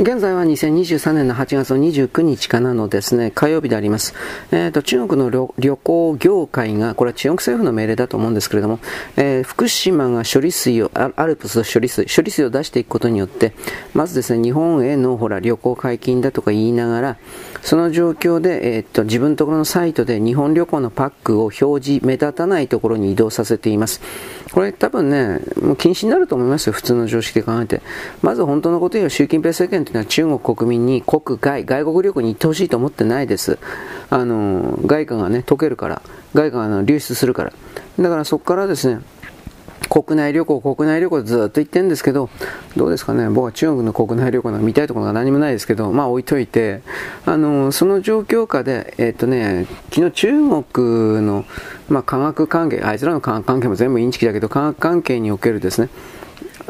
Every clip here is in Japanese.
現在は2023年の8月の29日からのですね、火曜日であります。えっ、ー、と、中国の旅行業界が、これは中国政府の命令だと思うんですけれども、えー、福島が処理水を、アルプス処理水、処理水を出していくことによって、まずですね、日本へのほら、旅行解禁だとか言いながら、その状況で、えっ、ー、と、自分のところのサイトで日本旅行のパックを表示、目立たないところに移動させています。これ多分ね、もう禁止になると思いますよ、普通の常識で考えて。まず本当のこと言う習近平政権というのは中国国民に国外、外国旅行に行ってほしいと思ってないです。あの、外貨がね、溶けるから、外貨が流出するから。だからそこからですね、国内旅行、国内旅行ずっと言ってるんですけど、どうですかね、僕は中国の国内旅行なんか見たいところが何もないですけど、まあ置いといて、あの、その状況下で、えっ、とね、昨日中国の、まあ科学関係、あいつらの科学関係も全部インチキだけど、科学関係におけるですね、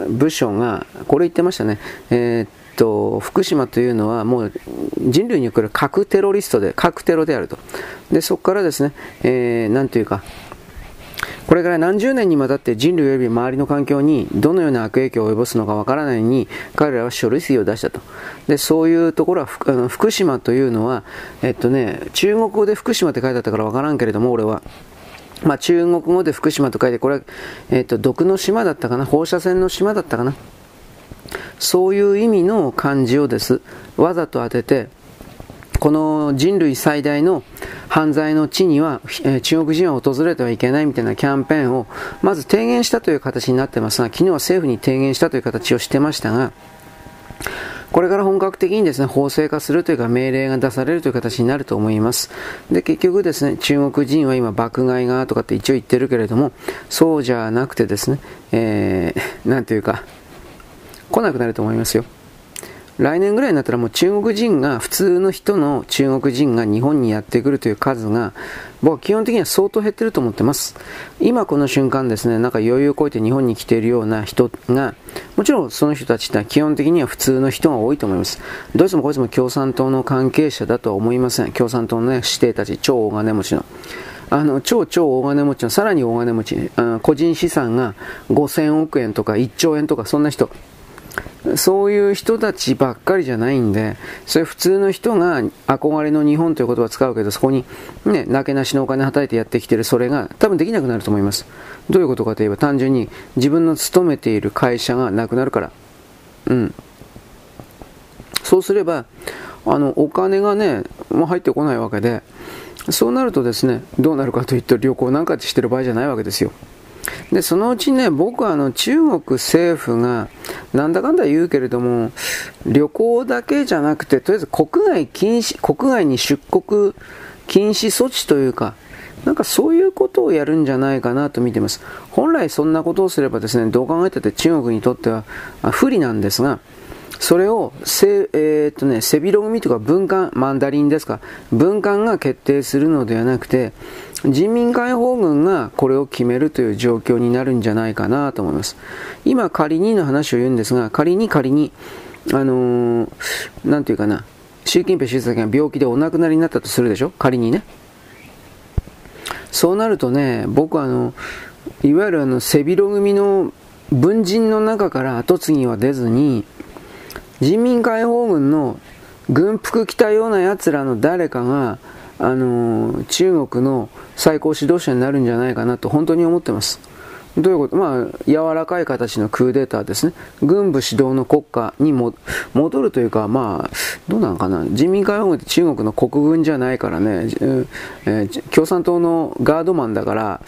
部署が、これ言ってましたね、えーと福島というのはもう人類における核テロリストで核テロであると。でそこからですね、えー、なんというかこれから何十年にわたって人類及び周りの環境にどのような悪影響を及ぼすのかわからないのに彼らは処理水を出したと。でそういうところはあの福島というのは、えっとね、中国語で福島って書いてあったからわからんけれども俺は。まあ、中国語で福島と書いてこれは、えっと毒の島だったかな？放射線の島だったかな？そういう意味の漢字をですわざと当ててこの人類最大の犯罪の地には、え中国人は訪れてはいけないみたいなキャンペーンをまず提言したという形になってますが昨日は政府に提言したという形をしてましたがこれから本格的にですね、法制化するというか命令が出されるという形になると思います。で、結局ですね、中国人は今爆買いがとかって一応言ってるけれども、そうじゃなくてですね、えー、なんというか、来なくなると思いますよ。来年ぐらいになったらもう中国人が、普通の人の中国人が日本にやってくるという数が、僕は基本的には相当減ってると思ってます。今この瞬間ですね、なんか余裕をこいて日本に来ているような人が、もちろんその人たちって基本的には普通の人が多いと思います。どいつもこいつも共産党の関係者だとは思いません。共産党のね、指定たち、超大金持ちの。あの、超超大金持ちの、さらに大金持ち、個人資産が5000億円とか1兆円とかそんな人。そういう人たちばっかりじゃないんで、それ普通の人が憧れの日本という言葉を使うけど、そこにね、なけなしのお金はたいてやってきてるそれが多分できなくなると思います。どういうことかといえば単純に自分の勤めている会社がなくなるから。うん。そうすれば、あの、お金がね、もう入ってこないわけで、そうなるとですね、どうなるかといったら旅行なんかしてる場合じゃないわけですよ。で、そのうちね、僕はあの中国政府がなんだかんだ言うけれども、旅行だけじゃなくて、とりあえず国外禁止、国外に出国禁止措置というか、なんかそういうことをやるんじゃないかなと見ています。本来そんなことをすればですね、どう考えてて中国にとっては不利なんですが、それを、えー、っとね、背広組とか文官、マンダリンですか、文官が決定するのではなくて、人民解放軍がこれを決めるという状況になるんじゃないかなと思います。今仮にの話を言うんですが、仮に仮に、あのー、なんていうかな、習近平主席が病気でお亡くなりになったとするでしょ？仮にね。そうなるとね、僕はあの、いわゆるあの、背広組の文人の中から後継ぎは出ずに、人民解放軍の軍服着たような奴らの誰かが、あの、中国の最高指導者になるんじゃないかなと本当に思ってます。どういうこと？まあ、柔らかい形のクーデターですね。軍部指導の国家にも戻るというか、まあ、どうなのかな？人民解放軍って中国の国軍じゃないからね、えー、共産党のガードマンだから、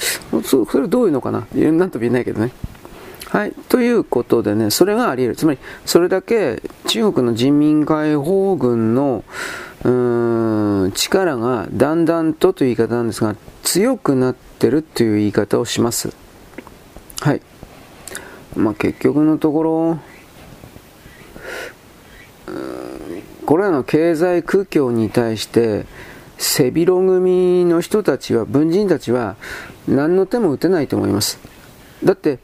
それどういうのかな？なんとも言えないけどね。はい。ということでね、それがあり得る。つまり、それだけ中国の人民解放軍の、うーん、力がだんだんとという言い方なんですが、強くなってるという言い方をします。はい。まあ、結局のところ、これらの経済苦境に対して、背広組の人たちは、文人たちは、何の手も打てないと思います。だって、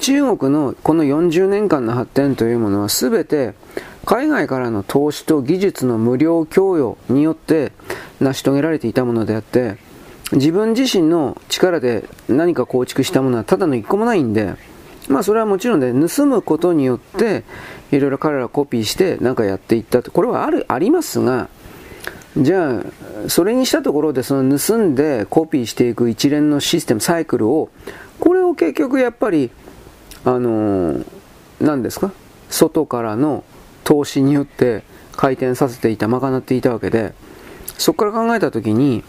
中国のこの40年間の発展というものは全て海外からの投資と技術の無料供与によって成し遂げられていたものであって自分自身の力で何か構築したものはただの一個もないんでまあそれはもちろんね、盗むことによって、いろいろ彼らコピーしてなんかやっていったと。これはある、ありますが、じゃあ、それにしたところで、その盗んでコピーしていく一連のシステム、サイクルを、これを結局やっぱり、あのー、何ですか？外からの投資によって回転させていた、賄っていたわけで、そこから考えたときに、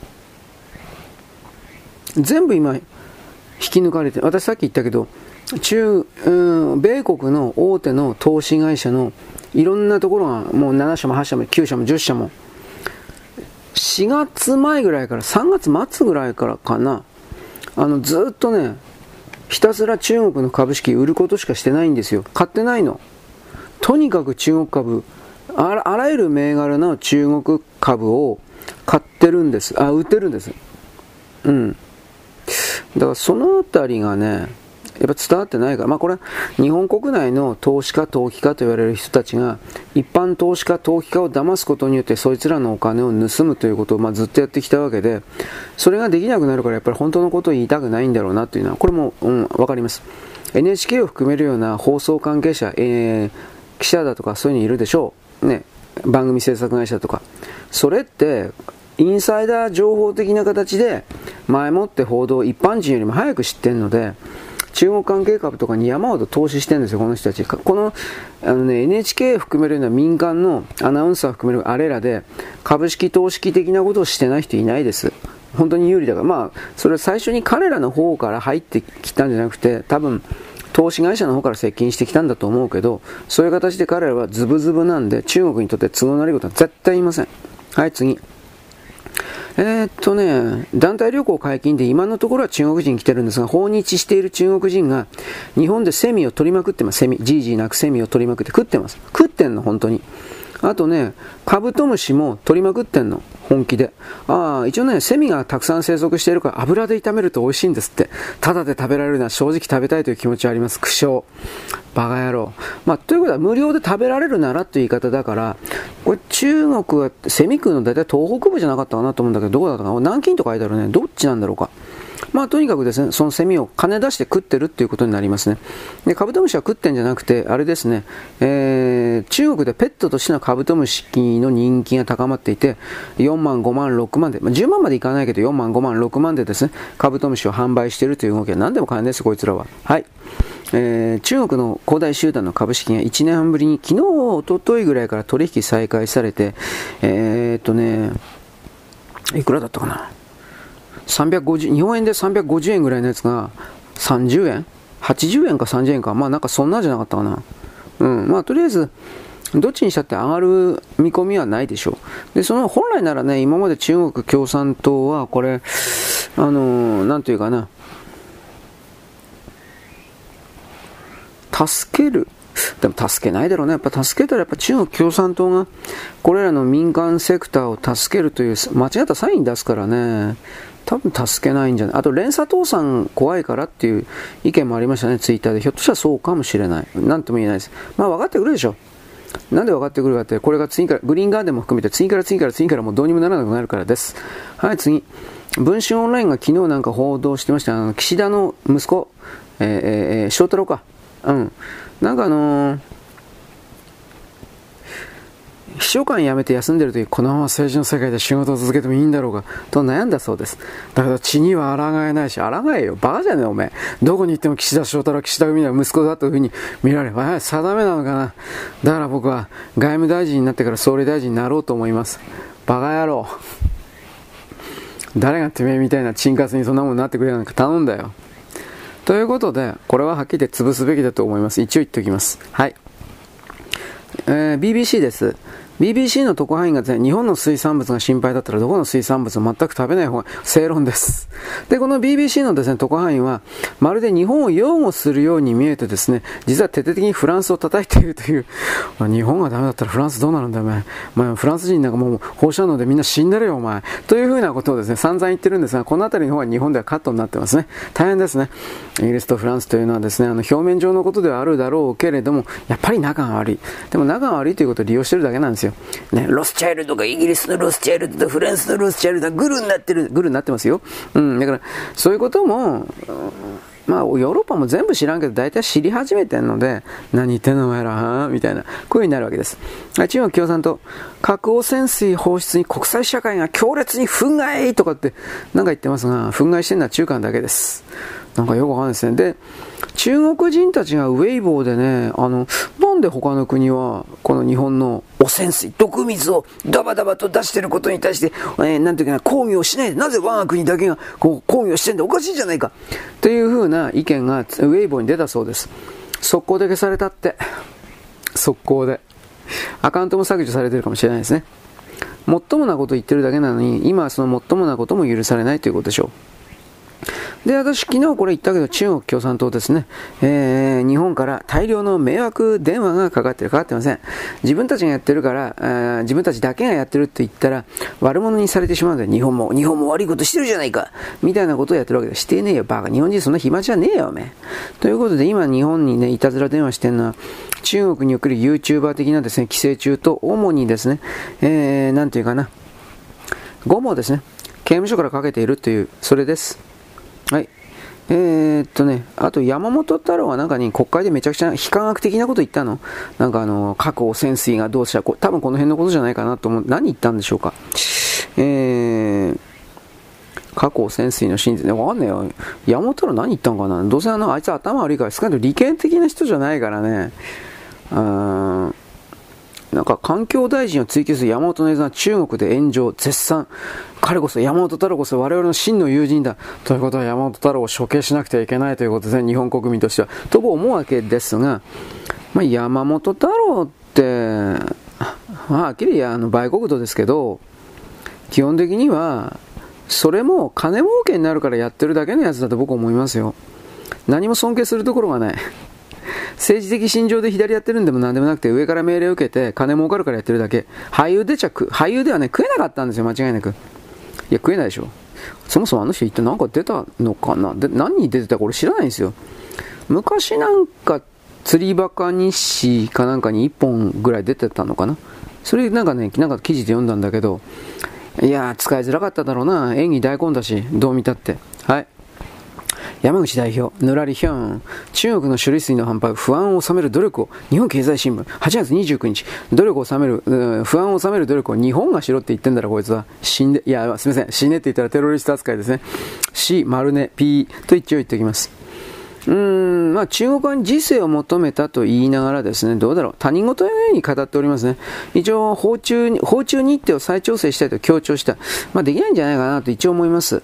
全部今、引き抜かれて、私さっき言ったけど、中、うん、米国の大手の投資会社のいろんなところがもう7社も8社も9社も10社も4月前ぐらいから3月末ぐらいからかなあのずっとねひたすら中国の株式売ることしかしてないんですよ。買ってないの。とにかく中国株あらあらゆる銘柄の中国株を買ってるんです。あ売ってるんです。うん。だからそのあたりがねやっぱ伝わってないから、まあ、これは日本国内の投資家、投機家と言われる人たちが一般投資家、投機家を騙すことによってそいつらのお金を盗むということをまあずっとやってきたわけでそれができなくなるからやっぱり本当のことを言いたくないんだろうなというのはこれも、うん、分かります。NHK を含めるような放送関係者、えー、記者だとかそういうのいるでしょう、ね、番組制作会社とかそれってインサイダー情報的な形で前もって報道一般人よりも早く知ってるので中国関係株とかに山ほど投資してるんですよ、この人たち。このあの、ね、NHK 含めるような民間のアナウンサー含めるあれらで株式投資的なことをしてない人いないです。本当に有利だから、まあ、それは最初に彼らの方から入ってきたんじゃなくて、多分、投資会社の方から接近してきたんだと思うけど、そういう形で彼らはズブズブなんで、中国にとって都合の悪いことは絶対言いません。はい、次。えー、っとね、団体旅行解禁で今のところは中国人来てるんですが、訪日している中国人が日本でセミを取りまくってます。セミ、じいじいなくセミを取りまくって食ってます。食ってんの、本当に。あとね、カブトムシも取りまくってんの。本気で。ああ、一応ね、セミがたくさん生息しているから油で炒めると美味しいんですって。ただで食べられるのは正直食べたいという気持ちはあります。苦笑。バカ野郎。まあ、ということは無料で食べられるならという言い方だから、これ中国はセミ食うの大体東北部じゃなかったかなと思うんだけど、どこだったかな？南京と書いてあるね。どっちなんだろうか。まあとにかくですね、そのセミを金出して食ってるっていうことになりますね。で、カブトムシは食ってんじゃなくて、あれですね、えー、中国でペットとしてのカブトムシの人気が高まっていて、4万、5万、6万で、まあ、10万までいかないけど4万、5万、6万でですね、カブトムシを販売しているという動きは何でも買えないです、こいつらは。はい。えー、中国の恒大集団の株式が1年半ぶりに昨日、おとといぐらいから取引再開されて、えー、っとね、いくらだったかな？350、日本円で350円ぐらいのやつが30円 ?80 円か30円か。まあなんかそんなじゃなかったかな。うん。まあとりあえず、どっちにしたって上がる見込みはないでしょう。で、その本来ならね、今まで中国共産党はこれ、あのー、なんていうかな、助ける。でも助けないだろうね。やっぱ助けたらやっぱ中国共産党がこれらの民間セクターを助けるという間違ったサイン出すからね。多分助けないんじゃない？あと連鎖倒産怖いからっていう意見もありましたね、ツイッターで。ひょっとしたらそうかもしれない。なんとも言えないです。まあ分かってくるでしょ。なんで分かってくるかって、これが次から、グリーンガーデンも含めて次から次から次からもうどうにもならなくなるからです。はい、次。文春オンラインが昨日なんか報道してました。あの、岸田の息子、えー、えー、翔太郎か。うん。なんかあのー秘書官辞めて休んでる時このまま政治の世界で仕事を続けてもいいんだろうかと悩んだそうですだけど血には抗えないし抗えよバカじゃねえおめえどこに行っても岸田翔太郎岸田組の息子だというふうに見られあ定めなのかなだから僕は外務大臣になってから総理大臣になろうと思いますバカ野郎誰がてめえみたいなチンカスにそんなもんなってくれるのか頼んだよということで、これははっきり言って潰すべきだと思います。一応言っておきます。はい。えー、BBC です。BBC の特派員がですね、日本の水産物が心配だったらどこの水産物も全く食べない方が正論です。で、この BBC のですね、特派員は、まるで日本を擁護するように見えてですね、実は徹底的にフランスを叩いているという、日本がダメだったらフランスどうなるんだよ、お前。お前フランス人なんかもう放射能でみんな死んでるよ、お前。というふうなことをですね、散々言ってるんですが、この辺りの方は日本ではカットになってますね。大変ですね。イギリスとフランスというのはですね、あの表面上のことではあるだろうけれども、やっぱり仲が悪い。でも仲が悪いということを利用してるだけなんですよ。ね、ロスチャイルドがイギリスのロスチャイルドとフランスのロスチャイルドがグルになってる、グルになってますよ。うん、だから、そういうことも、まあ、ヨーロッパも全部知らんけど、大体知り始めてんので、何言ってんのお前ら、みたいな、こういう風になるわけです。中国共産党、核汚染水放出に国際社会が強烈に憤慨とかって、なんか言ってますが、憤慨してるのは中間だけです。なんかよくわかんないですね。で、中国人たちがウェイボーでね、あの、なんで他の国は、この日本の汚染水、毒水をダバダバと出してることに対して、えー、なんていうかな、抗議をしないで、なぜ我が国だけがこう抗議をしてんだ、おかしいじゃないか。というふうな意見がウェイボーに出たそうです。速攻で消されたって。速攻で。アカウントも削除されてるかもしれないですね。もっともなこと言ってるだけなのに、今はそのもっともなことも許されないということでしょう。で、私、昨日これ言ったけど、中国共産党ですね、えー、日本から大量の迷惑電話がかかってる、かかってません。自分たちがやってるから、えー、自分たちだけがやってるって言ったら、悪者にされてしまうので、日本も、日本も悪いことしてるじゃないかみたいなことをやってるわけで、してねえよ、バカ。日本人そんな暇じゃねえよ、おめえ。ということで、今日本にね、いたずら電話してるのは、中国における YouTuber 的なですね、規制中と、主にですね、えー、なんていうかな、5もですね、刑務所からかけているという、それです。はい。えー、っとね、あと山本太郎はなんかに国会でめちゃくちゃ非科学的なこと言ったの？なんかあの、核汚染水がどうした多分この辺のことじゃないかなと思う。何言ったんでしょうか？えー、核汚染水の真実ね、わかんないよ。山本太郎何言ったんかな？どうせあの、あいつ頭悪いから、少なくとも理系的な人じゃないからね。うーん。なんか環境大臣を追及する山本の映像は中国で炎上、絶賛。彼こそ山本太郎こそ我々の真の友人だ。ということは山本太郎を処刑しなくてはいけないということでね、日本国民としては。と思うわけですが、まあ、山本太郎って、まあ、はっきりあの売国土ですけど、基本的には、それも金儲けになるからやってるだけのやつだと僕は思いますよ。何も尊敬するところがない。政治的心情で左やってるんでも何でもなくて、上から命令を受けて、金儲かるからやってるだけ。俳優でちゃく、俳優ではね、食えなかったんですよ、間違いなく。いや、食えないでしょ。そもそもあの人一体何か出たのかな？で、何に出てたか俺知らないんですよ。昔なんか、釣りバカ日誌かなんかに1本ぐらい出てたのかな？それなんかね、なんか記事で読んだんだけど、いや使いづらかっただろうな。演技大根だし、どう見たって。はい。山口代表、ぬらりひょん、中国の処理水の反発、不安を収める努力を、日本経済新聞、8月29日、努力を収める、不安を収める努力を日本がしろって言ってんだろ、こいつは。死んで、いや、すみません、死ねって言ったらテロリスト扱いですね。C、丸ね、P と一応言っておきます。うん、まあ中国側に自制を求めたと言いながらですね、どうだろう、他人事のように語っておりますね。一応、訪中、訪中日程を再調整したいと強調した。まあできないんじゃないかなと一応思います。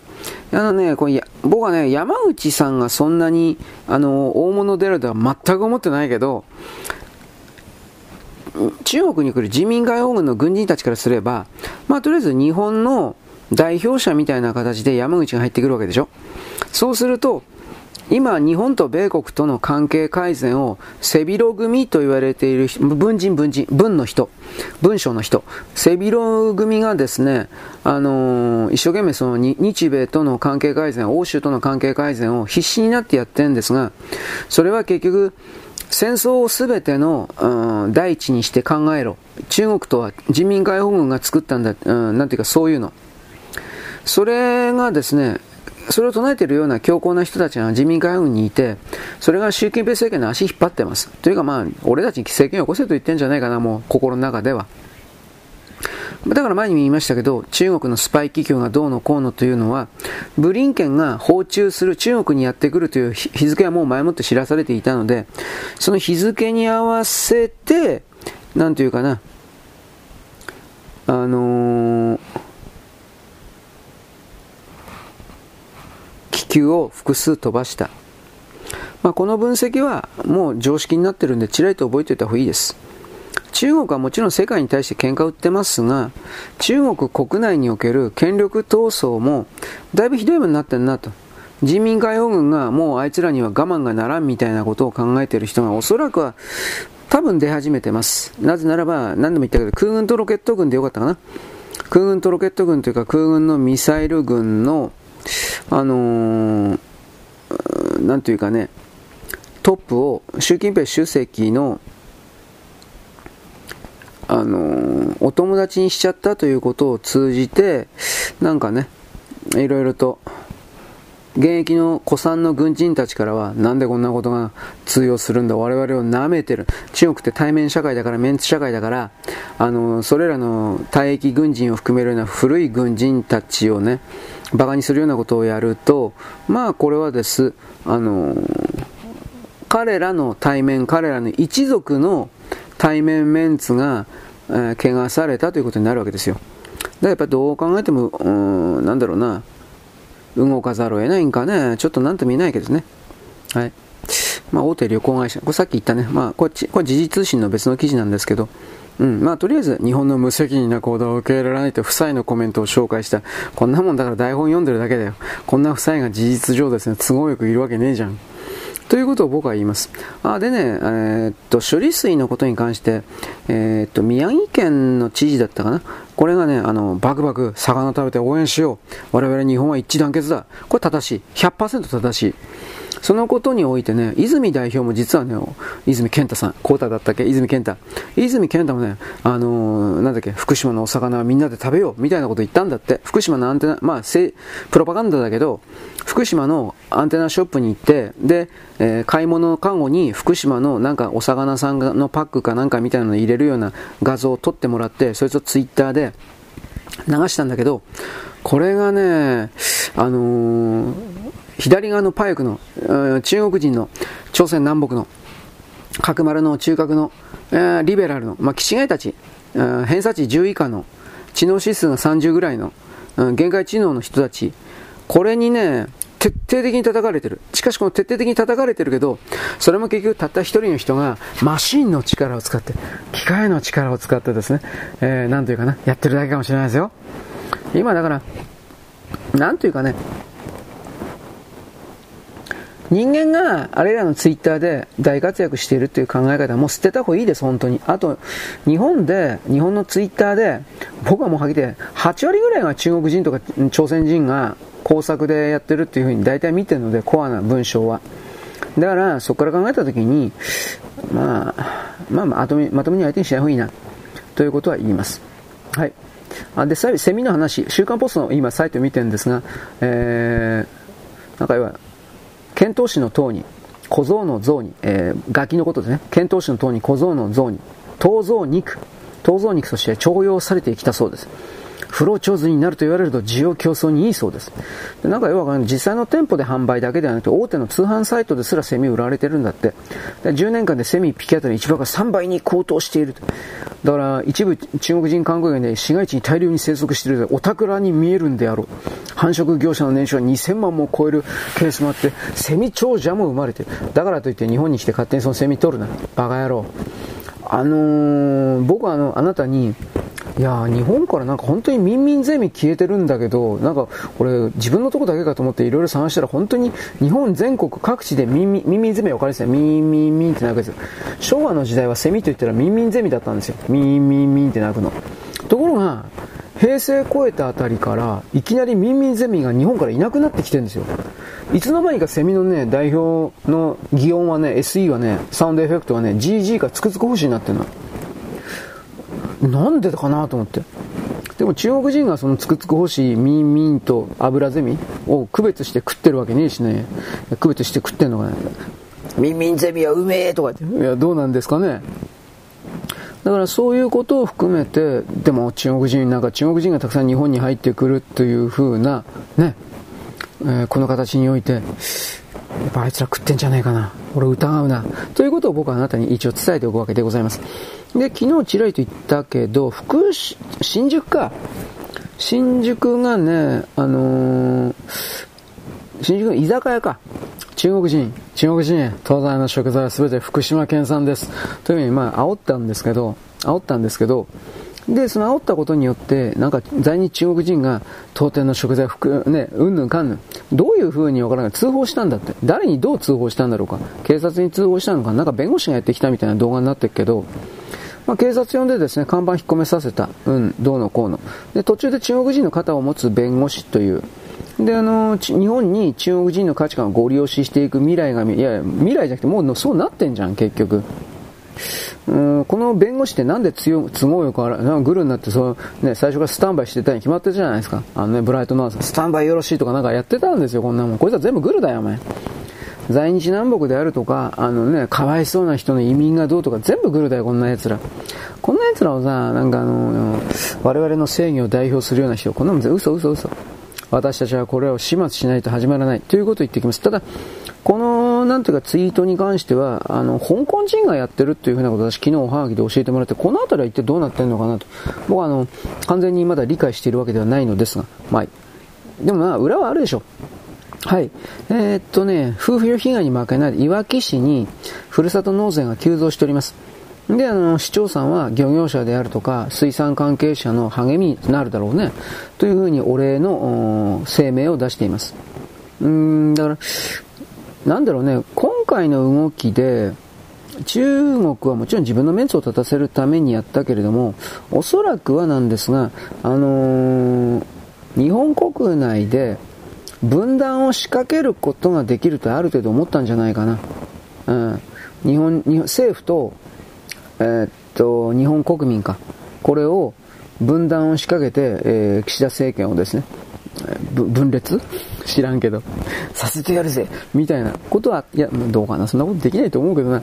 あのね、これ僕はね、山口さんがそんなに、あの、大物出るとは全く思ってないけど、中国に来る人民解放軍の軍人たちからすれば、まあとりあえず日本の代表者みたいな形で山口が入ってくるわけでしょ。そうすると、今、日本と米国との関係改善を背広組と言われている文人、文人、文の人、文章の人、背広組がですね、あのー、一生懸命その日米との関係改善、欧州との関係改善を必死になってやってるんですが、それは結局、戦争を全ての、うん、第一にして考えろ。中国とは人民解放軍が作ったんだ、うん、なんていうかそういうの。それがですね、それを唱えているような強硬な人たちが自民会軍にいて、それが習近平政権の足引っ張ってます。というかまあ、俺たちに政権を起こせと言ってんじゃないかな、もう心の中では。だから前にも言いましたけど、中国のスパイ企業がどうのこうのというのは、ブリンケンが訪中する、中国にやってくるという日付はもう前もって知らされていたので、その日付に合わせて、なんというかな、あのー球を複数飛ばした。まあ、この分析はもう常識になってるんで、ちらりと覚えておいた方がいいです。中国はもちろん世界に対して喧嘩を売ってますが、中国国内における権力闘争もだいぶひどいものになってるなと。人民解放軍がもうあいつらには我慢がならんみたいなことを考えている人がおそらくは多分出始めてます。なぜならば、何度も言ったけど、空軍とロケット軍でよかったかな。空軍とロケット軍というか空軍のミサイル軍のあのー、なんというかね、トップを習近平主席の、あのー、お友達にしちゃったということを通じて、なんかね、いろいろと、現役の古参の軍人たちからは、なんでこんなことが通用するんだ、我々を舐めてる。中国って対面社会だから、メンツ社会だから、あの、それらの退役軍人を含めるような古い軍人たちをね、馬鹿にするようなことをやると、まあこれはです、あの、彼らの対面、彼らの一族の対面メンツが、えー、怪我されたということになるわけですよ。だからやっぱどう考えても、うん、なんだろうな、動かざるを得ないんかね、ちょっとなんとも言えないけどね。はい。まあ、大手旅行会社、これさっき言ったね、まあ、こっち、これ時事通信の別の記事なんですけど、うん、まあ、とりあえず、日本の無責任な行動を受け入れられないと、夫妻のコメントを紹介した。こんなもんだから台本読んでるだけだよ。こんな夫妻が事実上ですね、都合よくいるわけねえじゃん。ということを僕は言います。あでね、えー、っと、処理水のことに関して、えー、っと、宮城県の知事だったかな？これがね、あの、バクバク、魚食べて応援しよう。我々日本は一致団結だ。これ正しい。100%正しい。そのことにおいてね、泉代表も実はね、泉健太さん、コータだったっけ？泉健太。泉健太もね、あのー、なんだっけ、福島のお魚はみんなで食べよう、みたいなこと言ったんだって。福島のアンテナ、まあ、プロパガンダだけど、福島のアンテナショップに行って、で、えー、買い物カゴに福島のなんかお魚さんのパックかなんかみたいなの入れるような画像を撮ってもらって、そいつをツイッターで流したんだけど、これがね、あのー左側のパイクの、中国人の朝鮮南北の角丸の中核の、えー、リベラルの、まあ、気違いたち、えー、偏差値10以下の知能指数が30ぐらいの、うん、限界知能の人たち、これにね、徹底的に叩かれてる。しかしこの徹底的に叩かれてるけど、それも結局たった一人の人がマシンの力を使って、機械の力を使ってですね、えー、なんというかな、やってるだけかもしれないですよ。今だから、なんというかね、人間があれらのツイッターで大活躍しているという考え方はもう捨てた方がいいです、本当に。あと、日本で、日本のツイッターで、僕はもうはっきり言って、8割ぐらいが中国人とか朝鮮人が工作でやってるっていうふうに大体見てるので、コアな文章は。だから、そこから考えたときに、まあ、まあ、まとめ、まとめに相手にしない方がいいな、ということは言います。はい。あで、セミの話、週刊ポストの今サイト見てるんですが、えー、なんか要は、遣唐使の塔に、小僧の像に、えー、ガキのことですね。遣唐使の塔に小僧の像に、銅像肉、銅像肉として徴用されてきたそうです。不老長図になると言われると需要競争にいいそうです。でなんか要は実際の店舗で販売だけではなくて大手の通販サイトですらセミ売られてるんだって。で10年間でセミ1匹あたり1番が3倍に高騰している。だから一部中国人観光客で市街地に大量に生息しているお宝に見えるんであろう。繁殖業者の年収は2000万も超えるケースもあって、セミ長者も生まれてる。だからといって日本に来て勝手にそのセミ取るな。バカ野郎。あのー、僕はあの、あなたに、いや日本からなんか本当にミンミンゼミ消えてるんだけど、なんかこれ自分のとこだけかと思っていろいろ探したら本当に日本全国各地でミンミンミンミンゼミ分かりますよ。ミンミンミンって鳴くんですよ。昭和の時代はセミと言ったらミンミンゼミだったんですよ。ミンミンミンって鳴くの。ところが、平成超えたあたりからいきなりミンミンゼミが日本からいなくなってきてるんですよ。いつの間にかセミのね、代表の擬音はね、SE はね、サウンドエフェクトはね、GG かつくつく星になってるの。なんでかなと思って。でも中国人がそのつくつく欲しいミンミンと油ゼミを区別して食ってるわけねえしね。区別して食ってんのかね。ミンミンゼミはうめえとか言って。いや、どうなんですかね。だからそういうことを含めて、でも中国人、なんか中国人がたくさん日本に入ってくるという風な、ね、えー、この形において、やっぱあいつら食ってんじゃねえかな。俺疑うな。ということを僕はあなたに一応伝えておくわけでございます。で、昨日ちらりと言ったけど、福新宿か。新宿がね、あのー、新宿の居酒屋か。中国人、中国人、東西の食材は全て福島県産です。というふうに、まあ、煽ったんですけど、煽ったんですけど、で、その煽ったことによって、なんか在日中国人が当店の食材服、ね、うんぬんかんぬん。どういう風にわからない通報したんだって。誰にどう通報したんだろうか。警察に通報したのか、なんか弁護士がやってきたみたいな動画になってるけど、まあ、警察呼んでですね、看板引っ込めさせた。うん、どうのこうの。で、途中で中国人の肩を持つ弁護士という、で、あの、日本に中国人の価値観をご利用ししていく未来が見、いや、未来じゃなくてもうそうなってんじゃん、結局。うん、この弁護士ってなんで強都合よくあら、なんかグルになってその、ね、最初からスタンバイしてたに決まってるじゃないですか。あのね、ブライトノース、スタンバイよろしいとかなんかやってたんですよ、こんなもん。こいつは全部グルだよ、お前。在日南北であるとか、あのね、かわいそうな人の移民がどうとか、全部グルだよ、こんな奴ら。こんな奴らをさ、なんかあの、我々の正義を代表するような人、こんなもん嘘嘘嘘。私たちはこれを始末しないと始まらない。ということを言ってきます。ただ、この、なんていうか、ツイートに関しては、あの、香港人がやってるっていうふうなことを私、昨日おはがきで教えてもらって、この辺りは一体どうなってるのかなと。僕は、あの、完全にまだ理解しているわけではないのですが、まあ、でもまあ、裏はあるでしょ。はい。えー、っとね、夫婦被害に負けないいわき市に、ふるさと納税が急増しております。で、あの、市長さんは漁業者であるとか、水産関係者の励みになるだろうね。というふうにお礼の声明を出しています。うん、だから、なんだろうね、今回の動きで、中国はもちろん自分のメンツを立たせるためにやったけれども、おそらくはなんですが、あのー、日本国内で分断を仕掛けることができるとある程度思ったんじゃないかな。うん、日本日本政府と,、えー、っと日本国民か、これを分断を仕掛けて、えー、岸田政権をですね、分裂？知らんけど、させてやるぜ。みたいなことは、いや、どうかな、そんなことできないと思うけどな。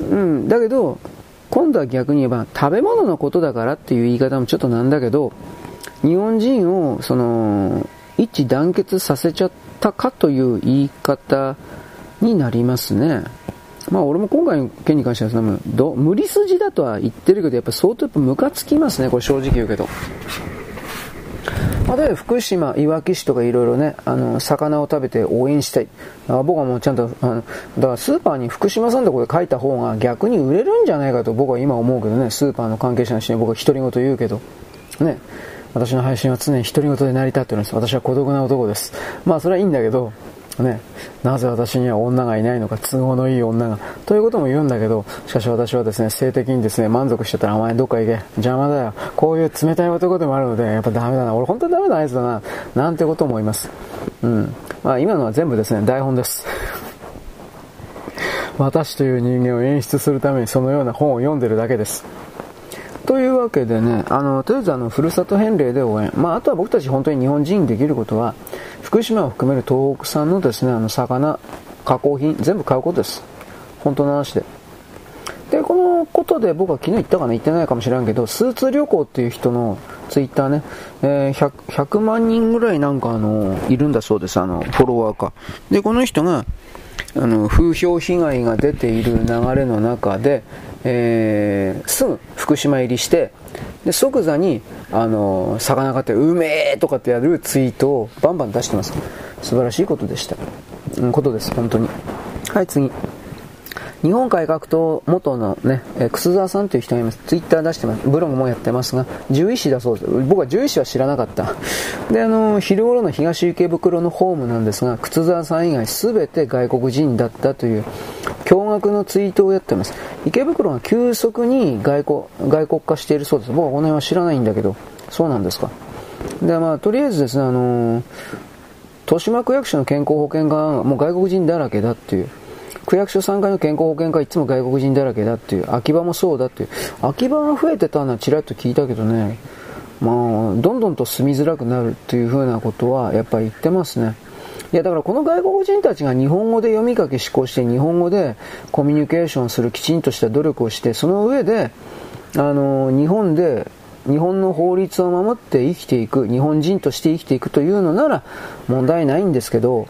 うん、だけど、今度は逆に言えば、食べ物のことだからっていう言い方もちょっとなんだけど、日本人を、その、一致団結させちゃったかという言い方になりますね。まあ俺も今回の件に関してはど無理筋だとは言ってるけど、やっぱ相当やっぱムカつきますね、これ正直言うけど。例えば福島、いわき市とかいろいろね、あの、魚を食べて応援したい。あ僕はもうちゃんと、あの、だからスーパーに福島産ってこれ書いた方が逆に売れるんじゃないかと僕は今思うけどね、スーパーの関係者の人に僕は独り言言うけど。ね。私の配信は常に独り言で成り立っております。私は孤独な男です。まあそれはいいんだけど、ね、なぜ私には女がいないのか、都合のいい女が。ということも言うんだけど、しかし私はですね、性的にですね、満足しちゃったら、お前どっか行け。邪魔だよ。こういう冷たい男でもあるので、やっぱダメだな。俺本当にダメなやつだな。なんてこと思います。うん。まあ今のは全部ですね、台本です。私という人間を演出するためにそのような本を読んでるだけです。というわけでね、あの、とりあえずあの、ふるさと返礼で応援。まあ、あとは僕たち本当に日本人にできることは、福島を含める東北産のですね、あの、魚、加工品、全部買うことです。本当の話で。で、このことで僕は昨日言ったかな言ってないかもしれんけど、スーツ旅行っていう人のツイッターね、えー、100, 100万人ぐらいなんかあの、いるんだそうです、あの、フォロワーか。で、この人が、あの風評被害が出ている流れの中で、えー、すぐ福島入りしてで即座にあの魚買ってうめえとかってやるツイートをバンバン出してます。素晴らしいことでした、うん、ことです本当に。はい次。日本改革党元のね、え楠沢さんという人がいます。ツイッター出してます。ブログもやってますが、獣医師だそうです。僕は獣医師は知らなかった。で、あの、昼頃の東池袋のホームなんですが、楠沢さん以外全て外国人だったという、驚愕のツイートをやってます。池袋が急速に外国、外国化しているそうです。僕はこの辺は知らないんだけど、そうなんですか。で、まあ、とりあえずですね、あの豊島区役所の健康保険がもう外国人だらけだっていう。区役所3階の健康保険課いつも外国人だらけだっていう、秋葉もそうだっていう、秋葉が増えてたのはちらっと聞いたけどね、まあ、どんどんと住みづらくなるっていうふうなことはやっぱり言ってますね。いやだからこの外国人たちが日本語で読み書き思考して日本語でコミュニケーションするきちんとした努力をしてその上であの日本で日本の法律を守って生きていく日本人として生きていくというのなら問題ないんですけど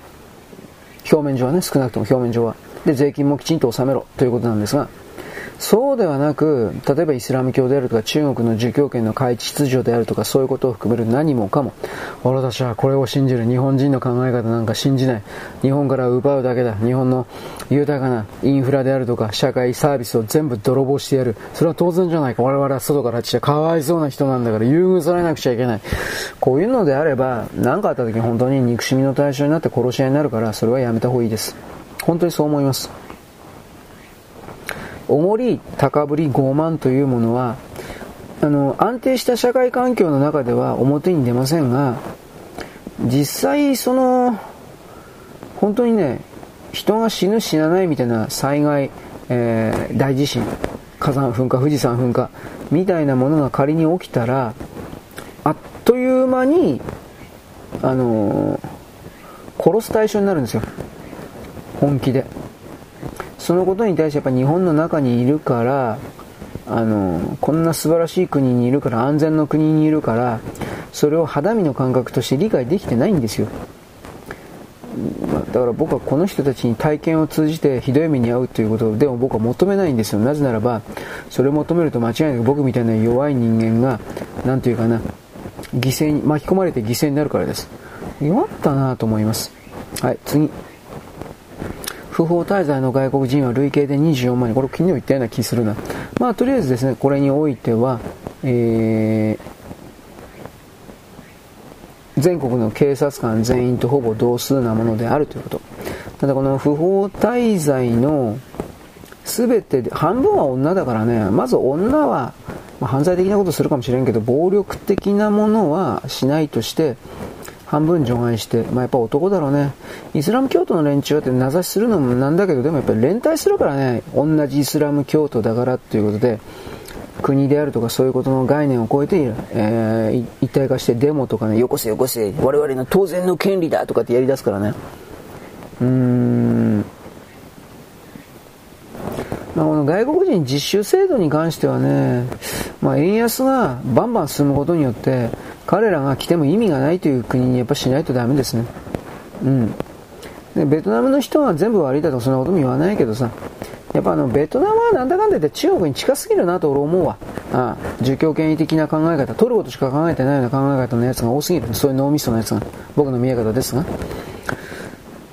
表面上はね少なくとも表面上はで、税金もきちんと納めろということなんですが、そうではなく、例えばイスラム教であるとか中国の儒教圏の開地秩序であるとかそういうことを含める何もかも、俺たちはこれを信じる日本人の考え方なんか信じない。日本から奪うだけだ。日本の豊かなインフラであるとか社会サービスを全部泥棒してやる。それは当然じゃないか。我々は外から来てかわいそうな人なんだから優遇されなくちゃいけない。こういうのであれば、何かあった時に本当に憎しみの対象になって殺し合いになるから、それはやめた方がいいです。本当にそう思います。おごり、高ぶり、傲慢というものは、あの、安定した社会環境の中では表に出ませんが、実際その、本当にね、人が死ぬ死なないみたいな災害、えー、大地震、火山噴火富士山噴火みたいなものが仮に起きたらあっという間にあのー、殺す対象になるんですよ本気で。そのことに対してやっぱ日本の中にいるからあのこんな素晴らしい国にいるから安全の国にいるからそれを肌身の感覚として理解できてないんですよ。だから僕はこの人たちに体験を通じてひどい目に遭うということでも僕は求めないんですよ。なぜならばそれを求めると間違いなく僕みたいな弱い人間が何というかな犠牲に巻き込まれて犠牲になるからです。弱ったなと思います。はい次。不法滞在の外国人は累計で24万人。これ昨日言ったような気するな。まあとりあえずですねこれにおいてはえー全国の警察官全員とほぼ同数なものであるということ。ただこの不法滞在の全てで半分は女だからねまず女は、まあ、犯罪的なことするかもしれんけど暴力的なものはしないとして半分除外して、まあ、やっぱ男だろうねイスラム教徒の連中って名指しするのもなんだけどでもやっぱり連帯するからね同じイスラム教徒だからということで国であるとかそういうことの概念を超えて、えー、一体化してデモとかね、よこせよこせ、我々の当然の権利だとかってやり出すからね。うーん。まあ、この外国人実習制度に関してはね、まあ、円安がバンバン進むことによって、彼らが来ても意味がないという国にやっぱしないとダメですね。うん。でベトナムの人は全部悪いだとそんなことも言わないけどさ、やっぱあのベトナムはなんだかんだ言って中国に近すぎるなと俺思うわ。ああ儒教権威的な考え方、取ることしか考えてないような考え方のやつが多すぎる。そういう脳みそのやつが。僕の見え方ですが。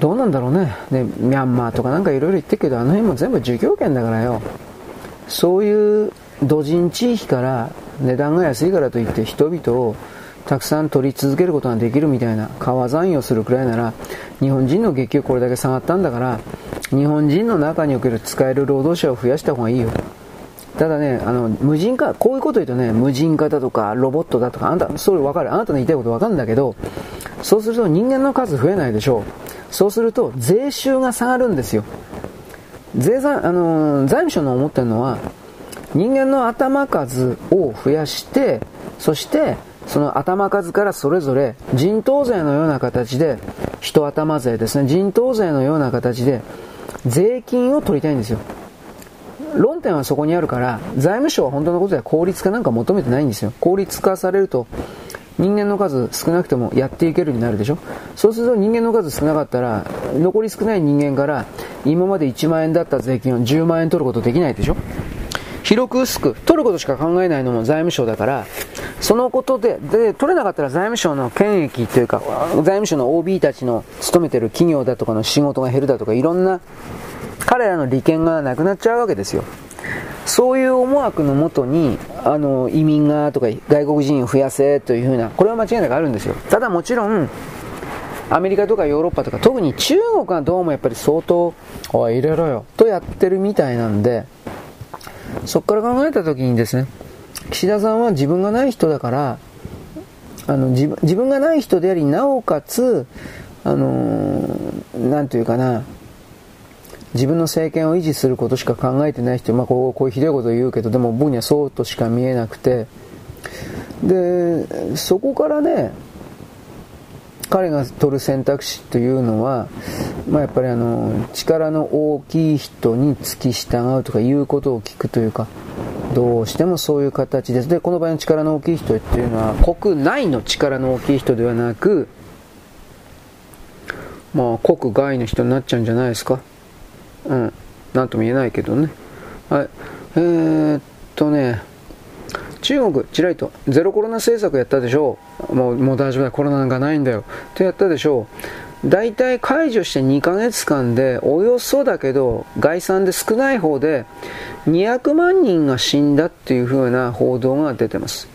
どうなんだろうね。で、ミャンマーとかなんかいろいろ言ってるけど、あの辺も全部儒教権だからよ。そういう土人地域から値段が安いからといって人々をたくさん取り続けることができるみたいな川残用するくらいなら日本人の月給これだけ下がったんだから日本人の中における使える労働者を増やした方がいいよただね、あの、無人化、こういうこと言うとね、無人化だとか、ロボットだとか、あんた、それわかる？あなたの言いたいことわかるんだけど、そうすると人間の数増えないでしょう。そうすると、税収が下がるんですよ。税産、あの財務省の思ってるのは、人間の頭数を増やして、そして、その頭数からそれぞれ人頭税のような形で、人頭税ですね、人頭税のような形で、税金を取りたいんですよ。論点はそこにあるから、財務省は本当のことでは効率化なんか求めてないんですよ。効率化されると、人間の数少なくてもやっていけるになるでしょ？そうすると人間の数少なかったら、残り少ない人間から今まで1万円だった税金を10万円取ることできないでしょ？広く薄く取ることしか考えないのも財務省だから、そのことで、で、取れなかったら財務省の権益というか、財務省の OB たちの勤めてる企業だとかの仕事が減るだとか、いろんな彼らの利権がなくなっちゃうわけですよ。そういう思惑のもとに、あの、移民がとか外国人を増やせというふうな、これは間違いなくあるんですよ。ただもちろん、アメリカとかヨーロッパとか、特に中国がどうもやっぱり相当、おい、入れろよ、とやってるみたいなんで、そこから考えた時にですね、岸田さんは自分がない人だから、あの自分がない人であり、なおかつ、あのー、なんというかな、自分の政権を維持することしか考えてない人、まあ、こうこういうひどいことを言うけどでも僕にはそうとしか見えなくて。でそこからね彼が取る選択肢というのは、まあ、やっぱりあの力の大きい人に付き従うとかいうことを聞くというかどうしてもそういう形です。でこの場合の力の大きい人っていうのは国内の力の大きい人ではなくまあ国外の人になっちゃうんじゃないですか。うん、なんとも言えないけどね。はい。えー、っとね、中国、ちらりと、ゼロコロナ政策やったでしょう。もう、もう大丈夫だ、コロナなんかないんだよ。ってやったでしょう。大体解除して2ヶ月間で、およそだけど、概算で少ない方で、200万人が死んだっていう風な報道が出てます。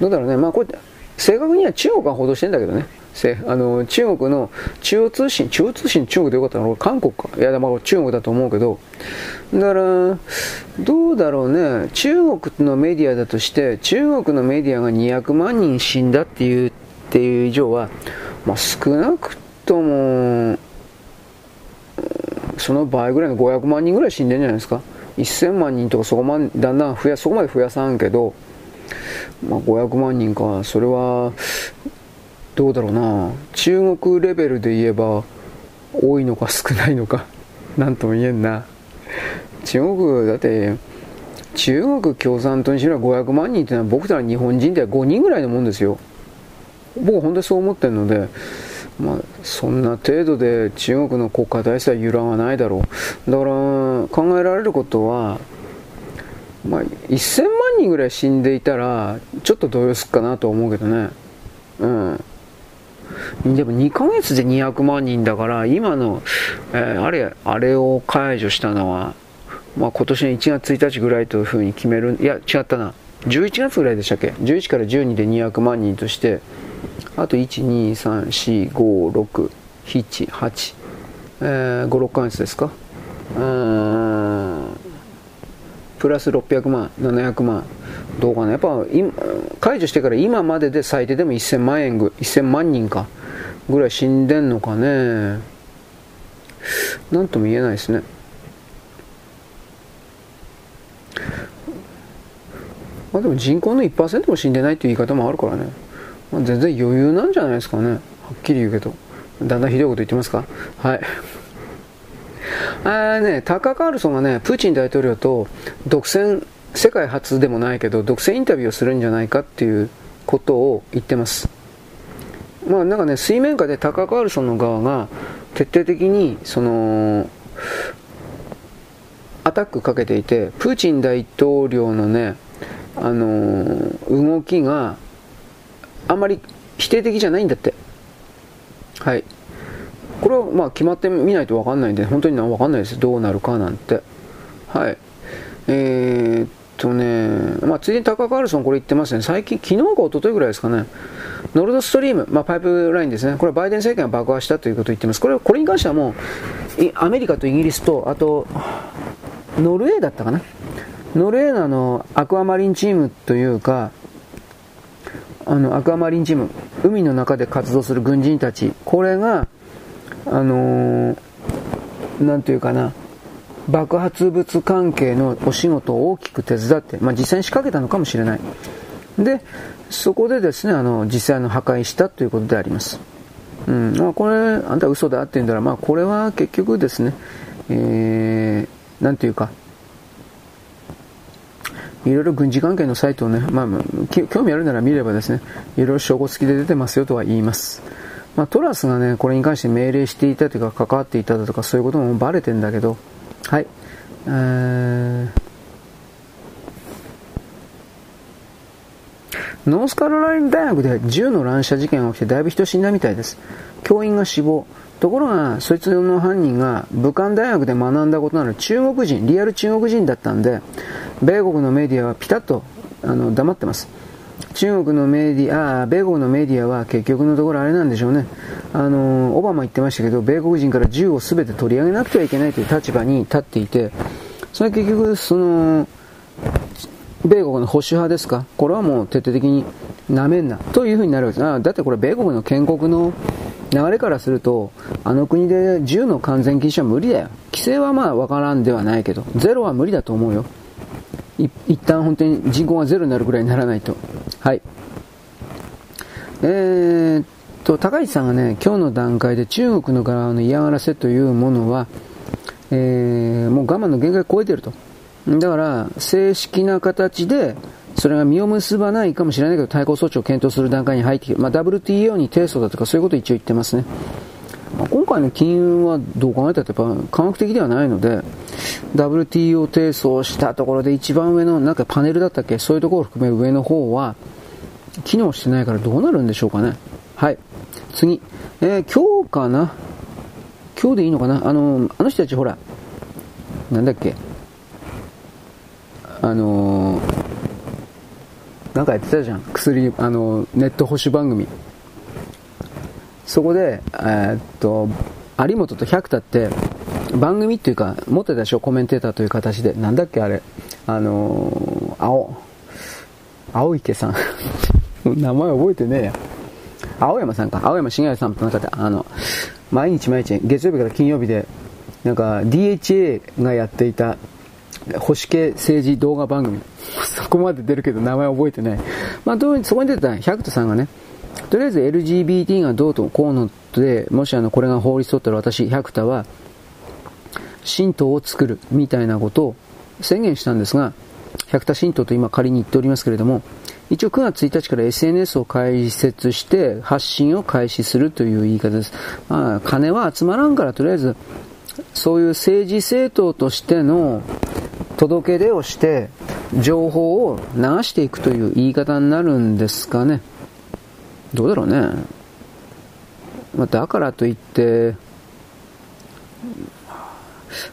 どうだろうね。まあこれ、正確には中国が報道してんだけどね。あの中国の中央通信、中央通信中国でよかったの韓国か。いや、まあ中国だと思うけど、だから、どうだろうね、中国のメディアだとして、中国のメディアが200万人死んだっていうっていう以上は、まあ、少なくとも、その倍ぐらいの500万人ぐらい死んでるんじゃないですか。1000万人とかそこまでだんだん増やそこまで増やさんけど、まあ、500万人かそれはどうだろうな中国レベルで言えば多いのか少ないのか 何とも言えんな中国だって中国共産党にしろ500万人っていうのは僕たち日本人では5人ぐらいのもんですよ僕は本当にそう思ってるのでまあ、そんな程度で中国の国家体制は揺らがないだろう。だから考えられることは、まあ、1000万人ぐらい死んでいたら、ちょっと動揺すっかなと思うけどね。うん。でも2ヶ月で200万人だから、今の、えー、あれ、あれを解除したのは、まあ、今年の1月1日ぐらいというふうに決める、いや、違ったな。11月ぐらいでしたっけ ?11 から12で200万人として、あと1、2、3、4、5、6、7、8、えー、5、6ヶ月ですか？うんプラス600万700万どうかな。やっぱ今解除してから今までで最低でも1000万円ぐ1000万人かぐらい死んでんのかね。なんとも言えないですね。まあでも人口の1%も死んでないっていう言い方もあるからね。まあ、全然余裕なんじゃないですかね。はっきり言うけど。だんだんひどいこと言ってますか？はい。あねタカー・カールソンがねプーチン大統領と独占世界初でもないけど独占インタビューをするんじゃないかっていうことを言ってますまあなんかね水面下でタカー・カールソンの側が徹底的にそのアタックかけていてプーチン大統領のねあの動きがあんまり否定的じゃないんだって。はい。これはまあ決まってみないと分かんないんで、本当に分かんないです。どうなるかなんて。はい。えー、っとね、まあ、ついでにタカ・カールソンこれ言ってますね。最近、昨日か一昨日ぐらいですかね。ノルドストリーム、まあ、パイプラインですね。これはバイデン政権が爆破したということを言ってます。これこれに関してはもう、アメリカとイギリスと、あと、ノルウェーだったかな。ノルウェーのあの、アクアマリンチームというか、あのアクアマリンチーム海の中で活動する軍人たちこれがあのー、ていうかな。爆発物関係のお仕事を大きく手伝って、まあ、実際に仕掛けたのかもしれない。でそこでですねあの実際の破壊したということであります。うんまあ、これあんた嘘だって言うんだら、まあ、これは結局ですね、えー、なんていうかいろいろ軍事関係のサイトをね、まあ、興味あるなら見ればですね、いろいろ証拠付きで出てますよとは言います。まあ、トラスがね、これに関して命令していたというか、関わっていただとか、そういうこともバレてんだけど、はい。えー、ノースカロライナ大学で銃の乱射事件が起きてだいぶ人死んだみたいです。教員が死亡。ところが、そいつの犯人が武漢大学で学んだことのある中国人、リアル中国人だったんで、米国のメディアはピタッとあの黙ってます。中国のメディア、あ米国のメディアは結局のところあれなんでしょうね。あの、オバマ言ってましたけど、米国人から銃を全て取り上げなくてはいけないという立場に立っていて、それは結局、その、米国の保守派ですか？これはもう徹底的になめんなというふうになるわけです。あだってこれ米国の建国の流れからすると、あの国で銃の完全禁止は無理だよ。規制はまあわからんではないけど、ゼロは無理だと思うよ。一旦本当に人口がゼロになるぐらいにならないと。はい。えー、っと、高市さんがね、今日の段階で中国の側の嫌がらせというものは、えー、もう我慢の限界を超えてると。だから、正式な形で、それが実を結ばないかもしれないけど、対抗措置を検討する段階に入ってきて、まあ、WTO に提訴だとかそういうことを一応言ってますね。今回の金融はどう考えたってやっぱ科学的ではないので、WTO 提訴したところで一番上のなんかパネルだったっけそういうところを含め上の方は、機能してないからどうなるんでしょうかね。はい。次。えー、今日かな？今日でいいのかな？あの、あの人たちほら、なんだっけ？あのーなんかやってたじゃん薬あのネット保守番組そこで、えー、っと有本と百田って番組っていうか持ってたでしょ？コメンテーターという形で。なんだっけあれ。あのー、青。青池さん。名前覚えてねえや。青山さんか。青山茂さんとなんかあの毎日毎日月曜日から金曜日でなんか DHA がやっていた保守系政治動画番組。そこまで出るけど名前覚えてない。まあ、どうそこに出てた百田さんがね、とりあえず LGBT がどうとこうので、もしあの、これが法律取ったら私、百田は、神道を作るみたいなことを宣言したんですが、百田神道と今仮に言っておりますけれども、一応9月1日から SNS を開設して発信を開始するという言い方です。まあ、金は集まらんからとりあえず、そういう政治政党としての届け出をして、情報を流していくという言い方になるんですかね。どうだろうね。まあ、だからといって、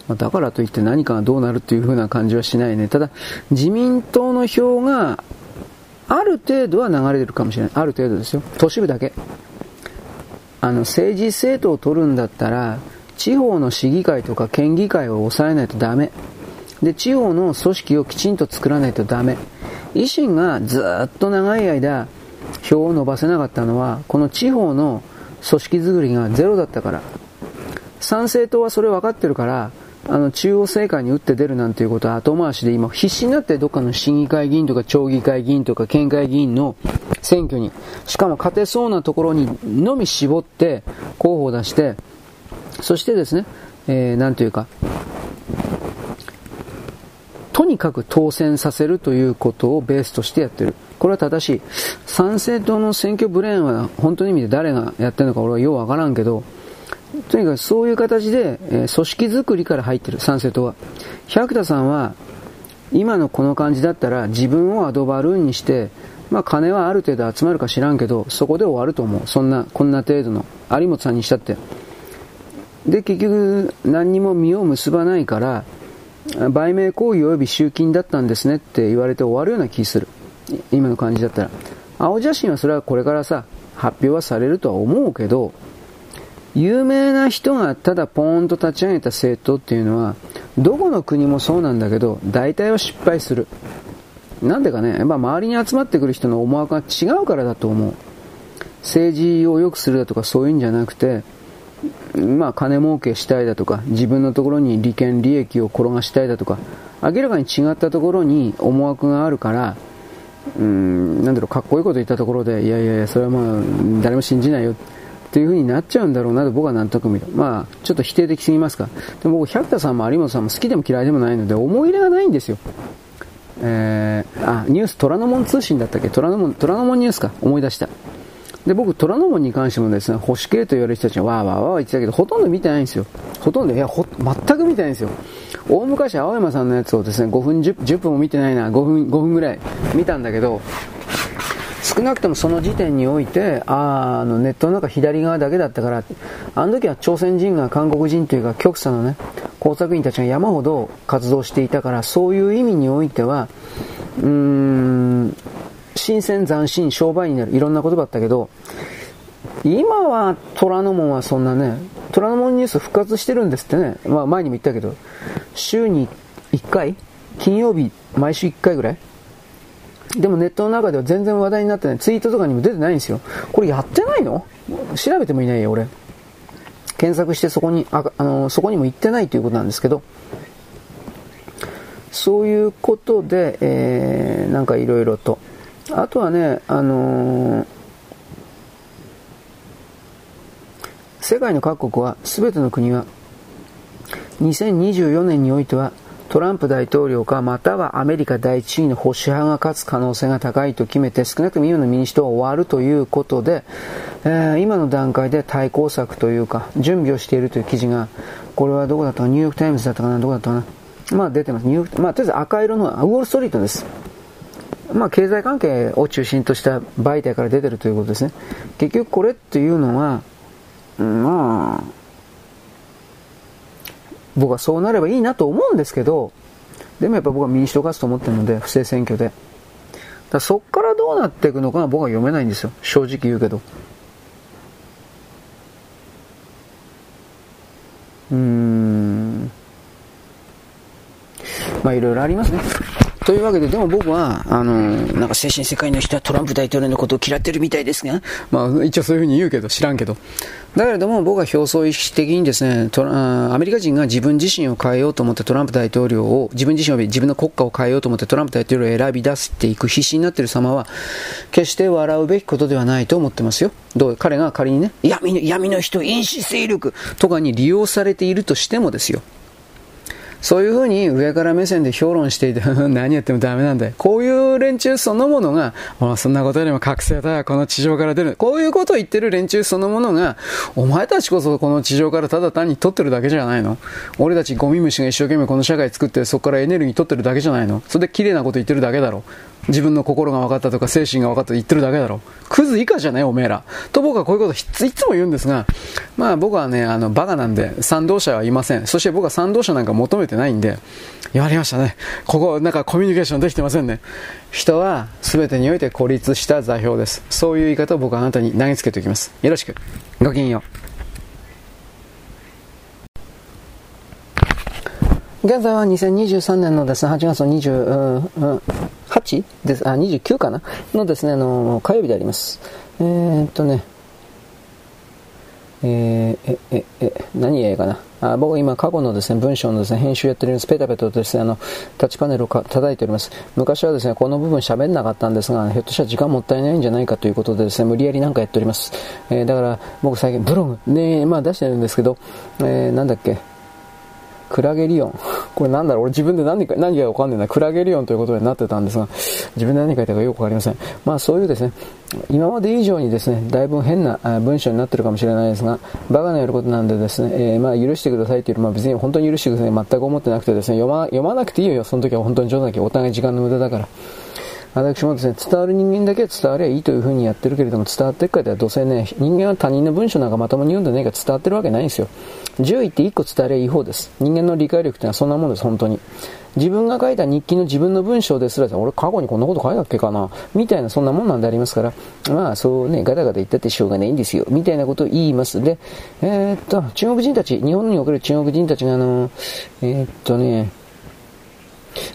まあ、だからといって何かがどうなるというふうな感じはしないね。ただ、自民党の票がある程度は流れてるかもしれない。ある程度ですよ。都市部だけ。あの、政治政党を取るんだったら、地方の市議会とか県議会を抑えないとダメ。で、地方の組織をきちんと作らないとダメ。維新がずっと長い間、票を伸ばせなかったのは、この地方の組織作りがゼロだったから。参政党はそれ分かってるから、あの、中央政界に打って出るなんていうことは後回しで今必死になってどっかの市議会議員とか町議会議員とか県会議員の選挙に、しかも勝てそうなところにのみ絞って候補を出して、そしてですね、えー、なんというか、とにかく当選させるということをベースとしてやってる。これは正しい。参政党の選挙ブレーンは本当に意味で誰がやってるのか俺はようわからんけど、とにかくそういう形で、え、組織づくりから入ってる、参政党は。百田さんは、今のこの感じだったら自分をアドバルーンにして、まあ金はある程度集まるか知らんけど、そこで終わると思う。そんな、こんな程度の。有本さんにしたって。で、結局、何にも実を結ばないから、売名行為及び集金だったんですねって言われて終わるような気する。今の感じだったら。青写真はそれはこれからさ、発表はされるとは思うけど、有名な人がただポーンと立ち上げた政党っていうのは、どこの国もそうなんだけど、大体は失敗する。なんでかね、やっぱ周りに集まってくる人の思惑が違うからだと思う。政治を良くするだとかそういうんじゃなくて、まあ金儲けしたいだとか、自分のところに利権利益を転がしたいだとか、明らかに違ったところに思惑があるから、うん、なんだろう、かっこいいこと言ったところで、いやいやいや、それはまあ、誰も信じないよ。っていう風になっちゃうんだろうなと僕は納得見る。まあ、ちょっと否定的すぎますか。でも僕、百田さんも有本さんも好きでも嫌いでもないので、思い入れがないんですよ。えー、あ、ニュース、虎ノ門通信だったっけ？虎ノ門、虎ノ門ニュースか。思い出した。で、僕、虎ノ門に関してもですね、保守系と言われる人たちはわーわーわー言ってたけど、ほとんど見てないんですよ。ほとんど、いや、ほ、全く見てないんですよ。大昔、青山さんのやつをですね、5分10、10分も見てないな、5分、5分ぐらい見たんだけど、少なくともその時点において、ああのネットの中左側だけだったから、あの時は朝鮮人が韓国人というか極左のね、工作員たちが山ほど活動していたから、そういう意味においては、うーん、新鮮斬新、商売になる、いろんな言葉だったけど、今は虎ノ門はそんなね、虎ノ門ニュース復活してるんですってね。まあ前にも言ったけど、週に1回金曜日、毎週1回ぐらいでもネットの中では全然話題になってない。ツイートとかにも出てないんですよ。これやってないの？調べてもいないよ、俺。検索してそこに、あ、あの、そこにも行ってないということなんですけど、そういうことで、えー、なんかいろいろと。あとはね、あのー、世界の各国は、すべての国は、2024年においては、トランプ大統領かまたはアメリカ第一位の保守派が勝つ可能性が高いと決めて少なくとも今の民主党は終わるということで、えー、今の段階で対抗策というか準備をしているという記事がこれはどこだったかニューヨークタイムズだったかな？どこだったかな？まあ出てます。ニューヨークまあとりあえず赤色のウォールストリートです。まあ、経済関係を中心とした媒体から出てるということですね。結局これっていうのは、まあ、僕はそうなればいいなと思うんですけど、でもやっぱ僕は民主党勝つと思ってるので、不正選挙で。だそっからどうなっていくのかは僕は読めないんですよ。正直言うけど。うーん。まあいろいろありますね。というわけで、でも僕は、あの、なんか精神世界の人はトランプ大統領のことを嫌ってるみたいですが、まあ一応そういうふうに言うけど、知らんけど。だけれども僕は表層意識的にですね、アメリカ人が自分自身を変えようと思ってトランプ大統領を、自分自身を自分の国家を変えようと思ってトランプ大統領を選び出していく必死になっている様は、決して笑うべきことではないと思ってますよ。どう彼が仮にね、闇の闇の人、因子勢力とかに利用されているとしてもですよ。そういうふうに上から目線で評論していて 何やってもダメなんだよ。こういう連中そのものが、そんなことよりも覚醒だよ、この地上から出る。こういうことを言ってる連中そのものが、お前たちこそこの地上からただ単に取ってるだけじゃないの俺たちゴミ虫が一生懸命この社会作ってそこからエネルギー取ってるだけじゃないのそれで綺麗なこと言ってるだけだろ。自分の心が分かったとか精神が分かったと言ってるだけだろ。クズ以下じゃないおめえら。と僕はこういうこといつも言うんですが、まあ僕はね、あの、バカなんで、賛同者はいません。そして僕は賛同者なんか求めてないんで、やりましたね。ここ、なんかコミュニケーションできてませんね。人は全てにおいて孤立した座標です。そういう言い方を僕はあなたに投げつけておきます。よろしく。ごきげんよう。現在は2023年のですね、8月の28です、あ、29かな？のですね、あの、火曜日であります。えー、っとね、えー、え、え、え、何やかな？あ僕今過去のですね、文章のですね、編集やってるんです。ペタペタとですね、あの、タッチパネルを叩いております。昔はですね、この部分喋んなかったんですが、ひょっとしたら時間もったいないんじゃないかということでですね、無理やりなんかやっております。えー、だから僕最近ブログね、まあ出してるんですけど、えー、なんだっけ、クラゲリオン。これなんだろう？俺自分で何か、何がわかんないな。クラゲリオンということになってたんですが、自分で何書いたかよくわかりません。まあそういうですね、今まで以上にですね、だいぶ変な文章になってるかもしれないですが、バカのやることなんでですね、えー、まあ許してくださいというまあ別に本当に許してください。全く思ってなくてですね、読ま、読まなくていいよ。その時は本当に冗談だけお互い時間の無駄だから。私もですね、伝わる人間だけは伝わりゃいいというふうにやってるけれども、伝わっていくかではどうせね、人間は他人の文章なんかまともに読んでないから伝わってるわけないんですよ。10位って1個伝わりゃいい方です。人間の理解力ってのはそんなもんです、本当に。自分が書いた日記の自分の文章ですら、俺過去にこんなこと書いたっけかな？みたいなそんなもんなんでありますから、まあそうね、ガタガタ言ったってしょうがないんですよ。みたいなことを言います。で、えー、っと、中国人たち、日本における中国人たちがあの、えー、っとね、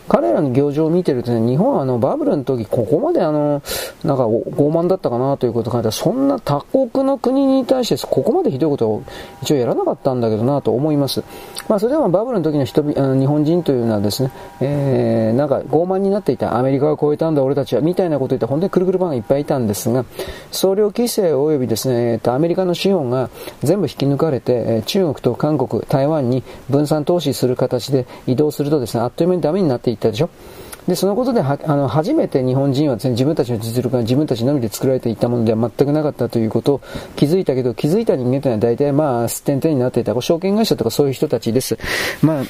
彼らの行情を見てるとね、日本はあのバブルの時、ここまであの、なんか傲慢だったかなということを考えたら、そんな他国の国に対してここまでひどいことを一応やらなかったんだけどなと思います。まあそれでもバブルの時の人あの日本人というのはですね、えー、なんか傲慢になっていた、アメリカを超えたんだ俺たちは、みたいなことを言った本当にくるくるバンがいっぱいいたんですが、総量規制及びですね、えー、とアメリカの資本が全部引き抜かれて、中国と韓国、台湾に分散投資する形で移動するとですね、あっという間にダメになっていったでしょ？で、そのことでは、あの、初めて日本人は、自分たちの実力が自分たちのみで作られていったものでは全くなかったということを気づいたけど、気づいた人間というのは大体まあ、すってんてんになっていた、証券会社とかそういう人たちです。まあ、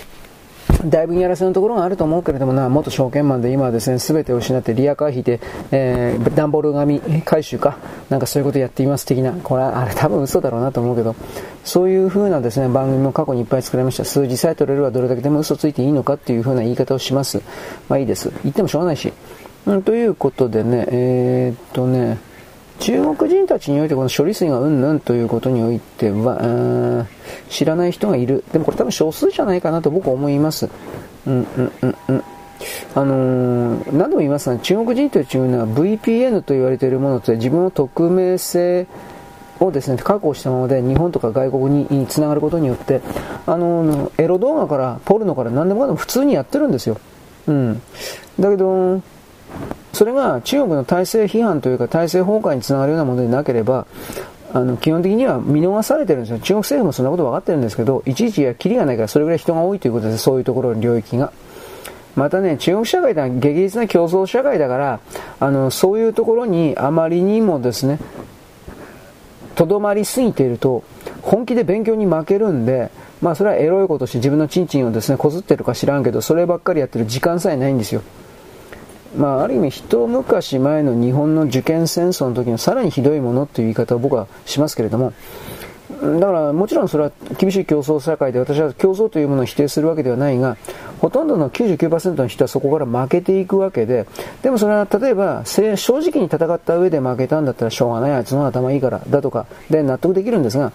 だいぶやらせのところがあると思うけれどもな、元証券マンで今はですね、すべてを失ってリアカー引いて、えー、段ボール紙回収か、なんかそういうことやっています的な、これは、あれ多分嘘だろうなと思うけど、そういう風なですね、番組も過去にいっぱい作られました。数字さえ取れればどれだけでも嘘ついていいのかっていう風な言い方をします。まあいいです。言ってもしょうがないし。うん、ということでね、えー、っとね、中国人たちにおいてこの処理水がうんぬんということにおいては、知らない人がいる。でもこれ多分少数じゃないかなと僕は思います。うんうんうんうん。あのー、何度も言いますが、中国人というのは VPN と言われているものって自分の匿名性をですね、確保したままで日本とか外国につながることによって、あのー、エロ動画からポルノから何でもかんでも普通にやってるんですよ。うん。だけど、それが中国の体制批判というか体制崩壊につながるようなものでなければ、あの基本的には見逃されてるんですよ。中国政府もそんなこと分かってるんですけど、いちいちやキリがないからそれぐらい人が多いということです。そういうところの領域が。またね、中国社会では激烈な競争社会だから、あの、そういうところにあまりにもですね、とどまりすぎていると、本気で勉強に負けるんで、まあそれはエロいことして自分のチンチンをですね、こずってるか知らんけど、そればっかりやってる時間さえないんですよ。まあ、ある意味一昔前の日本の受験戦争の時のさらにひどいものという言い方を僕はしますけれども、だからもちろんそれは厳しい競争社会で私は競争というものを否定するわけではないが、ほとんどの99%の人はそこから負けていくわけで、でもそれは例えば正直に戦った上で負けたんだったらしょうがない、あいつの頭いいからだとかで納得できるんですが、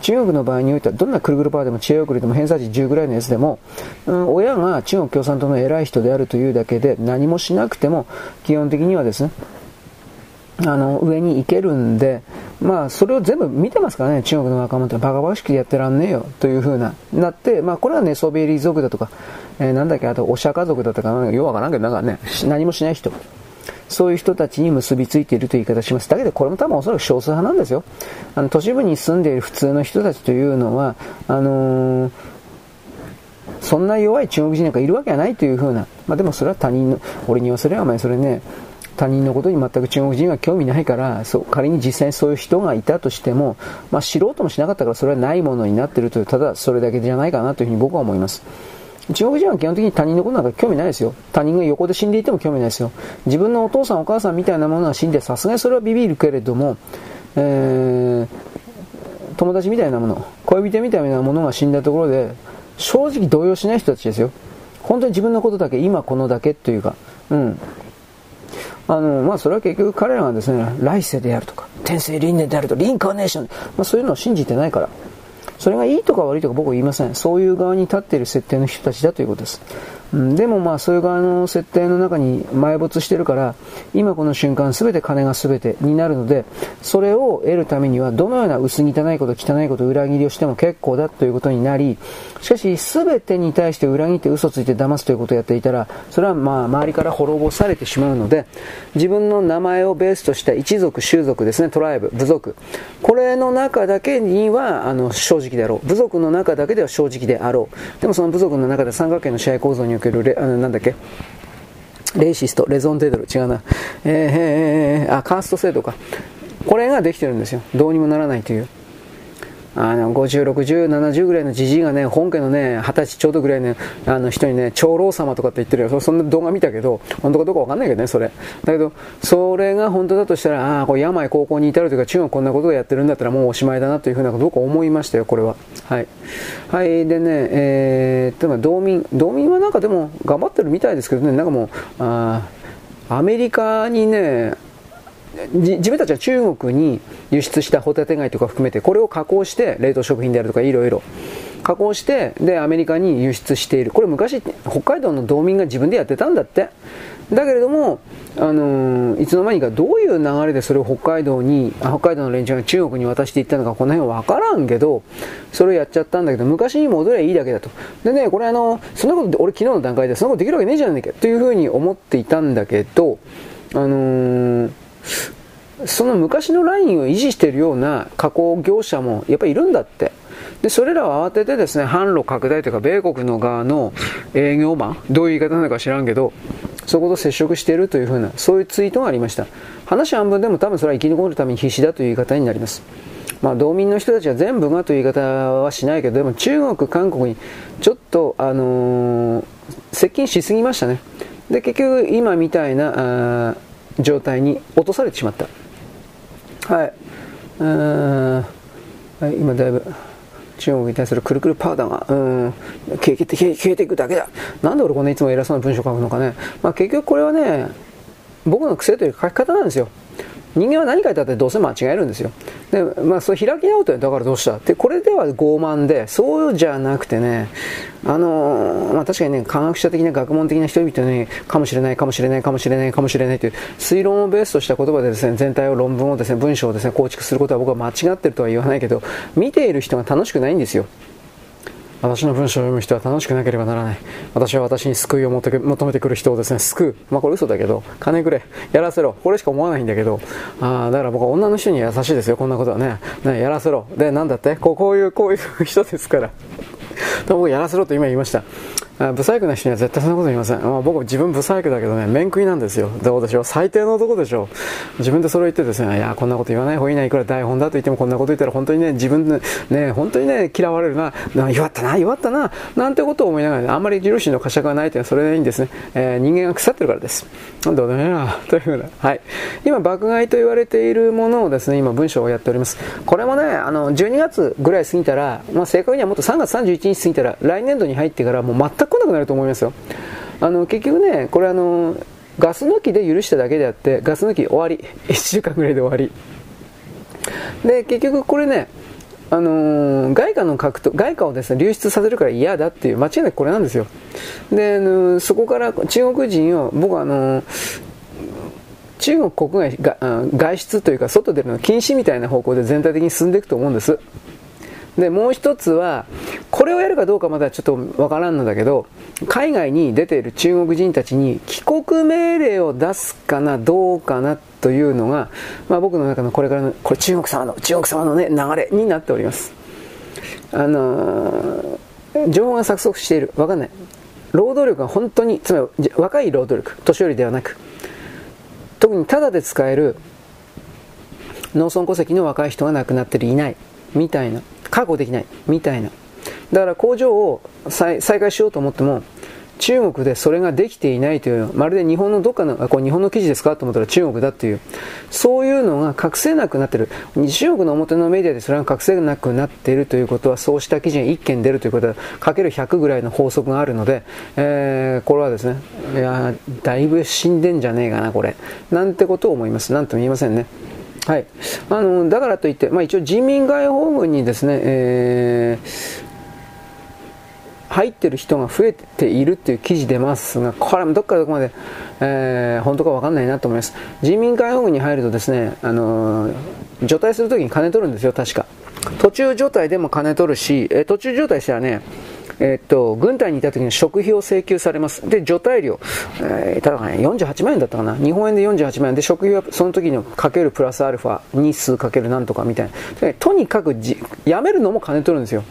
中国の場合においては、どんなくるぐるパーでも知恵遅れでも偏差値10ぐらいのやつでも、うん、親が中国共産党の偉い人であるというだけで何もしなくても、基本的にはですね、あの、上に行けるんで、まあ、それを全部見てますからね、中国の若者ってバカバカしくやってらんねえよ、というふうな、なって、まあ、これはね、ソビエリ族だとか、えー、なんだっけ、あと、お釈迦族だとか、ようわからんけど、なんかね、何もしない人。そういう人たちに結びついているという言い方します。だけど、これも多分おそらく少数派なんですよ。あの、都市部に住んでいる普通の人たちというのは、あのー、そんな弱い中国人なんかいるわけがないというふうな、まあでもそれは他人の、俺に言わせればお前それね、他人のことに全く中国人は興味ないからそう仮に実際にそういう人がいたとしても、まあ、知ろうともしなかったからそれはないものになっているというただそれだけじゃないかなというふうに僕は思います中国人は基本的に他人のことなんか興味ないですよ。他人が横で死んでいても興味ないですよ。自分のお父さんお母さんみたいなものが死んで、さすがにそれはビビるけれども、えー、友達みたいなもの、恋人みたいなものが死んだところで、正直動揺しない人たちですよ。本当に自分のことだけ、今このだけというか、うん。あの、まあ、それは結局彼らがですね、来世であるとか、天性輪廻であるとか、リンカーネーション、まあ、そういうのを信じてないから。それがいいとか悪いとか僕は言いません。そういう側に立っている設定の人たちだということです。うん、でもまあそういう側の設定の中に埋没してるから今この瞬間全て金が全てになるのでそれを得るためにはどのような薄汚いこと汚いこと裏切りをしても結構だということになりしかし全てに対して裏切って嘘ついて騙すということをやっていたらそれはまあ周りから滅ぼされてしまうので自分の名前をベースとした一族種族ですねトライブ部族。これの中だけにはあの正直であろう。部族の中だけでは正直であろう。でもその部族の中で三角形の試合構造におけるレあのなんだっけ？レイシスト、レゾンテドル、違うな。えー、えー、あ、カースト制度か。これができてるんですよ。どうにもならないという。あの、50、60、70ぐらいのじじいがね、本家のね、20歳ちょうどぐらいの、あの人にね、長老様とかって言ってるよ。そんな動画見たけど、本当かどうかわかんないけどね、それ。だけど、それが本当だとしたら、ああ、これ病高校に至るというか、中国こんなことをやってるんだったらもうおしまいだなというふうなこと僕思いましたよ、これは。はい。はい、でね、えー、例えば道民、道民はなんかでも頑張ってるみたいですけどね、なんかもう、あアメリカにね、自分たちは中国に輸出したホタテ貝とか含めてこれを加工して冷凍食品であるとかいろいろ。加工してでアメリカに輸出している。これ昔北海道の道民が自分でやってたんだって。だけれども、あのー、いつの間にかどういう流れでそれを北海道に北海道の連中が中国に渡していったのかこの辺は分からんけどそれをやっちゃったんだけど昔に戻ればいいだけだと。でねこれあのそんなこと俺昨日の段階でそんなことできるわけねえじゃねえかというふうに思っていたんだけどあのーその昔のラインを維持しているような加工業者もやっぱりいるんだって。で、それらは慌ててですね、販路拡大というか、米国の側の営業マン、どういう言い方なのか知らんけど、そこと接触しているというふうな、そういうツイートがありました。話半分でも多分それは生き残るために必死だという言い方になります。まあ、道民の人たちは全部がという言い方はしないけど、でも中国、韓国にちょっと、あのー、接近しすぎましたね。で、結局今みたいな状態に落とされてしまった。はい。うんはい、今だいぶ中国に対するくるくるパウダーが、うん、消えて消えていくだけだ。なんで俺こんないつも偉そうな文章書くのかね。まあ結局これはね、僕の癖というか書き方なんですよ。人間は何書いたってどうせ間違えるんですよ。で、まあ、それ開き直ってだからどうした？って、これでは傲慢で、そうじゃなくてね、あの、まあ、確かにね、科学者的な学問的な人々に、かもしれない、かもしれない、かもしれない、かもしれないという、推論をベースとした言葉でですね、全体を論文をですね、文章をですね、構築することは僕は間違ってるとは言わないけど、見ている人が楽しくないんですよ。私の文章を読む人は楽しくなければならない。私は私に救いを求めてくる人をですね、救う。まあこれ嘘だけど、金くれ、やらせろ。これしか思わないんだけど、あだから僕は女の人に優しいですよ、こんなことはね。ねやらせろ。で、なんだって？こうこういう、こういう人ですから。僕やらせろと今言いました。不細工な人には絶対そんなこと言いません。まあ、僕自分不細工だけどね、面食いなんですよ。どうでしょう最低の男でしょう。自分でそれを言ってですね、いや、こんなこと言わない方がいいな、いくら台本だと言ってもこんなこと言ったら本当にね、自分でね、本当にね、嫌われるな、弱ったな、弱ったな、なんてことを思いながら、ね、あんまり許しの呵責がないというのはそれでいいんですね。えー、人間が腐ってるからです。どうでもいいな、というふうな。はい。今、爆買いと言われているものをですね、今文章をやっております。これもね、あの、12月ぐらい過ぎたら、まあ正確にはもっと3月31日過ぎたら、来年度に入ってからもう全く来なくなると思いますよ。あの、結局ね、これあの、ガス抜きで許しただけであって、ガス抜き終わり。1週間ぐらいで終わり。で、結局これね、あのー、外貨の獲得、外貨をですね、流出させるから嫌だっていう、間違いなくこれなんですよ。で、あのー、そこから中国人を、僕はあのー、中国国外が外出というか外出るの禁止みたいな方向で全体的に進んでいくと思うんです。で、もう一つは、これをやるかどうかまだちょっとわからんのだけど、海外に出ている中国人たちに帰国命令を出すかな、どうかなというのが、まあ僕の中のこれからの、これ中国様の、中国様のね、流れになっております。あのー、情報が錯綜している。わかんない。労働力が本当に、つまり若い労働力、年寄りではなく、特にタダで使える農村戸籍の若い人が亡くなってるいない、みたいな。確保できないみたいな。だから工場を再開しようと思っても中国でそれができていないというまるで日本のどっかのこれ日本の記事ですかと思ったら中国だっていうそういうのが隠せなくなっている。中国の表のメディアでそれが隠せなくなっているということはそうした記事が1件出るということはかける100ぐらいの法則があるので、えー、これはですねいやだいぶ死んでんじゃねえかなこれ。なんてことを思います。なんとも言いませんね。はい、あのだからといって、まあ、一応人民解放軍にですね、えー、入ってる人が増えているっていう記事出ますが、これもどっからどこまで、えー、本当か分かんないなと思います。人民解放軍に入るとですね、あの除隊するときに金取るんですよ、確か。途中状態でも金取るし、え途中状態したらね、えっと、軍隊にいた時に食費を請求されます。で、除隊料、えー、ただね、48万円だったかな。日本円で48万円で、食費はその時にかけるプラスアルファ、日数かけるなんとかみたいな。とにかくじ、辞めるのも金取るんですよ。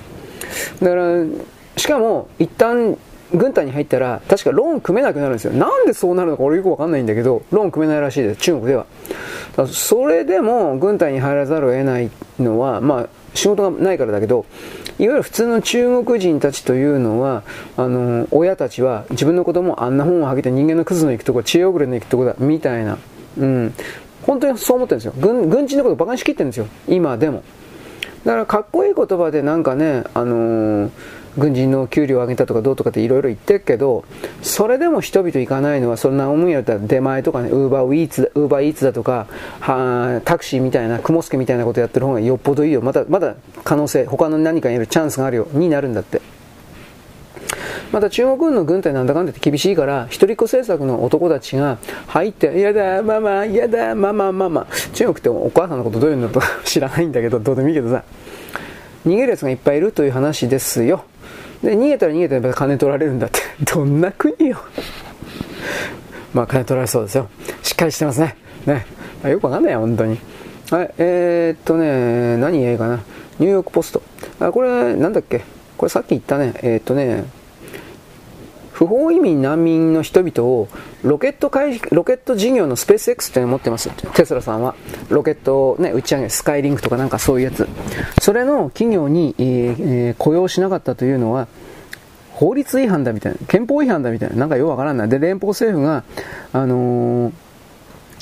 だから、しかも、一旦、軍隊に入ったら、確かローン組めなくなるんですよ。なんでそうなるのか俺よくわかんないんだけど、ローン組めないらしいです、中国では。それでも、軍隊に入らざるを得ないのは、まあ、仕事がないからだけど、いわゆる普通の中国人たちというのは、あの、親たちは自分の子供あんな本をはげて人間のクズの行くとこ、知恵遅れの行くとこだ、みたいな。うん。本当にそう思ってるんですよ。軍、軍人のこと馬鹿にしきってるんですよ。今でも。だからかっこいい言葉でなんかね、あのー軍人の給料を上げたとかどうとかっていろいろ言ってるけど、それでも人々行かないのは、そんな思いやったら出前とかね、ウーバーイーツ、ウーバーイーツだとか、はタクシーみたいな、雲助みたいなことやってる方がよっぽどいいよ。また、まだ可能性、他の何かにやるチャンスがあるよ、になるんだって。また中国軍の軍隊なんだかんだって厳しいから、一人っ子政策の男たちが入って、嫌だ、ママ、嫌だ、ママ、ママ。中国ってお母さんのことどういうんだと知らないんだけど、どうでもいいけどさ。逃げる奴がいっぱいいるという話ですよ。で、逃げたら逃げたら金取られるんだって。どんな国よ。まあ、金取られそうですよ。しっかりしてますね。ね。よくわかんないよ、本当に。はい、えー、っとね、何言えかな。ニューヨークポスト。あ、これ、なんだっけ。これさっき言ったね。えー、っとね、不法移民難民の人々をロケット開ロケット事業のスペース X っていうのを持ってます。テスラさんは。ロケットをね、打ち上げ、スカイリンクとかなんかそういうやつ。それの企業に、えー、雇用しなかったというのは、法律違反だみたいな、憲法違反だみたいな、なんかよくわからない。で、連邦政府が、あのー、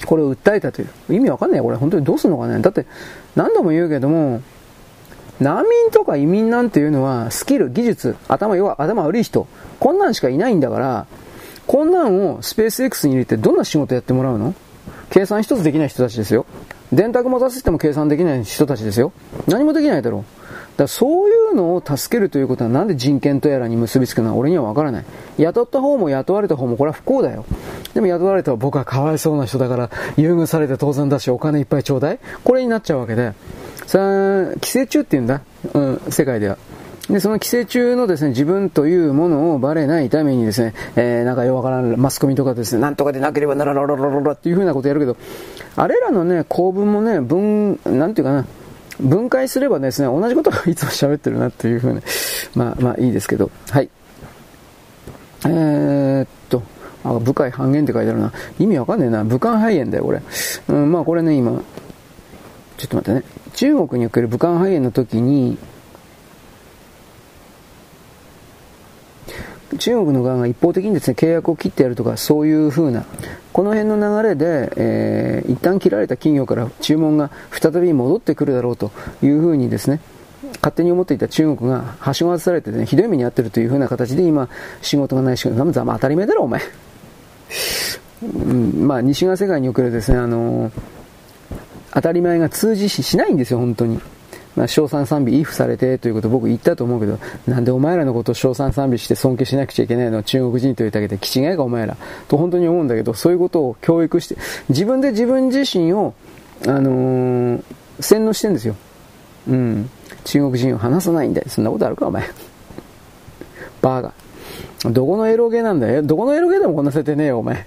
これを訴えたという。意味わかんない、これ。本当にどうすんのかね。だって、何度も言うけども、難民とか移民なんていうのは、スキル、技術、頭弱、頭悪い人、こんなんしかいないんだから、こんなんをスペース X に入れてどんな仕事やってもらうの？計算一つできない人たちですよ。電卓持たせても計算できない人たちですよ。何もできないだろう。だからそういうのを助けるということはなんで人権とやらに結びつくのは俺にはわからない。雇った方も雇われた方もこれは不幸だよ。でも雇われた僕はかわいそうな人だから優遇されて当然だしお金いっぱいちょうだいこれになっちゃうわけで。さあ、寄生虫って言うんだ。うん、世界では。で、その寄生虫のですね、自分というものをバレないためにですね、えー、なんかよくわからんマスコミとかですね、なんとかでなければなららららららっていうふうなことやるけど、あれらのね、構文もね、分、なんていうかな、分解すればですね、同じことがいつも喋ってるなっていうふうに、まあまあいいですけど、はい。えー、っと、あ、部会半減って書いてあるな。意味わかんねえな。武漢肺炎だよ、これ。うん、まあこれね、今、ちょっと待ってね。中国における武漢肺炎の時に、中国の側が一方的にですね、契約を切ってやるとか、そういう風な、この辺の流れで、えー、一旦切られた企業から注文が再び戻ってくるだろうという風にですね、勝手に思っていた中国が橋を外されて、ね、ひどい目に遭っているという風な形で今、仕事がない仕事、ま当たり前だろ、お前。うん、まあ、西側世界におけるですね、あのー、当たり前が通じしないんですよ、本当に。まあ、賞賛賛美、イフされてということ僕言ったと思うけど、なんでお前らのことを賞賛賛美して尊敬しなくちゃいけないの？中国人というだけで、気違いかお前ら。と本当に思うんだけど、そういうことを教育して、自分で自分自身を、あのー、洗脳してんですよ。うん。中国人を話さないんだよ。そんなことあるか、お前。バーガー。どこのエロゲなんだよ。どこのエロゲでもこんな設定ねえよ、お前。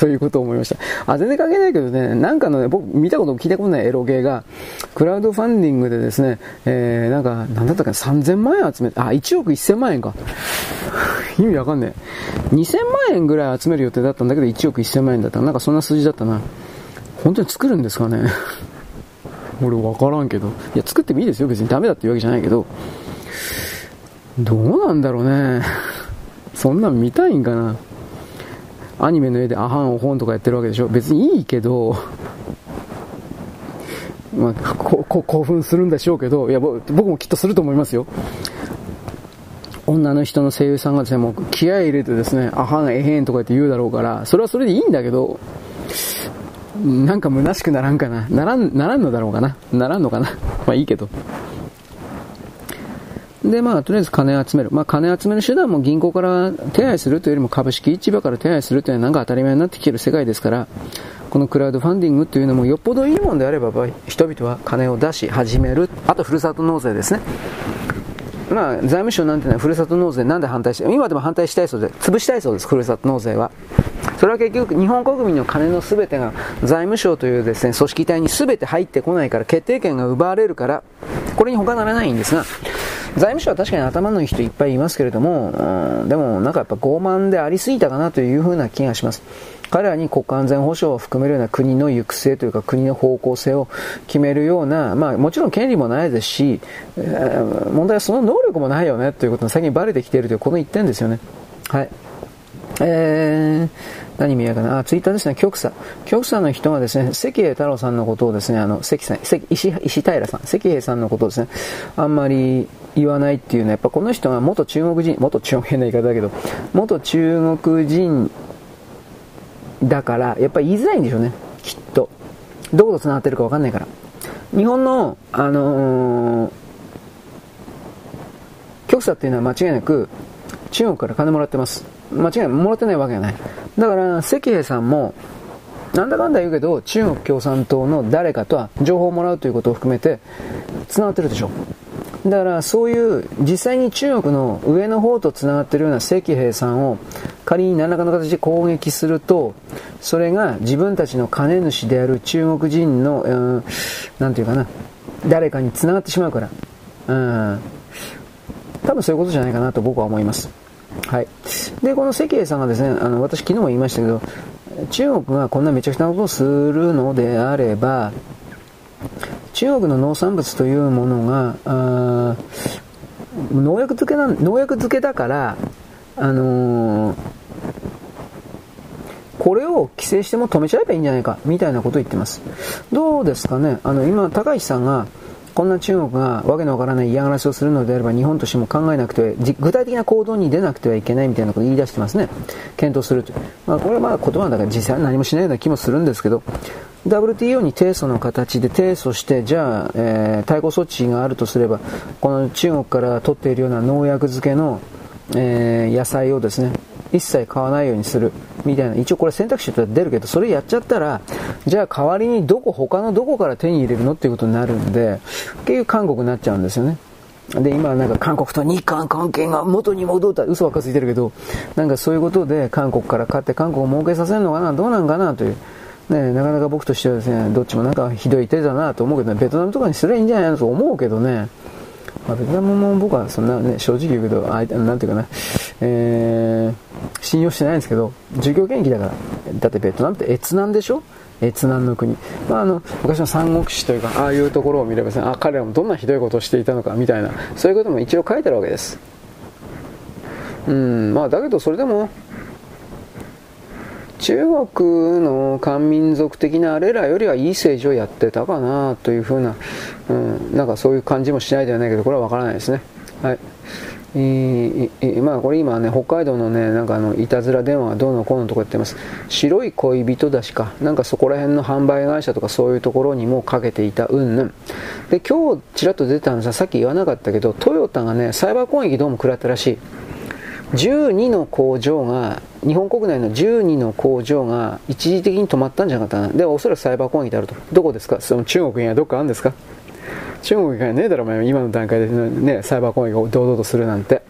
ということを思いました。あ、全然関係ないけどね、なんかのね、僕見たこと聞いたことないエロゲーが、クラウドファンディングでですね、えー、なんか、なんだったか3000万円集めあ、1億1000万円か。意味わかんねえ。2000万円ぐらい集める予定だったんだけど、1億1000万円だった。なんかそんな数字だったな。本当に作るんですかね。俺わからんけど。いや、作ってもいいですよ。別にダメだっていうわけじゃないけど。どうなんだろうね。そんなん見たいんかな。アニメの絵でアハンオホンとかやってるわけでしょ？別にいいけど、まあ、興奮するんでしょうけど、いや、僕もきっとすると思いますよ。女の人の声優さんがですね、もう気合入れてですね、アハンエヘンとか言って言うだろうから、それはそれでいいんだけど、なんか虚しくならんかな。ならん、ならんのだろうかな。ならんのかな。まあいいけど。で、まあ、とりあえず金集める。まあ、金集める手段も銀行から手配するというよりも株式市場から手配するというのはなんか当たり前になってきてる世界ですから、このクラウドファンディングというのもよっぽどいいものであれば、人々は金を出し始める。あと、ふるさと納税ですね。まあ、財務省なんていうのはふるさと納税なんで反対して、今でも反対したいそうで、潰したいそうです、ふるさと納税は。それは結局、日本国民の金の全てが財務省というですね、組織体に全て入ってこないから、決定権が奪われるから、これに他ならないんですが、財務省は確かに頭のいい人いっぱいいますけれども、うん、でもなんかやっぱ傲慢でありすぎたかなというふうな気がします。彼らに国家安全保障を含めるような国の行く末というか国の方向性を決めるような、まあもちろん権利もないですし、えー、問題はその能力もないよねということが最近バレてきているというこの一点ですよね。はい。えー、何見えるかな？あ、ツイッターですね、極左。極左の人がですね、関平太郎さんのことをですね、あの、関さん、石石平さん、関平さんのことをですね、あんまり言わないっていうのは、やっぱこの人が元中国人、元中国変な言い方だけど、元中国人だから、やっぱり言いづらいんでしょうね、きっと。どこと繋がってるかわかんないから。日本の、あのー、極左っていうのは間違いなく、中国から金もらってます。間違い、もらってないわけがない。だから、関平さんも、なんだかんだ言うけど、中国共産党の誰かとは情報をもらうということを含めて、繋がってるでしょ。だからそういう実際に中国の上の方と繋がってるような関平さんを仮に何らかの形で攻撃するとそれが自分たちの金主である中国人の、うん、なんていうかな誰かに繋がってしまうから、うん、多分そういうことじゃないかなと僕は思いますはい。で、この関平さんがですね、あの、私昨日も言いましたけど、中国がこんなめちゃくちゃなことをするのであれば、中国の農産物というものが、農薬漬けな農薬漬けだから、あのー、これを規制しても止めちゃえばいいんじゃないか、みたいなことを言ってます。どうですかね？あの、今、高市さんが、こんな中国がわけのわからない嫌がらせをするのであれば日本としても考えなくて具体的な行動に出なくてはいけないみたいなことを言い出してますね。検討すると。いう、まあ、これはまあ言葉だから実際何もしないような気もするんですけど WTO に提訴の形で提訴してじゃあ、えー、対抗措置があるとすればこの中国から取っているような農薬漬けの、えー、野菜をですね一切買わないようにするみたいな一応これ選択肢として出るけどそれやっちゃったらじゃあ代わりにどこ他のどこから手に入れるのっていうことになるんで結局韓国になっちゃうんですよねで、今なんか韓国と日韓関係が元に戻った嘘ばっかついてるけど、なんかそういうことで韓国から買って韓国を儲けさせるのかなどうなんかなという。ね、なかなか僕としてはですね、どっちもなんかひどい手だなと思うけど、ね、ベトナムとかにすればいいんじゃないのと思うけどね。まあ、ベトナムも僕はそんなね、正直言うけど、あなんていうかな、えー、信用してないんですけど、儒教権益だから。だってベトナムって越南でしょ？越南の国。まあ、あの、昔の三国志というか、ああいうところを見ればですね、あ、彼らもどんなひどいことをしていたのか、みたいな、そういうことも一応書いてあるわけです。うん、まあ、だけどそれでも、中国の漢民族的なあれらよりはいい政治をやってたかなというふうな、うん、なんかそういう感じもしないではないけど、これはわからないですね。はい。えー、まあこれ今ね、北海道のね、なんかあの、いたずら電話どうのこうのとか言ってます。白い恋人だしか、なんかそこら辺の販売会社とかそういうところにもかけていた、うんぬん。で、今日ちらっと出たのさ、さっき言わなかったけど、トヨタがね、サイバー攻撃どうも食らったらしい。12の工場が、日本国内の12の工場が一時的に止まったんじゃなかったな。で、おそらくサイバー攻撃であると。どこですか？その中国にはどっかあるんですか？中国にはねえだろ、お前、今の段階で、ね、サイバー攻撃を堂々とするなんて。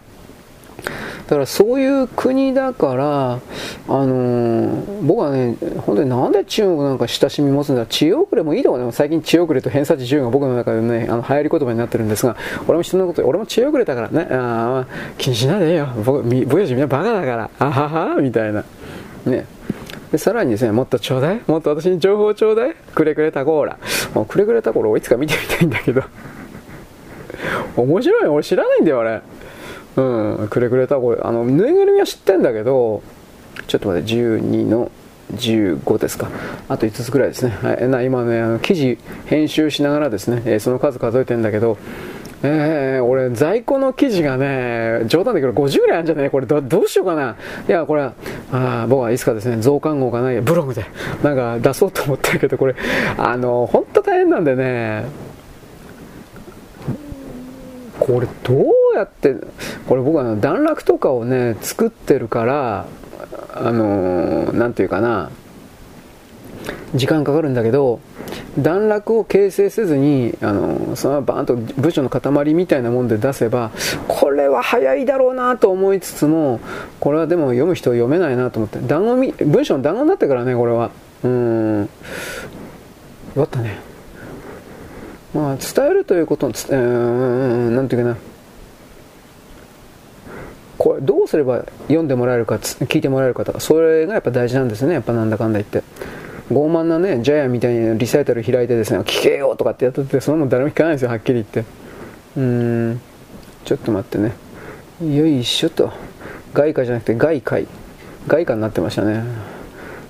だからそういう国だから、あのー、僕はね、本当になんで中国なんか親しみ持つんだ知恵遅れもいいとこで最近知恵遅れと偏差値10が僕の中でね、あの流行り言葉になってるんですが、俺も人のこと、俺も知恵遅れたからね、あ気にしないでよ。僕、僕たちみんなバカだから、あはは、みたいな。ね。で、さらにですね、もっとちょうだいもっと私に情報ちょうだいくれくれたコーラ。もうくれくれたコーラをいつか見てみたいんだけど。面白い俺知らないんだよ、あれ。うん、くれくれたコーラ。あの、ぬいぐるみは知ってんだけど、ちょっと待って、12の15ですか。あと5つくらいですね。はい、な今ね、あの記事編集しながらですね、えー、その数数えてんだけど、えー、俺、在庫の記事がね、冗談だけど50ぐらいあるんじゃないこれど、どうしようかな。いや、これは、あ僕はいつかですね、増刊号がな？い、ブログで、なんか出そうと思ってるけど、これ、あの、本当大変なんでね、これどうやって、これ僕は段落とかをね、作ってるから、あの、なんていうかな、時間かかるんだけど、段落を形成せずにあのそのバーンと部署の塊みたいなもんで出せばこれは早いだろうなと思いつつもこれはでも読む人は読めないなと思って団子文章の団子になってからねこれは。うん。よかったね。まあ伝えるということの、えー、なんていうかなこれどうすれば読んでもらえるか聞いてもらえるかとかそれがやっぱ大事なんですねやっぱなんだかんだ言って傲慢なね、ジャイアンみたいにリサイタル開いてですね、聞けよとかってやってて、そのも誰も聞かないんですよ、はっきり言って。うーん、ちょっと待ってね。よいしょと。外貨じゃなくて外界。外貨になってましたね。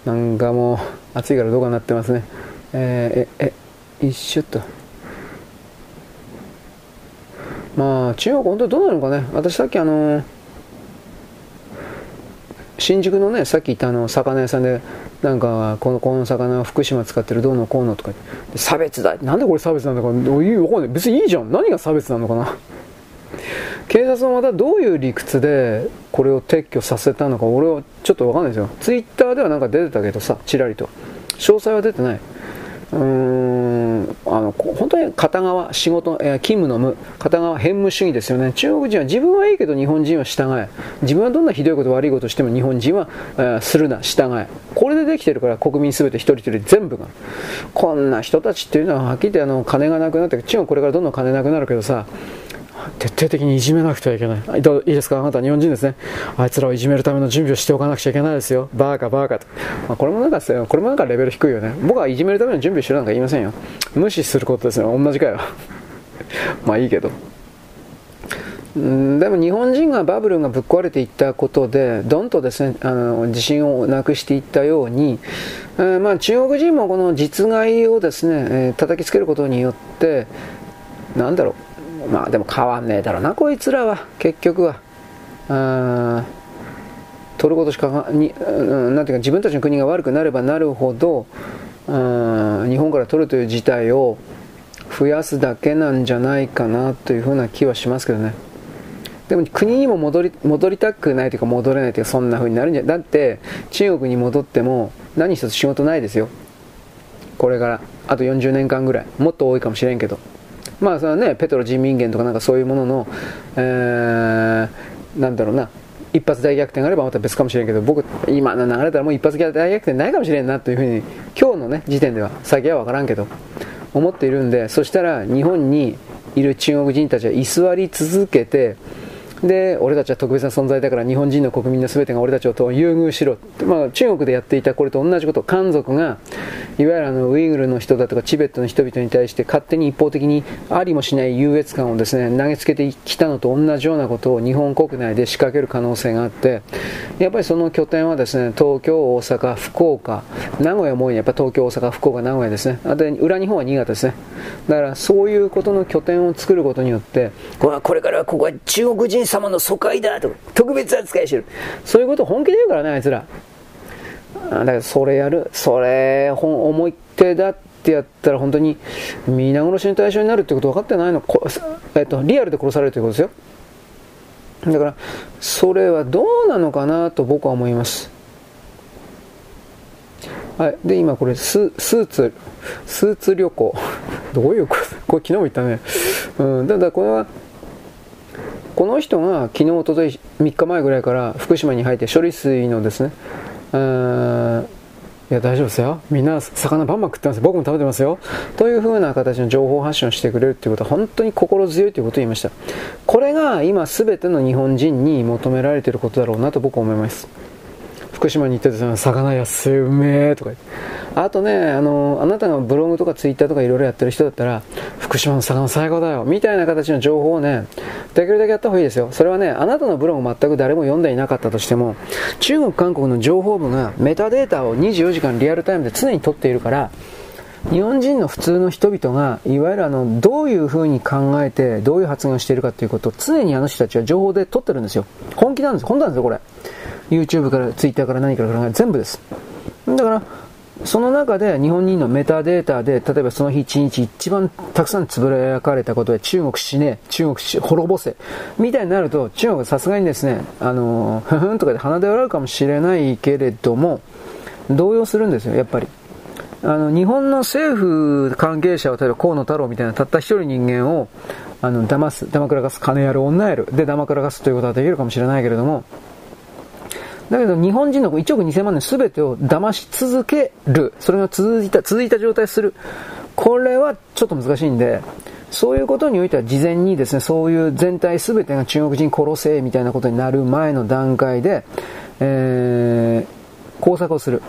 なんかもう、暑いからどうかなってますね。えー、え、え、一緒と。まあ、中国本当どうなるのかね。私さっきあの新宿のね、さっき言ったあの魚屋さんで、なんか、この、この魚は福島使ってるどうのこうのとか差別だ。なんでこれ差別なんだか、どういうわかんない。別にいいじゃん。何が差別なのかな。警察はまたどういう理屈でこれを撤去させたのか、俺はちょっとわかんないですよ。ツイッターではなんか出てたけどさ、ちらりと。詳細は出てない。うんあの本当に片側、仕事、えー、勤務の無、片側、偏無主義ですよね。中国人は自分はいいけど日本人は従え。自分はどんなひどいこと悪いことしても日本人は、えー、するな、従え。これでできてるから国民全て一人一人全部が。こんな人たちっていうのははっきり言ってあの金がなくなって、中国これからどんどん金なくなるけどさ、徹底的にいじめなくてはいけない。どういいですか？あなた日本人ですね。あいつらをいじめるための準備をしておかなくちゃいけないですよ。バーカバーカと。まあ、これもなんかこれもなんかレベル低いよね。僕はいじめるための準備をしろなんか言いませんよ。無視することですよ。同じかよ。まあいいけど。でも日本人がバブルがぶっ壊れていったことで、どんとですね、あの自信をなくしていったように、えー、まあ中国人もこの実害をですね、えー、叩きつけることによって、なんだろう、まあでも変わんねえだろうな、こいつらは、結局は。あ取ることしかに、うん、なんていうか自分たちの国が悪くなればなるほど、うん、日本から取るという事態を増やすだけなんじゃないかなというふうな気はしますけどね。でも国にも戻り戻りたくないというか戻れないというかそんな風になるんじゃだって中国に戻っても何一つ仕事ないですよこれからあと40年間ぐらいもっと多いかもしれんけどまあそれはねペトロ人民元とかなんかそういうものの、えー、なんだろうな一発大逆転があればまた別かもしれんけど僕今の流れたらもう一発大逆転ないかもしれんなというふうに今日のね時点では先は分からんけど思っているんでそしたら日本にいる中国人たちは居座り続けてで俺たちは特別な存在だから日本人の国民の全てが俺たちを優遇しろ、まあ、中国でやっていたこれと同じこと。漢族がいわゆるあのウイグルの人だとかチベットの人々に対して勝手に一方的にありもしない優越感をですね投げつけてきたのと同じようなことを日本国内で仕掛ける可能性があってやっぱりその拠点はですね東京、大阪、福岡名古屋も多いやっぱ東京、大阪、福岡、名古屋ですね。あと裏日本は新潟ですね。だからそういうことの拠点を作ることによってこれからここは中国人様の疎開だとか、特別扱いしてる。そういうこと本気で言うからね、あいつら。だからそれやる、それ、本思いっ手だってやったら本当に皆殺しの対象になるってこと分かってないの、えっと、リアルで殺されるということですよ。だから、それはどうなのかなと僕は思います。はい。で、今これス、スーツ、スーツ旅行。どういうことこれ昨日も言ったね。うん。ただこれは、この人が昨日、おととい、3日前ぐらいから福島に入って処理水のですね、いや大丈夫ですよ。みんな魚バンバン食ってます僕も食べてますよ。という風な形の情報発信をしてくれるっていうことは本当に心強いということを言いました。これが今全ての日本人に求められていることだろうなと僕は思います。福島に行ってですね、魚安いうめえとか言って。あとね、あの、あなたがブログとかツイッターとかいろいろやってる人だったら、福島の魚最高だよ、みたいな形の情報をね、できるだけやった方がいいですよ。それはね、あなたのブログ全く誰も読んでいなかったとしても、中国、韓国の情報部がメタデータを24時間リアルタイムで常に取っているから、日本人の普通の人々が、いわゆるあの、どういう風に考えて、どういう発言をしているかということを常にあの人たちは情報で取ってるんですよ。本気なんです。本当なんですよ、これ。YouTube から Twitter から何からから全部です。だから、その中で日本人のメタデータで、例えばその日一日一番たくさんつぶやかれたことで中国死ね、中国死、滅ぼせ、みたいになると中国はさすがにですね、あの、ふふんとかで鼻で笑うかもしれないけれども、動揺するんですよ、やっぱり。あの、日本の政府関係者を、例えば河野太郎みたいなたった一人人間を、あの、騙す、騙くらかす、金やる、女やる、で騙くらかすということはできるかもしれないけれども、だけど日本人の1億2000万年全てを騙し続ける。それが続いた、続いた状態する。これはちょっと難しいんで、そういうことにおいては事前にですね、そういう全体全てが中国人殺せみたいなことになる前の段階で、えー、工作をする。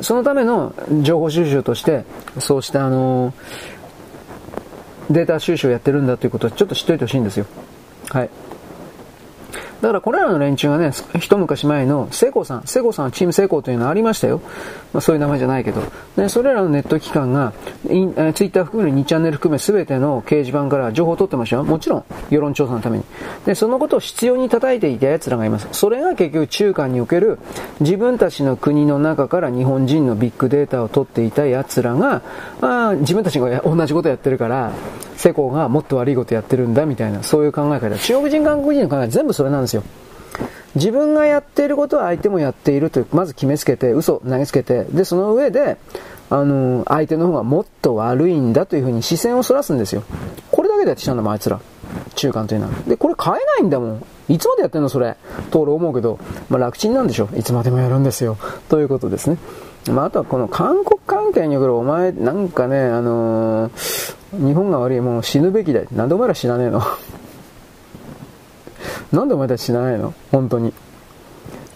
そのための情報収集として、そうしたあのデータ収集をやってるんだということをちょっと知っておいてほしいんですよ。はい。だからこれらの連中がね、一昔前のセコさん、セコさんはチームセコというのありましたよ。まあ、そういう名前じゃないけど。で、それらのネット機関が、インえツイッター含め2チャンネル含め全ての掲示板から情報を取ってましたよ。もちろん、世論調査のために。で、そのことを必要に叩いていた奴らがいます。それが結局中間における自分たちの国の中から日本人のビッグデータを取っていた奴らが、まあ、自分たちが同じことやってるから、世耕がもっと悪いことやってるんだみたいな、そういう考え方。中国人、韓国人の考え全部それなんですよ。自分がやっていることは相手もやっているという、まず決めつけて、嘘投げつけて、で、その上で、あの、相手の方がもっと悪いんだというふうに視線をそらすんですよ。これだけでやってきたんだもん、あいつら。中間というのは。で、これ変えないんだもん。いつまでやってんのそれ。と俺思うけど、まあ楽ちんなんでしょ。いつまでもやるんですよ。ということですね。まあ、あとはこの韓国関係におけるお前、なんかね、あのー、日本が悪い、もう死ぬべきだ。なんでお前ら死なねえの？なんでお前たち死なないの？本当に。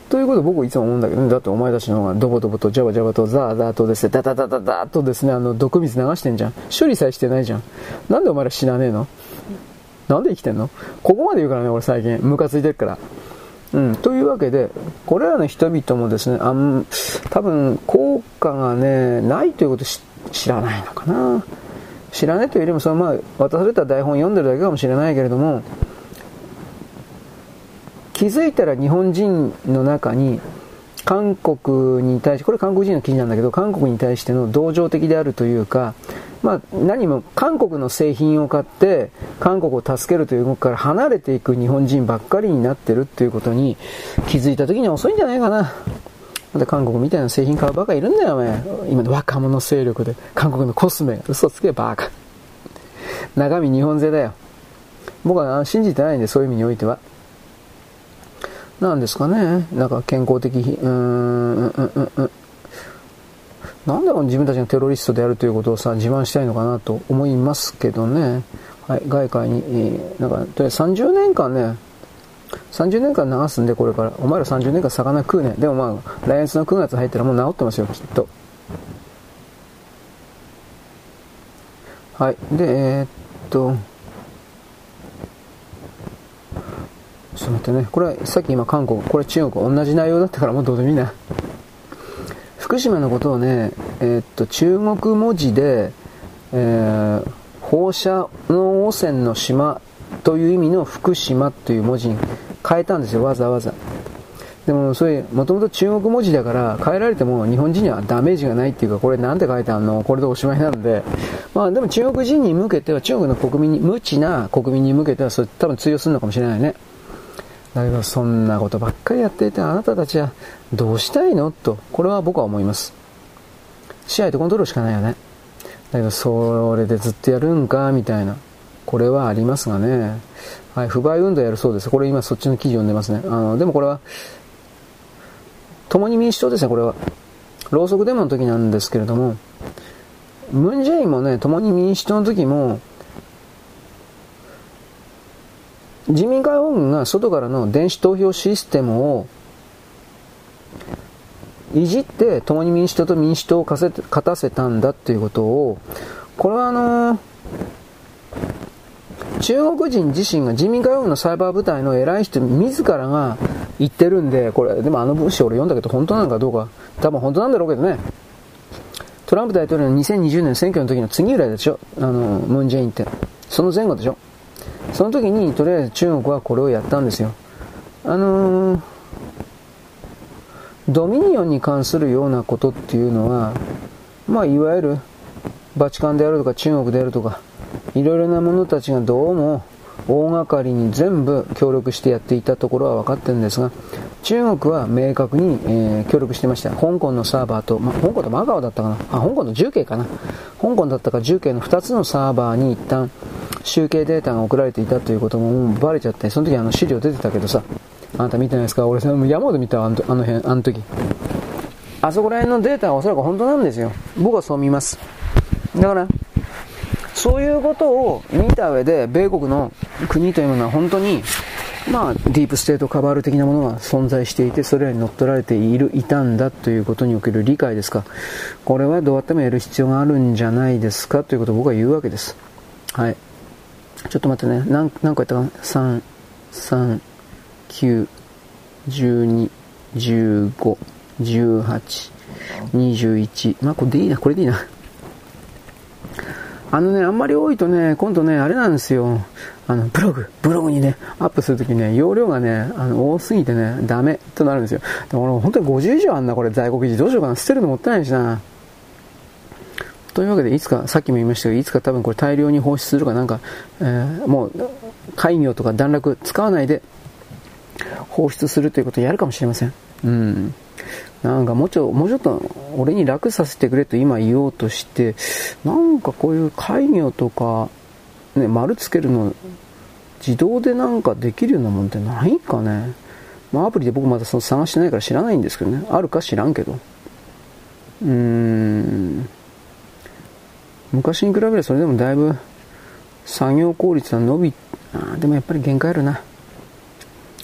ということを僕いつも思うんだけどね、だってお前たちの方がドボドボとジャバジャバとザーザーとですね、ダダダダダとですね、あの毒水流してんじゃん。処理さえしてないじゃん。なんでお前ら死なねえの？なんで生きてんの？ここまで言うからね、俺最近。ムカついてるから。うん、というわけで、これらの人々もですね、あん多分効果がね、ないということ知らないのかな。知らないというよりも、そのまあ、渡された台本読んでるだけかもしれないけれども、気づいたら日本人の中に、韓国に対して、これ韓国人の記事なんだけど、韓国に対しての同情的であるというか、まあ、何も韓国の製品を買って韓国を助けるという動きから離れていく日本人ばっかりになってるっていうことに気づいた時には遅いんじゃないかな。また韓国みたいな製品買うバカいるんだよ、お前。今の若者勢力で。韓国のコスメ。嘘つけ、バカ。中身日本製だよ。僕は信じてないんで、そういう意味においては。なんですかね。なんか健康的、うーん、うん、うん、うん。なんで自分たちがテロリストであるということをさ、自慢したいのかなと思いますけどね。はい、外界に、えー、なんか、とりあえず30年間ね、30年間流すんで、これから。お前ら30年間魚食うね。でもまあ、来月の9月入ったらもう治ってますよ、きっと。はい。で、えー、っと、ちょっと待ってね。これはさっき今韓国、これ中国、同じ内容だったからもうどうでもいいな。福島のことをね、えー、っと、中国文字で、えー、放射能汚染の島という意味の福島という文字に変えたんですよ、わざわざ。でも、それ、もともと中国文字だから、変えられても日本人にはダメージがないっていうか、これなんて書いてあるの？これでおしまいなので、まあでも中国人に向けては、中国の国民に、無知な国民に向けては、それ多分通用するのかもしれないね。だけど、そんなことばっかりやっていて、あなたたちはどうしたいの？と、これは僕は思います。試合とコントロールしかないよね。だけど、それでずっとやるんか、みたいな。これはありますがね。はい、不買運動やるそうです。これ今そっちの記事読んでますね。あの、でもこれは、共に民主党ですね、これは。ろうそくデモの時なんですけれども、ムン・ジェインもね、共に民主党の時も、人民解放軍が外からの電子投票システムをいじって共に民主党と民主党を勝たせたんだっていうことを、これはあの中国人自身が人民解放軍のサイバー部隊の偉い人自らが言ってるんで、これ、でもあの文章俺読んだけど本当なのかどうか、多分本当なんだろうけどね。トランプ大統領の2020年選挙の時の次ぐらいでしょあの、ムン・ジェインって。その前後でしょその時に、とりあえず中国はこれをやったんですよ。あのー、ドミニオンに関するようなことっていうのは、まあ、いわゆる、バチカンであるとか中国であるとか、いろいろな者たちがどうも大掛かりに全部協力してやっていたところは分かってるんですが、中国は明確に、えー、協力してました。香港のサーバーと、ま香港とマカオだったかな？あ、香港の重慶かな？香港だったか重慶の2つのサーバーに一旦集計データが送られていたということももうバレちゃって、その時あの資料出てたけどさ、あなた見てないですか？俺さ山で見たあのあの辺、あの時。あそこら辺のデータはおそらく本当なんですよ。僕はそう見ます。だから、そういうことを見た上で、米国の国というものは本当に、まあ、ディープステートカバール的なものが存在していて、それらに乗っ取られている、いたんだということにおける理解ですか？これはどうやってもやる必要があるんじゃないですか？ということを僕は言うわけです。はい。ちょっと待ってね。何、何個やったかな ?3、3、9、12、15、18、21。まあ、これでいいな、これでいいな。あのね、あんまり多いとね、今度ね、あれなんですよ。あの、ブログ、ブログにね、アップするときね、容量がね、あの、多すぎてね、ダメとなるんですよ。でも俺、本当に50以上あんな、これ、在庫記事。どうしようかな。捨てるのもったいないしな。というわけで、いつか、さっきも言いましたけど、いつか多分これ大量に放出するかなんか、えー、もう、開業とか段落使わないで、放出するということをやるかもしれません。うん。なんかもうちょもうちょっと俺に楽させてくれと今言おうとして、なんかこういう開業とか、ね、丸つけるの自動でなんかできるようなもんってないかね？まあアプリで僕まだその探してないから知らないんですけどね。あるか知らんけど。うーん。昔に比べればそれでもだいぶ作業効率は伸び、あでもやっぱり限界あるな。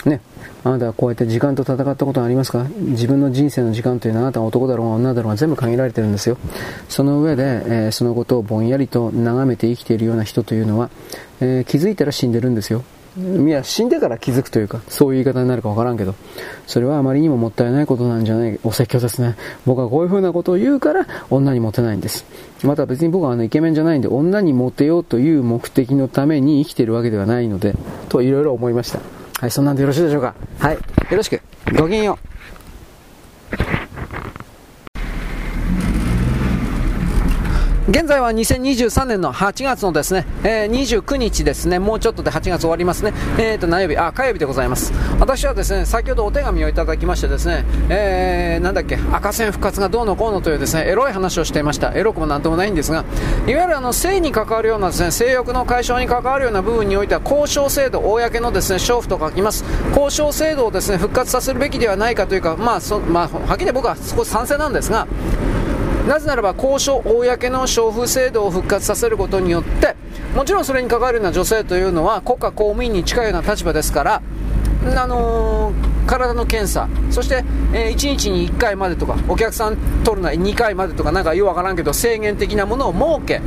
ね。あなたはこうやって時間と戦ったことはありますか？自分の人生の時間というのはあなたは男だろうが女だろうが全部限られてるんですよ。その上で、えー、そのことをぼんやりと眺めて生きているような人というのは、えー、気づいたら死んでるんですよ。いや、死んでから気づくというか、そういう言い方になるかわからんけど、それはあまりにももったいないことなんじゃない、お説教ですね。僕はこういう風なことを言うから、女にモテないんです。また別に僕はあのイケメンじゃないんで、女にモテようという目的のために生きてるわけではないので、といろいろ思いました。はい、そんなんでよろしいでしょうか。はい、よろしく。ごきげんよう。現在は2023年の8月のですね、えー、29日ですね、もうちょっとで8月終わりますね、えーと、何曜日、あ、火曜日でございます。私はですね、先ほどお手紙をいただきましてですね、えー、なんだっけ、赤線復活がどうのこうのというですね、エロい話をしていました。エロくもなんともないんですが、いわゆるあの、性に関わるようなですね、性欲の解消に関わるような部分においては、交渉制度、公のですね、娼婦と書きます。交渉制度をですね、復活させるべきではないかというか、まあ、そまあ、はっきり僕は少し賛成なんですが、なぜならば交渉、公の消費制度を復活させることによって、もちろんそれに関わるような女性というのは国家公務員に近いような立場ですから、あのー、体の検査、そして、えー、1日に1回までとか、お客さん取るのは2回までとか、なんかようわからんけど、制限的なものを設け、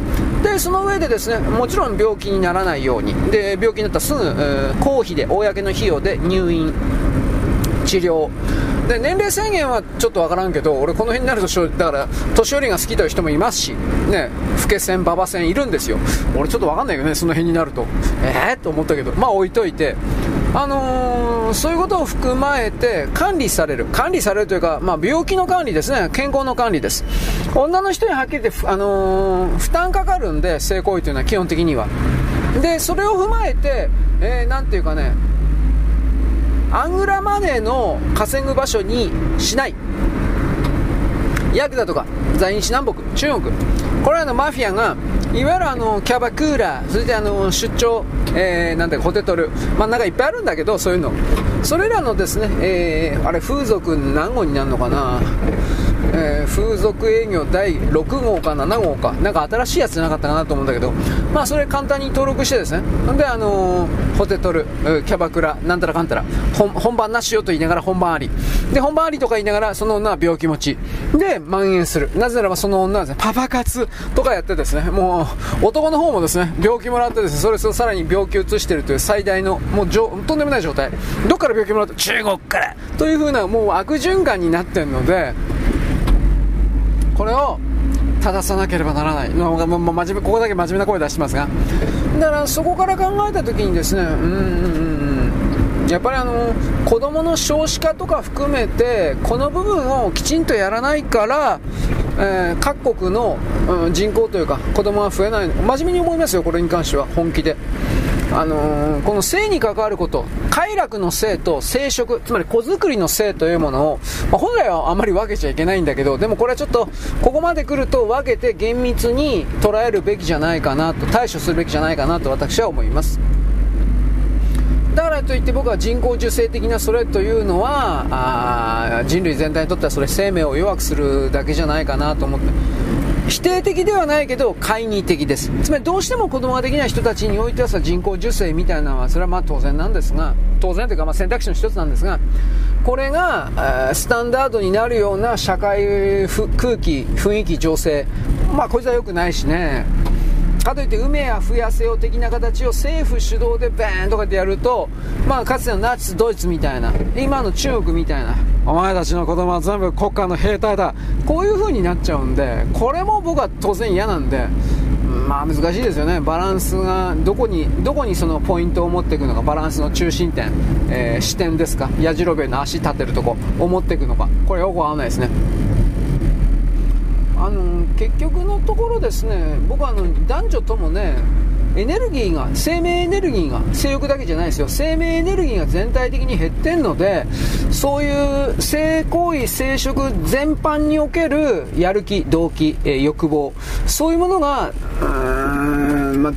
で、その上でですね、もちろん病気にならないように、で、病気になったらすぐ、えー、公費で、公の費用で入院、治療、で、年齢制限はちょっとわからんけど、俺この辺になると、だから、年寄りが好きという人もいますし、ね、老け線、馬場線いるんですよ。俺ちょっとわかんないけどね、その辺になると。えー？と思ったけど、まあ置いといて、あのー、そういうことを含まえて管理される。管理されるというか、まあ病気の管理ですね。健康の管理です。女の人にはっきり言って、あのー、負担かかるんで、性行為というのは基本的には。で、それを踏まえて、えー、ていうかね、アングラマネーの稼ぐ場所にしない。ヤクザとか在日南北、中国、これらのマフィアが、いわゆるあのキャバクーラー、それであの出張、えー、なんてホテトル、まあ、なんかいっぱいあるんだけど、そういうの、それらのですね、えー、あれ、風俗何号になるのかな、えー、風俗営業第6号か7号か、なんか新しいやつじゃなかったかなと思うんだけど、まあそれ簡単に登録してですね、で、あのー、ホテトル、キャバクラ、なんたらかんたら、本番なしよと言いながら本番あり。で、本番ありとか言いながら、その女は病気持ち。で、蔓延する。なぜならばその女はですね、パパ活とかやってですね、もう、男の方もですね、病気もらってですね、それをさらに病気移してるという最大の、もうとんでもない状態。どっから病気もらって中国からという風な、もう悪循環になってるので、これを正さなければならない、まあ、真面目ここだけ真面目な声出してますが。だからそこから考えた時にですねうんうんうん。やっぱりあの子供の少子化とか含めてこの部分をきちんとやらないから、えー、各国の、うん、人口というか子供は増えない。真面目に思いますよこれに関しては本気で。あのー、この性に関わること、快楽の性と生殖、つまり子作りの性というものを、まあ、本来はあまり分けちゃいけないんだけど、でもこれはちょっと、ここまで来ると分けて厳密に捉えるべきじゃないかなと、対処するべきじゃないかなと私は思います。だからといって僕は人工授精的なそれというのはあ人類全体にとってはそれ生命を弱くするだけじゃないかなと思って否定的ではないけど懐疑的です。つまりどうしても子供ができない人たちにおいてはさ人工授精みたいなのはそれはまあ当然なんですが当然というかま選択肢の一つなんですがこれがえスタンダードになるような社会空気雰囲気情勢まあこいつは良くないしね。かといって梅や増やせよ的な形を政府主導でバーンとかってやると、まあ、かつてのナチスドイツみたいな今の中国みたいなお前たちの子供は全部国家の兵隊だ。こういう風になっちゃうんでこれも僕は当然嫌なんでまあ難しいですよね。バランスがどこにどこにそのポイントを持っていくのかバランスの中心点、えー、視点ですか。やじろべえの足立てるとこを持っていくのか。これよくわかんないですね。あの結局のところですね僕はあの男女ともねエネルギーが生命エネルギーが性欲だけじゃないですよ。生命エネルギーが全体的に減ってるのでそういう性行為生殖全般におけるやる気動機、えー、欲望そういうものがうーん、ま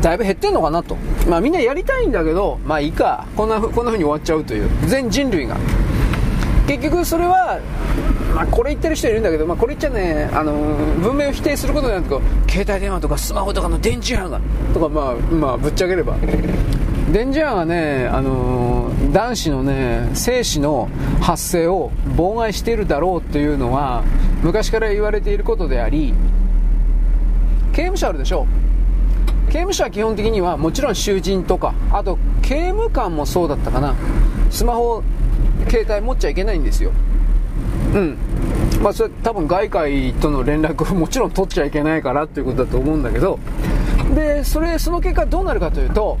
だいぶ減ってんのかなと、まあ、みんなやりたいんだけどまあいいか。こんなこんな風に終わっちゃうという。全人類が。結局それはまあ、これ言ってる人いるんだけど、まあ、これ言っちゃね、あの文明を否定することなんて携帯電話とかスマホとかの電磁波がとか、まあ、まあ、ぶっちゃければ。電磁波がね、あの男子のね精子の発生を妨害しているだろうっていうのは昔から言われていることであり刑務所あるでしょ。刑務所は基本的にはもちろん囚人とかあと刑務官もそうだったかな。スマホ携帯持っちゃいけないんですよ。うん。まあそれ多分外界との連絡を もちろん取っちゃいけないからっていうことだと思うんだけど。でそれその結果どうなるかというと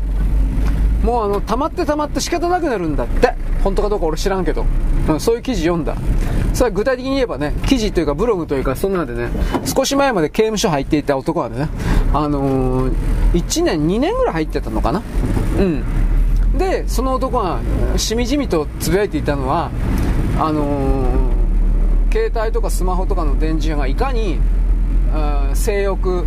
もうあの溜まって溜まって仕方なくなるんだって。本当かどうか俺知らんけど、うん、そういう記事読んだ。それは具体的に言えばね記事というかブログというかそんなんでね少し前まで刑務所入っていた男はねあのー、1年2年ぐらい入ってたのかな。うん。でその男がしみじみとつぶやいていたのはあのー携帯とかスマホとかの電磁波がいかに、性欲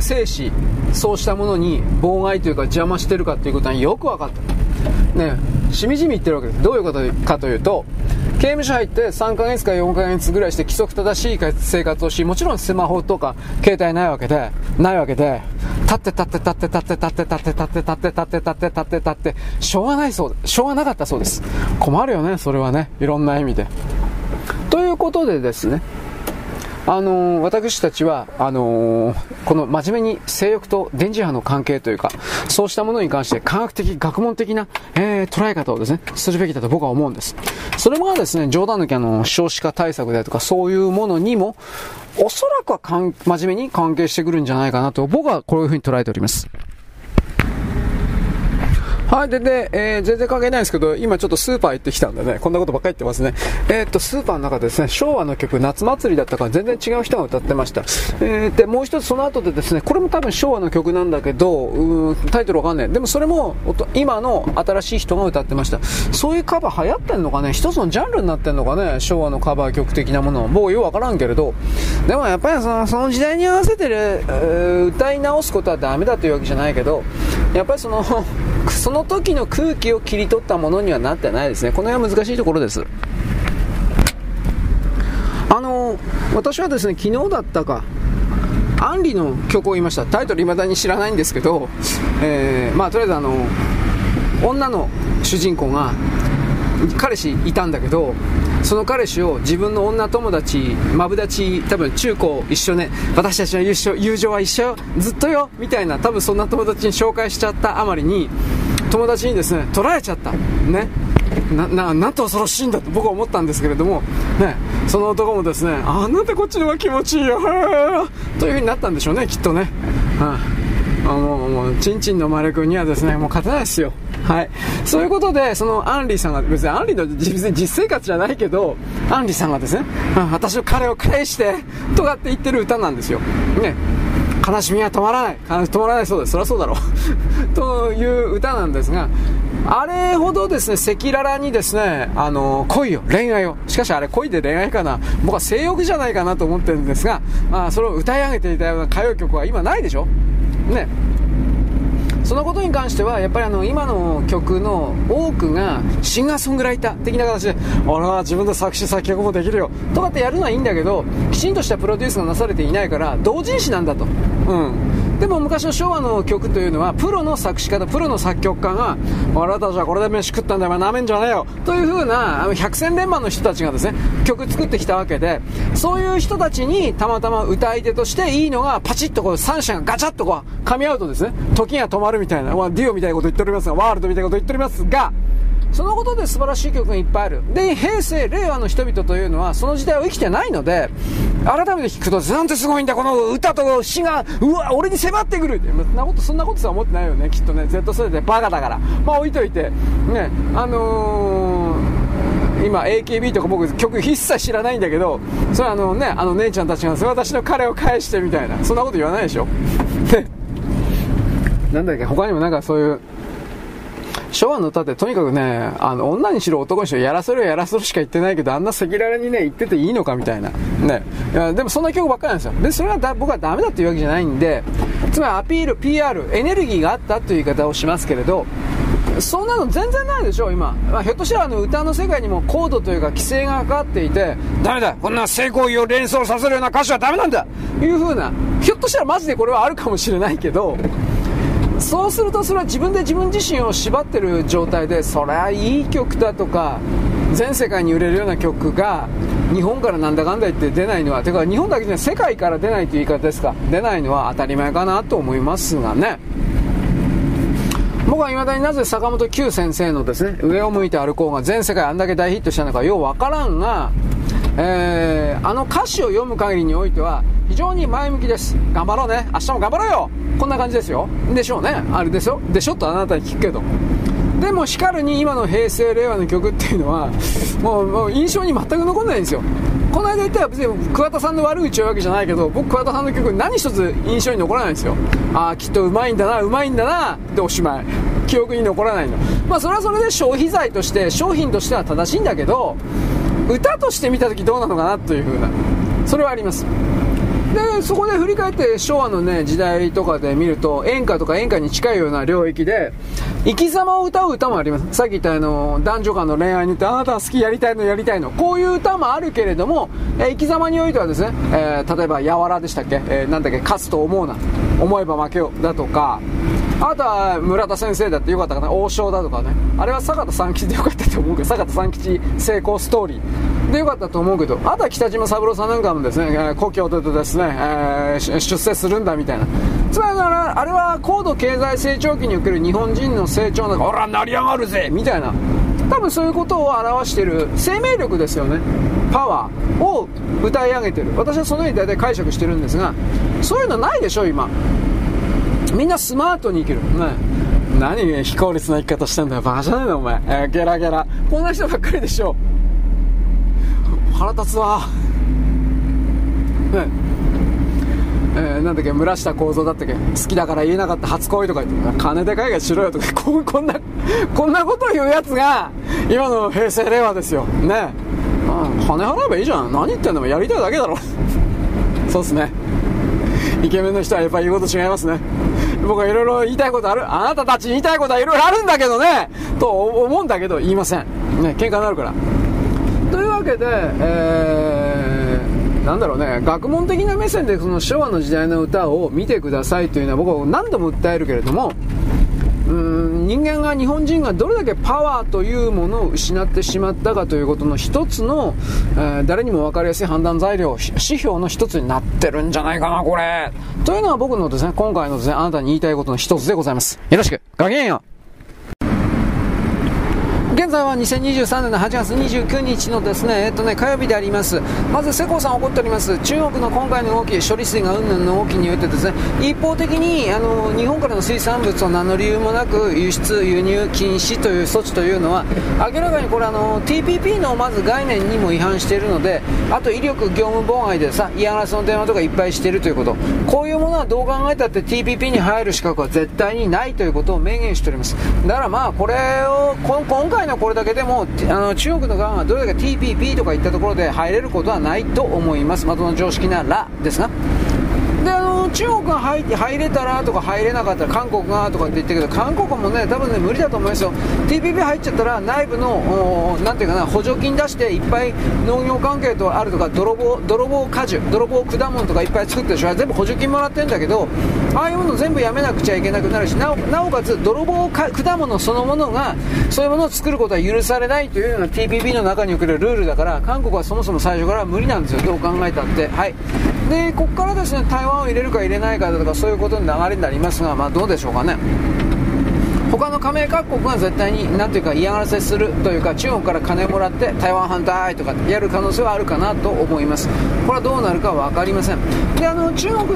精子そうしたものに妨害というか邪魔してるかということはよく分かった。ねしみじみ言ってるわけです。どういうことかというと刑務所入って3ヶ月か4ヶ月ぐらいして規則正しい生活をしもちろんスマホとか携帯ないわけでないわけで立って立って立って立って立って立って立って立って立って立って立ってしょうがないそうしょうがなかったそうです困るよねそれはねいろんな意味でということでですね、あのー、私たちは、あのー、この真面目に性欲と電磁波の関係というか、そうしたものに関して科学的、学問的な、えー、捉え方をですね、するべきだと僕は思うんです。それもですね、冗談抜きあの、少子化対策だとか、そういうものにも、おそらくは真面目に関係してくるんじゃないかなと、僕はこういうふうに捉えております。はい、で、で、えー、全然関係ないんですけど、今ちょっとスーパー行ってきたんでね、こんなことばっかり言ってますね。えー、っと、スーパーの中でですね、昭和の曲、夏祭りだったから全然違う人が歌ってました。えー、で、もう一つその後でですね、これも多分昭和の曲なんだけど、うんタイトルわかんない。でもそれも、今の新しい人が歌ってました。そういうカバー流行ってんのかね？一つのジャンルになってんのかね？昭和のカバー曲的なもの。僕ようわからんけれど、でもやっぱりそのその時代に合わせてる、歌い直すことはダメだというわけじゃないけど、やっぱりその、その時の空気を切り取ったものにはなってないですね。この辺は難しいところです。あの私はですね、昨日だったか、アンリの曲を言いました。タイトル未だに知らないんですけど、えー、まあとりあえずあの、女の主人公が、彼氏いたんだけど、その彼氏を自分の女友達、マブダチ、多分中高一緒ね、私たちの友情は一緒よ、ずっとよ、みたいな、多分そんな友達に紹介しちゃったあまりに、友達にですね、取られちゃった。ね。な、な、なんと恐ろしいんだと僕は思ったんですけれども、ね、その男もですね、あなんでこっちの方が気持ちいいよ、という風になったんでしょうね、きっとね。うん。もう、もう、ちんちんの丸くんにはですね、もう勝てないですよ。はい。そういうことで、そのアンリさんが、別にアンリの実生活じゃないけど、アンリさんがですね、私の彼を返して、とかって言ってる歌なんですよ。ね。悲しみは止まらない。止まらないそうです。そりゃそうだろう。という歌なんですが、あれほどですね、赤裸々にですね、あの、恋を、恋愛を。しかしあれ恋で恋愛かな。僕は性欲じゃないかなと思ってるんですが、まあ、それを歌い上げていたような歌謡曲は今ないでしょね。そのことに関してはやっぱりあの今の曲の多くがシンガーソングライター的な形で俺は自分で作詞作曲もできるよ。とかってやるのはいいんだけどきちんとしたプロデュースがなされていないから同人誌なんだと、うん、でも昔の昭和の曲というのはプロの作詞家とプロの作曲家が俺たちはこれで飯食ったんだよなめんじゃねえよという風な百戦錬磨の人たちがですね曲作ってきたわけでそういう人たちにたまたま歌い手としていいのがパチッとこう3社がガチャッとこう噛み合うとですね時が止まるみたいな、まあ、デュオみたいなこと言っておりますが、ワールドみたいなこと言っておりますが、そのことで素晴らしい曲がいっぱいある。で、平成、令和の人々というのは、その時代を生きてないので、改めて聞くと、なんてすごいんだ、この歌と詩が、うわ、俺に迫ってくるって。そんなこと、そんなことさ思ってないよね、きっとね。Z 世代でバカだから。まあ置いといて、ね、あのー、今 AKB とか僕曲一切知らないんだけど、それあのね、あの姉ちゃんたちが私の彼を返してみたいな、そんなこと言わないでしょ。なんだっけ、他にもなんかそういう、昭和の歌ってとにかくね、あの、女にしろ男にしろやらせろやらせろしか言ってないけど、あんな赤裸々にね、言ってていいのかみたいな。ね。いやでもそんな曲ばっかりなんですよ。で、それはだ僕はダメだっていうわけじゃないんで、つまりアピール、PR、エネルギーがあったという言い方をしますけれど、そんなの全然ないでしょ、今。まあ、ひょっとしたらあの歌の世界にもコードというか規制がかかっていて、ダメだこんな性行為を連想させるような歌詞はダメなんだいう風な、ひょっとしたらマジでこれはあるかもしれないけど、そうするとそれは自分で自分自身を縛ってる状態でそりゃいい曲だとか全世界に売れるような曲が日本からなんだかんだ言って出ないのはてか日本だけじゃ世界から出ないという言い方ですか。出ないのは当たり前かなと思いますがね。僕は未だになぜ坂本九先生のですね上を向いて歩こうが全世界あんだけ大ヒットしたのかようわからんがえー、あの歌詞を読む限りにおいては非常に前向きです。頑張ろうね。明日も頑張ろうよ。こんな感じですよ。でしょうね。あれでしょ？でしょ？とあなたに聞くけど。でもしかるに今の平成令和の曲っていうのはもうもう印象に全く残んないんですよ。この間言ったら別に桑田さんの悪口を言うわけじゃないけど僕桑田さんの曲何一つ印象に残らないんですよ。ああきっとうまいんだなうまいんだなでおしまい。記憶に残らないの。まあそれはそれで消費財として商品としては正しいんだけど歌として見た時どうなのかなという風な。それはあります。でそこで振り返って昭和のね時代とかで見ると演歌とか演歌に近いような領域で生き様を歌う歌もあります。さっき言ったあの男女間の恋愛に言ってあなたは好きやりたいのやりたいの。こういう歌もあるけれども、えー、生き様においてはですね、えー、例えば「やわら」でしたっけ、えー、なんだっけ「勝つと思うな」「思えば負けよ」だとかあとは村田先生だってよかったかな王将だとかねあれは坂田三吉でよかったと思うけど坂田三吉成功ストーリーでよかったと思うけど、あとは北島三郎さんなんかもですね、故郷でですね、えー、出世するんだみたいな。つまりあれは高度経済成長期における日本人の成長の、ほら、成り上がるぜみたいな。多分そういうことを表している生命力ですよね。パワーを歌い上げてる。私はそのように大体解釈してるんですが、そういうのないでしょ、今。みんなスマートに生きる。ね。何非効率な生き方してんだよ。バカじゃないのお前。え、ゲラゲラ。こんな人ばっかりでしょ。腹立つわ。ねえー、なんだっけ、村下幸三だったっけ、好きだから言えなかった初恋とか言って、金で海外しろよとか こ、こんな、こんなことを言うやつが、今の平成令和ですよ。ねえ。金払えばいいじゃん。何言ってんのもやりたいだけだろ。そうっすね。イケメンの人はやっぱ言うこと違いますね。僕はいろいろ言いたいことあるあなたたちに言いたいことはいろいろあるんだけどねと思うんだけど言いません。ね、喧嘩になるから。というわけで、えー、なんだろうね、学問的な目線でその昭和の時代の歌を見てくださいというのは僕は何度も訴えるけれども、うん人間が日本人がどれだけパワーというものを失ってしまったかということの一つの、えー、誰にも分かりやすい判断材料指標の一つになってるんじゃないかなこれ。というのは僕のですね今回のですねあなたに言いたいことの一つでございます。よろしく。ごきげんよ。う現在は2023年の8月29日のですね、えっとね、火曜日であります。まず、世耕さん怒っております。中国の今回の動き、処理水が云々の動きにおいてですね、一方的に、あの、日本からの水産物を何の理由もなく輸出、輸入禁止という措置というのは、明らかにこれあの、TPP のまず概念にも違反しているので、あと威力業務妨害でさ、嫌がらせの電話とかいっぱいしているということ。こういうものはどう考えたって TPP に入る資格は絶対にないということを明言しております。だからまあ、これを、今回のこれだけでもあの中国の側がどれだけ TPP とか言ったところで入れることはないと思います、まの常識ならですが。であの中国が入入れたらとか入れなかったら韓国がとかって言ったけど韓国もね多分ね無理だと思いますよ。TPP 入っちゃったら内部のなんていうかな補助金出していっぱい農業関係とあるとか泥棒泥棒果樹泥棒果物とかいっぱい作ってるでしょ全部補助金もらってるんだけどああいうもの全部やめなくちゃいけなくなるしなおかつ泥棒果物そのものがそういうものを作ることは許されないというような TPP の中におけるルールだから韓国はそもそも最初から無理なんですよ。どう考えたって。はい。でここからですね台湾を入れるか入れないかとかそういうことの流れになりますが、まあ、どうでしょうかね。他の加盟各国が絶対に何ていうか嫌がらせするというか中国から金もらって台湾反対とかやる可能性はあるかなと思います。これはどうなるか分かりません。であの中国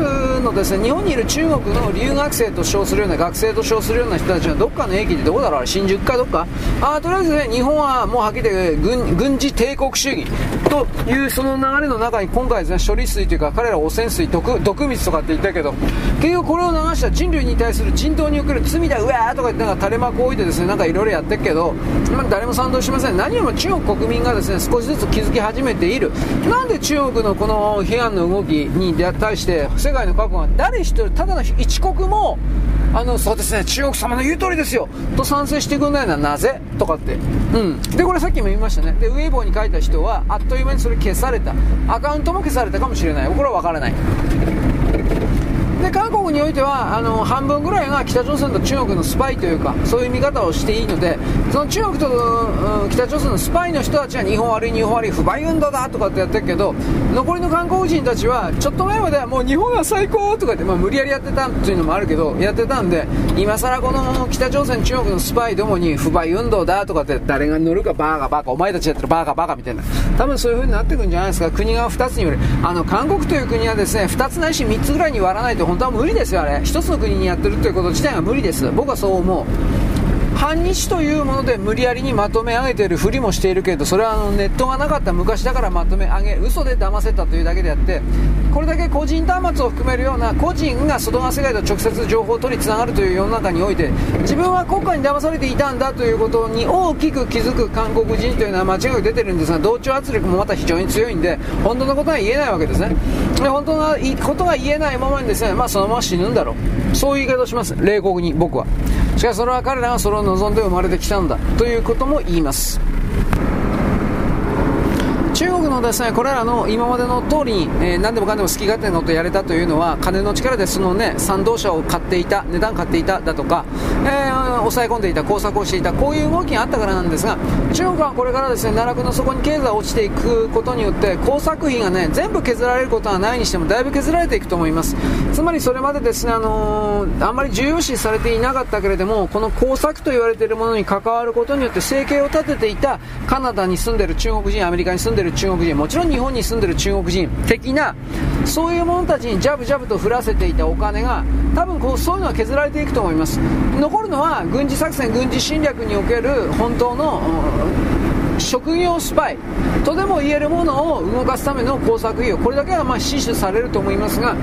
のですね日本にいる中国の留学生と称するような学生と称するような人たちはどっかの駅でどこだろう新宿かどっか？あとりあえずね日本はもうはっきり言って軍軍事帝国主義というその流れの中に今回ですね処理水というか彼ら汚染水毒毒水とかって言ったけど結局これを流した人類に対する人道における罪だうわーとか言ってなんか垂れ幕を置いてですねなんかいろいろやってるけど、まあ、誰も賛同しません。何よりも中国国民がですね少しずつ気づき始めている。なんで中国のこの批判の動きに対して世界の各国が誰一人ただの一国もあのそうですね中国様の言う通りですよ。と賛成してくれないのはなぜ？とかって、うん、でこれさっきも言いましたね。でウェイボーに書いた人はあっという間にそれ消された。アカウントも消されたかもしれない。これは分からない。で韓国においてはあの半分ぐらいが北朝鮮と中国のスパイというかそういう見方をしていいのでその中国と、うん、北朝鮮のスパイの人たちは日本悪い日本悪い不買運動だとかってやってるけど残りの韓国人たちはちょっと前まではもう日本は最高とかって、まあ、無理やりやってたっていうのもあるけどやってたんで今更この北朝鮮中国のスパイどもに不買運動だとかって誰が乗るかバーガバカお前たちやってるバーガバカみたいな。多分そういう風になってくるんじゃないですか。国が2つによる。あの韓国という国はですね2つないし3つぐらいに割らないと本当は無理ですよあれ。一つの国にやってるということ自体が無理です。僕はそう思う。反日というもので無理やりにまとめ上げているふりもしているけどそれはあのネットがなかった昔だからまとめ上げ嘘で騙せたというだけであってこれだけ個人端末を含めるような個人が外側世界と直接情報を取りつながるという世の中において自分は国家に騙されていたんだということに大きく気づく韓国人というのは間違いなく出てるんですが同調圧力もまた非常に強いんで本当のことは言えないわけですね。本当のことが言えないままにですね、まあ、そのまま死ぬんだろう。そういう言い方をします。冷酷に僕は。しかしそれは彼らがそれを望んで生まれてきたんだ。ということも言います。ですね、これらの今までの通りに、えー、何でもかんでも好き勝手なことをやれたというのは、金の力でそのね、賛同者を買っていた、値段買っていただとか、えー、抑え込んでいた、工作をしていた、こういう動きがあったからなんですが、中国はこれからですね、奈落の底に経済が落ちていくことによって、工作費がね、全部削られることはないにしても、だいぶ削られていくと思います。つまりそれまでですね、あのー、あんまり重要視されていなかったけれども、この工作と言われているものに関わることによって生計を立てていたカナダに住んでいる中国人、アメリカに住んでいる中国人、もちろん日本に住んでいる中国人的な、そういう者たちにジャブジャブと降らせていたお金が、多分こうそういうのは削られていくと思います。残るのは軍事作戦、軍事侵略における本当の、職業スパイとでも言えるものを動かすた。めの工作費用これだけはまあ死守されると思いますが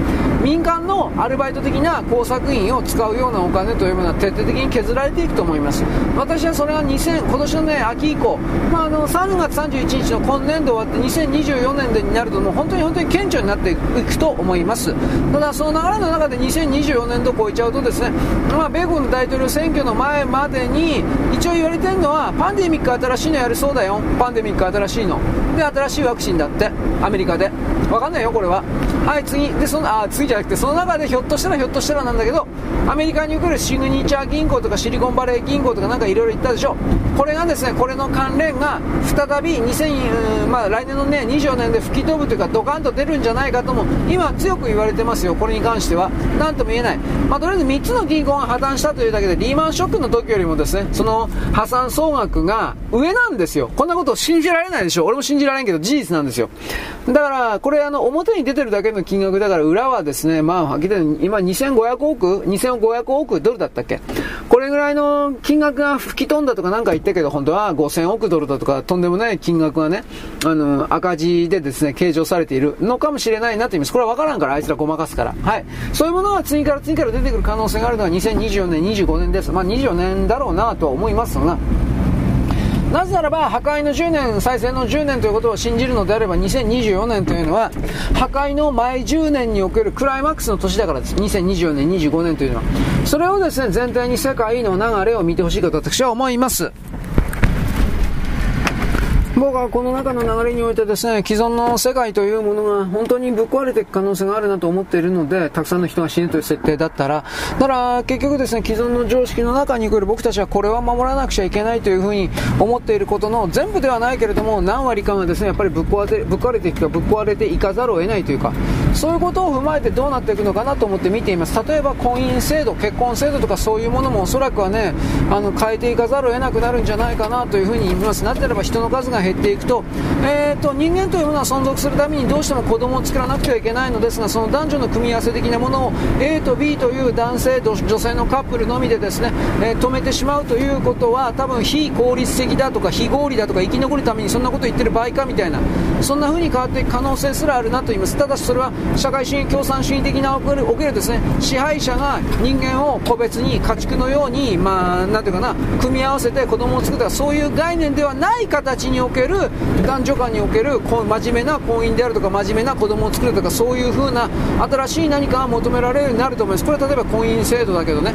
民間のアルバイト的な工作員を使うようなお金というものは徹底的に削られていくと思います私はそれは2000今年の、ね、秋以降、まあ、あの3月31日の今年度終わって2024年度になるともう本当に本当に顕著になっていくと思いますた。だその流れの中で2024年度を超えちゃうとですね、まあ、米国の大統領選挙の前までに一応言われてるのはパンデミック新しいのやるそうだよ。パンデミック新しいの。で新しいワクチンだって。アメリカで。わかんないよこれは。はい次。でそのあ次じゃなくてその中でひょっとしたらひょっとしたらなんだけどアメリカに来るシグニチャー銀行とかシリコンバレー銀行とかなんかいろいろ言ったでしょ。これがですねこれの関連が再び2000、まあ、来年のね24年で吹き飛ぶというかドカンと出るんじゃないかとも今強く言われてますよ。これに関しては。何とも言えない、まあ、とりあえず3つの銀行が破綻したというだけでリーマンショックの時よりもですねその破産総額が上なんですよ。こんなこと信じられないでしょ。俺も信じられんけど事実なんですよ。だからこれあの表に出てるだけの金額だから裏はですねまあはっきり言って今2500億？2500億？ドルだったっけ？これぐらいの金額が吹き飛んだとかなんか言ったけど本当は5000億？ドルだとかとんでもない金額がねあの赤字でですね計上されている。のかもしれないなと言います。これは分からんからあいつらごまかすから。はい。そういうものが次から次から出てくる可能性があるのは2024年25年です。まあ24年だろうなとは思いますがなぜならば破壊の10年再生の10年ということを信じるのであれば2024年というのは破壊の前10年におけるクライマックスの年だからです。2024年25年というのは。それをですね全体に世界の流れを見てほしいかと私は思います。僕はこの中の流れにおいてですね、既存の世界というものが本当にぶっ壊れていく可能性があるなと思っているので、たくさんの人が死ぬという設定だったら、だから結局ですね、既存の常識の中に来る僕たちはこれは守らなくちゃいけないというふうに思っていることの全部ではないけれども、何割かがですね、やっぱりぶっ壊れて、ぶっ壊れていくかぶっ壊れていかざるを得ないというか、そういうことを踏まえてどうなっていくのかなと思って見ています。例えば婚姻制度、結婚制度とかそういうものもおそらくはね、あの変えていかざるを得なくなるんじゃないかなというふうに言います。なぜならば人の数が減っていくと、えーと、人間というものは存続するためにどうしても子供を作らなくてはいけないのですがその男女の組み合わせ的なものを A と B という男性と女性のカップルのみでですね、えー、止めてしまうということは多分非効率的だとか非合理だとか生き残るためにそんなこと言ってる場合かみたいなそんな風に変わっていく可能性すらあるなと言います。ただしそれは社会主義共産主義的なおけるおけるですね支配者が人間を個別に家畜のようにまあなんていうかな組み合わせて子供を作ったそういう概念ではない形における男女間における真面目な婚姻であるとか真面目な子供を作るとかそういう風な新しい何かが求められるようになると思います。これは例えば婚姻制度だけどね。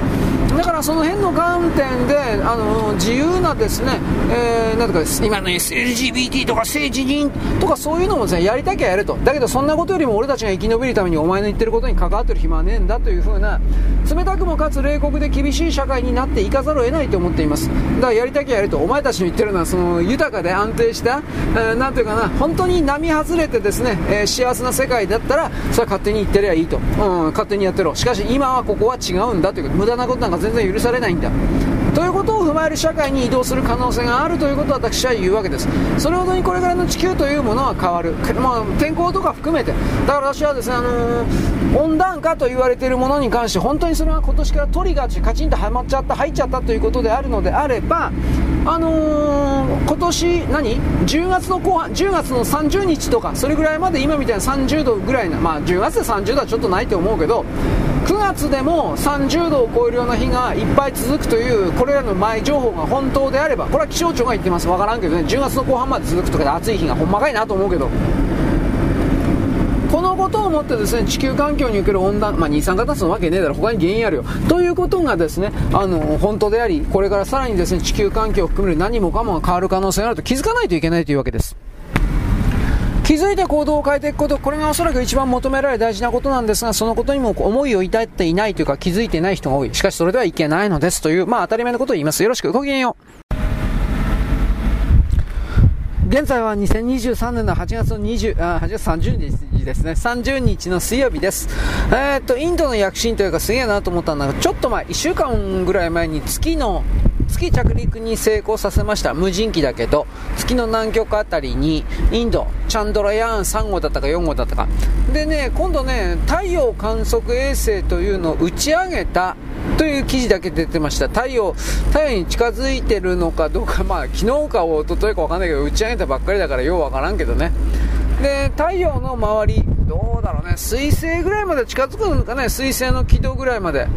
だからその辺の観点であの自由なですね、えー、なんとか今の LGBT とか政治人とかそういうのもですねやりたきゃやると。だけどそんなことよりも俺たちが生き延びるためにお前の言ってることに関わってる暇はねえんだという風な冷たくもかつ冷酷で厳しい社会になっていかざるを得ないと思っています。だからやりたきゃやると。お前たちの言ってるのはその豊かで安定した、えー、なんていうかな本当に並外れてですね、えー、幸せな世界だったらそれは勝手に言ってりゃいいと、うん、勝手にやってろ。しかし今はここは違うんだということ。無駄なことなんか全然許されないんだ。ということを踏まえる社会に移動する可能性があるということを私は言うわけです。それほどにこれからの地球というものは変わる、まあ、天候とか含めて。だから私はですね、あのー、温暖化と言われているものに関して本当にそれは今年からトリガーとしてカチンとはまっちゃった入っちゃったということであるのであればあのー、今年何？10月の後半10月の30日とかそれぐらいまで今みたいな30度ぐらいなまあ10月で30度はちょっとないと思うけど9月でも30度を超えるような日がいっぱい続くというこれらの前情報が本当であればこれは気象庁が言ってます。分からんけどね。10月の後半まで続くとかで暑い日がほんまかいなと思うけど。このことをもってですね地球環境における温暖、まあ、二酸化炭素のわけねえだろ他に原因あるよということがですねあの本当でありこれからさらにですね地球環境を含める何もかもが変わる可能性があると気づかないといけないというわけです気づいて行動を変えていくこと、これがおそらく一番求められ大事なことなんですが、そのことにも思いを至っていないというか気づいてない人が多い。しかしそれではいけないのですという、まあ当たり前のことを言います。よろしく、ごきげんよう。現在は2023年の8月の20あ8月30日ですね、30日の水曜日です。えー、っと、インドの躍進というかすげえなと思ったんだが、ちょっと前、1週間ぐらい前に月の月着陸に成功させました。無人機だけど、月の南極あたりに、インド、チャンドラヤーン3号だったか4号だったか。でね、今度ね、太陽観測衛星というのを打ち上げたという記事だけ出てました。太陽、太陽に近づいてるのかどうか、まあ、昨日か一昨日かわかんないけど、打ち上げたばっかりだからようわからんけどね。で、太陽の周り、どうだろうね、水星ぐらいまで近づくのかね、水星の軌道ぐらいまで。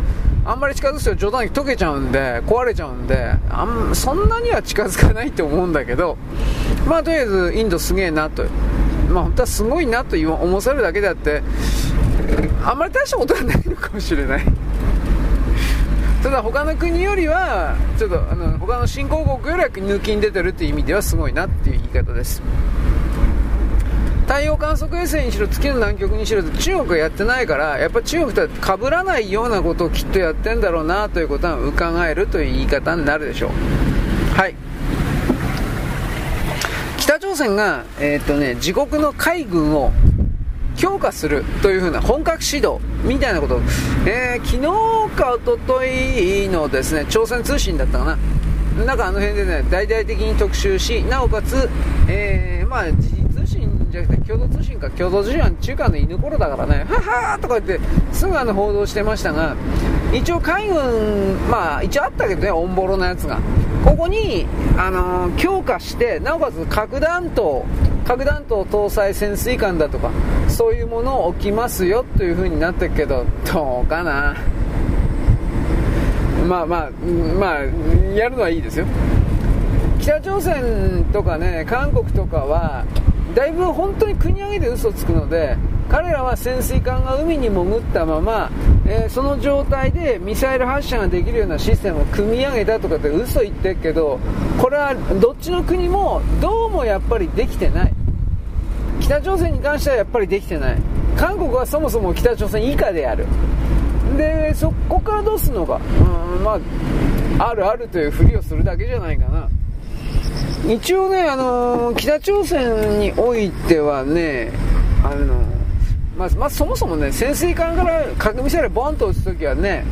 あんまり近づくと冗談に溶けちゃうんで、壊れちゃうんで、あんそんなには近づかないと思うんだけど、まあとりあえずインドすげえなと、まあ本当はすごいなと思わさるだけであって、あんまり大したことはないのかもしれない。ただ他の国よりは、ちょっとあの他の新興国よりは抜きに出てるっていう意味ではすごいなっていう言い方です。太陽観測衛星にしろ月の南極にしろ中国はやってないからやっぱ中国とは被らないようなことをきっとやってんだろうなということは伺えるという言い方になるでしょう。はい。北朝鮮が、えー、っとね、自国の海軍を強化するというふうな本格指導みたいなこと。を、えー、昨日か一昨日のですね朝鮮通信だったかな。なんかあの辺でね大々的に特集しなおかつ、えー、まあじゃなくて共同通信か共同通信は中華の犬頃だからね。ははーとか言ってすぐあの報道してましたが一応海軍まあ一応あったけどねオンボロのやつが。ここに、あのー、強化してなおかつ核弾頭核弾頭搭載潜水艦だとかそういうものを置きますよという風になってるけどどうかな。まあまあまあやるのはいいですよ。北朝鮮とかね韓国とかはだいぶ本当に国挙げて嘘つくので彼らは潜水艦が海に潜ったまま、えー、その状態でミサイル発射ができるようなシステムを組み上げたとかって嘘言ってるけどこれはどっちの国もどうもやっぱりできてない。北朝鮮に関してはやっぱりできてない。韓国はそもそも北朝鮮以下である。でそこからどうするのか。うんまああるあるというふりをするだけじゃないかな。一応ね、あのー、北朝鮮においてはね、あのー、まあ、まあ、そもそもね、潜水艦から核ミサイルボンと撃つときはね、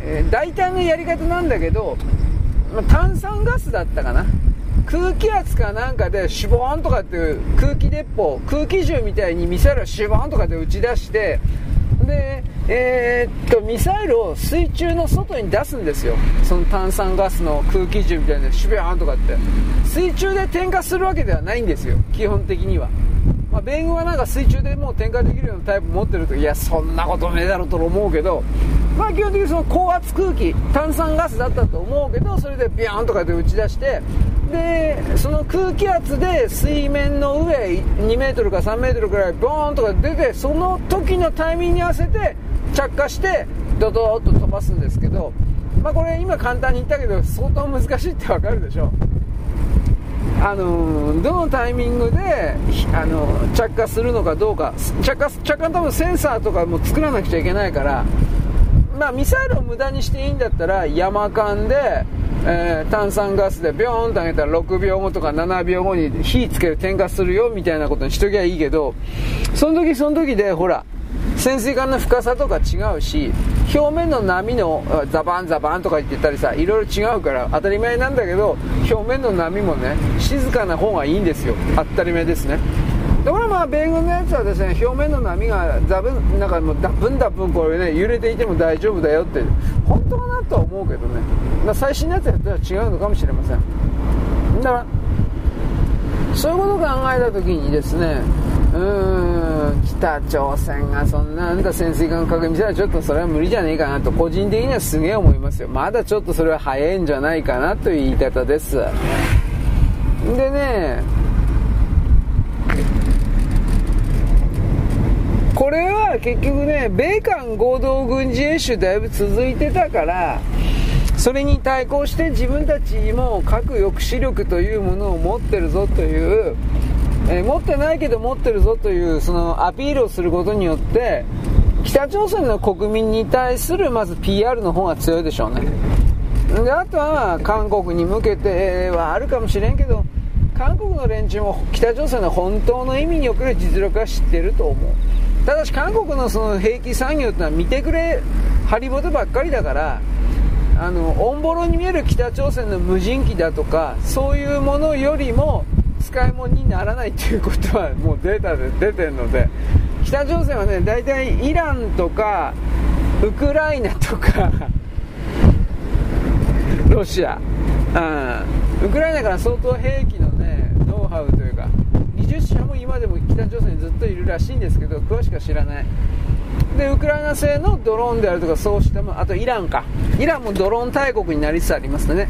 えー、大胆なやり方なんだけど、まあ、炭酸ガスだったかな。空気圧かなんかでシュボーンとかっていう空気鉄砲、空気銃みたいにミサイルをシュボーンとかで打ち出して、で、えー、っと、ミサイルを水中の外に出すんですよ。その炭酸ガスの空気銃みたいなシュビャーンとかって。水中で点火するわけではないんですよ。基本的には。まあ、米軍はなんか水中でもう点火できるようなタイプ持ってると、いや、そんなことねえだろうと思うけど、まあ基本的にその高圧空気、炭酸ガスだったと思うけど、それでビャーンとかで打ち出して、で、その空気圧で水面の上2メートルか3メートルくらいボーンとか出て、その時のタイミングに合わせて着火してドドーッと飛ばすんですけど、まあ、これ今簡単に言ったけど相当難しいってわかるでしょ。あのどのタイミングであの着火するのかどうか着火着火多分センサーとかも作らなくちゃいけないからまあ、ミサイルを無駄にしていいんだったら山間で、えー、炭酸ガスでビョーンと上げたら6秒後とか7秒後に火つけて点火するよみたいなことにしときゃいいけどその時その時でほら潜水艦の深さとか違うし表面の波のザバンザバンとか言ってたりさいろいろ違うから当たり前なんだけど表面の波もね静かな方がいいんですよ。当たり前ですね。ところまあ米軍のやつはですね表面の波がザブンなんかもうダブンダブンこれね揺れていても大丈夫だよって本当かなとは思うけどね、まあ、最新のやつやったら違うのかもしれません。だからそういうことを考えた時にですねうん。北朝鮮がそんなあんた潜水艦確認したらちょっとそれは無理じゃねえかなと個人的にはすげえ思いますよ。まだちょっとそれは早いんじゃないかなという言い方です。でねこれは結局ね米韓合同軍事演習だいぶ続いてたからそれに対抗して自分たちも核抑止力というものを持ってるぞというえー、持ってないけど持ってるぞというそのアピールをすることによって北朝鮮の国民に対するまず PR の方が強いでしょうね。であとは韓国に向けてはあるかもしれんけど韓国の連中も北朝鮮の本当の意味における実力は知ってると思う。ただし韓国のその兵器産業ってのは見てくれハリボテばっかりだからあのオンボロに見える北朝鮮の無人機だとかそういうものよりも使い物にならないということはもうデータで出てるので北朝鮮はね大体イランとかウクライナとかロシア、うん、ウクライナから相当兵器のねノウハウというか20社も今でも北朝鮮にずっといるらしいんですけど詳しくは知らない。でウクライナ製のドローンであるとかそうしたもあとイランか。イランもドローン大国になりつつありますね。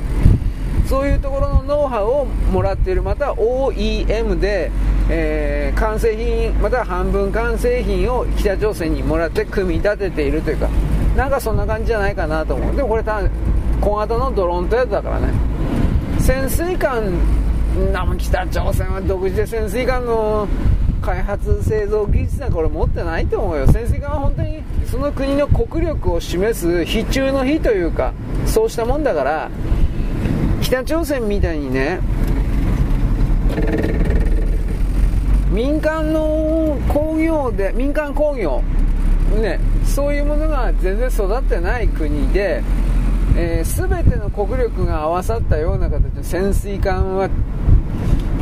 そういうところのノウハウをもらっているまた OEM で、えー、完成品または半分完成品を北朝鮮にもらって組み立てているというかなんかそんな感じじゃないかなと思う。でもこれた小型のドローンとやつだからね。潜水艦なも北朝鮮は独自で潜水艦の開発製造技術なんか俺持ってないと思うよ。潜水艦は本当にその国の国力を示す非中の非というかそうしたもんだから北朝鮮みたいにね民間の工業で民間工業ねそういうものが全然育ってない国で、えー、全ての国力が合わさったような形で潜水艦は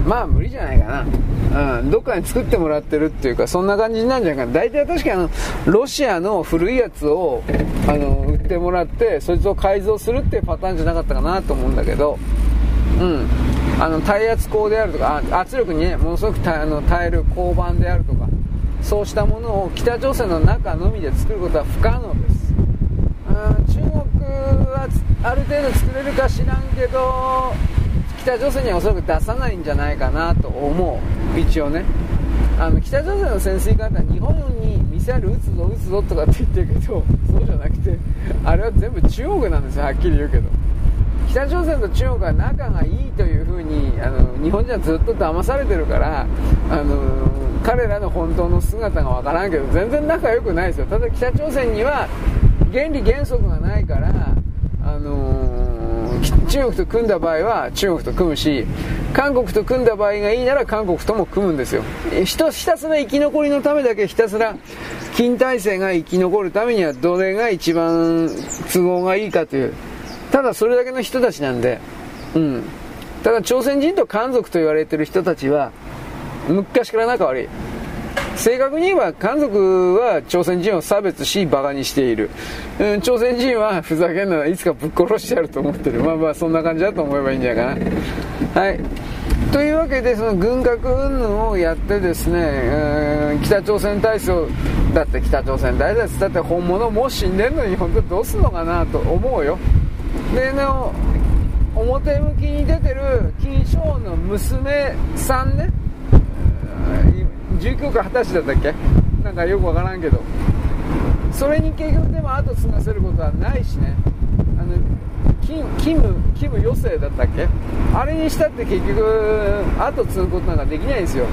まあ無理じゃないかな、うん、どっかに作ってもらってるっていうかそんな感じなんじゃないかな。大体確かにあのロシアの古いやつをあの売ってもらってそいつを改造するっていうパターンじゃなかったかなと思うんだけど。うん。あの耐圧鋼であるとか圧力にねものすごく耐あの耐える鋼板であるとかそうしたものを北朝鮮の中のみで作ることは不可能です。中国はある程度作れるか知らんけど北朝鮮にはおそらく出さないんじゃないかなと思う。一応ね。あの北朝鮮の潜水艦って日本にミサイル撃つぞ撃つぞとかって言ってるけどそうじゃなくてあれは全部中国なんですよ。はっきり言うけど。北朝鮮と中国は仲がいいというふうにあの日本人はずっと騙されてるからあの彼らの本当の姿がわからんけど全然仲良くないですよ。ただ北朝鮮には原理原則がないからあの中国と組んだ場合は中国と組むし韓国と組んだ場合がいいなら韓国とも組むんですよ。ひたすら生き残りのためだけひたすら金体制が生き残るためにはどれが一番都合がいいかという。ただそれだけの人たちなんで。うん。ただ朝鮮人と漢族と言われてる人たちは昔から仲悪い。正確に言えば韓族は朝鮮人を差別しバカにしている、うん、朝鮮人はふざけんならいつかぶっ殺してやると思ってる。まあまあそんな感じだと思えばいいんじゃないかな。はい。というわけでその軍拡云々をやってですね、うん、北朝鮮体操だって北朝鮮大ですだって本物もう死んでんのに本当どうすんのかなと思うよ。でね表向きに出てる金正恩の娘さんね。19か20歳だったっけ？なんかよくわからんけど。それに結局でも後継がせることはないしね。あのキキムキム余生だったっけ？あれにしたって結局後継ぐことなんかできないんですよ。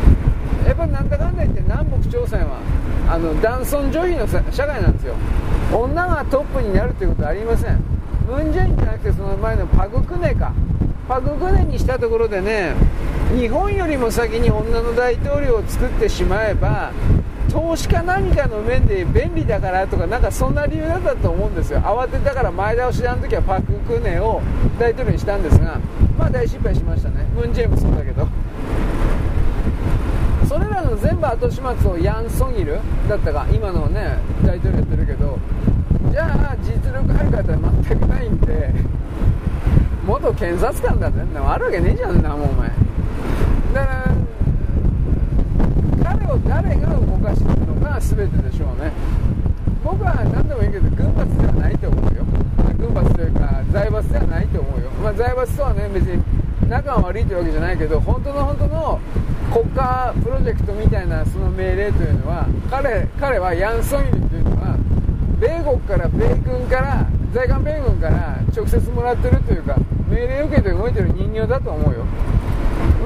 やっぱなんだかんだ言って南北朝鮮はあの男尊女卑の社会なんですよ。女がトップになるっていうことはありません。ムン・ジェインじゃなくてその前のパグクネか。パグクネにしたところでね日本よりも先に女の大統領を作ってしまえば投資か何かの面で便利だからとかなんかそんな理由だったと思うんですよ。慌てたから前倒しであの時はパク・クネを大統領にしたんですがまあ大失敗しましたね。ムン・ジェインもそうだけど。それらの全部後始末をヤン・ソギルだったか今のね大統領やってるけどじゃあ実力ある方は全くないんで元検察官だってあるわけねえじゃん。なもうお前。だから彼を誰が動かしていくのが全てでしょうね。僕は何でもいいけど軍閥ではないと思うよ。軍閥というか財閥ではないと思うよ、まあ、財閥とはね別に仲が悪いというわけじゃないけど本当の本当の国家プロジェクトみたいなその命令というのは彼彼はヤン・ソンイルというのは米国から米軍から在韓米軍から直接もらってるというか命令を受けて動いてる人形だと思うよ。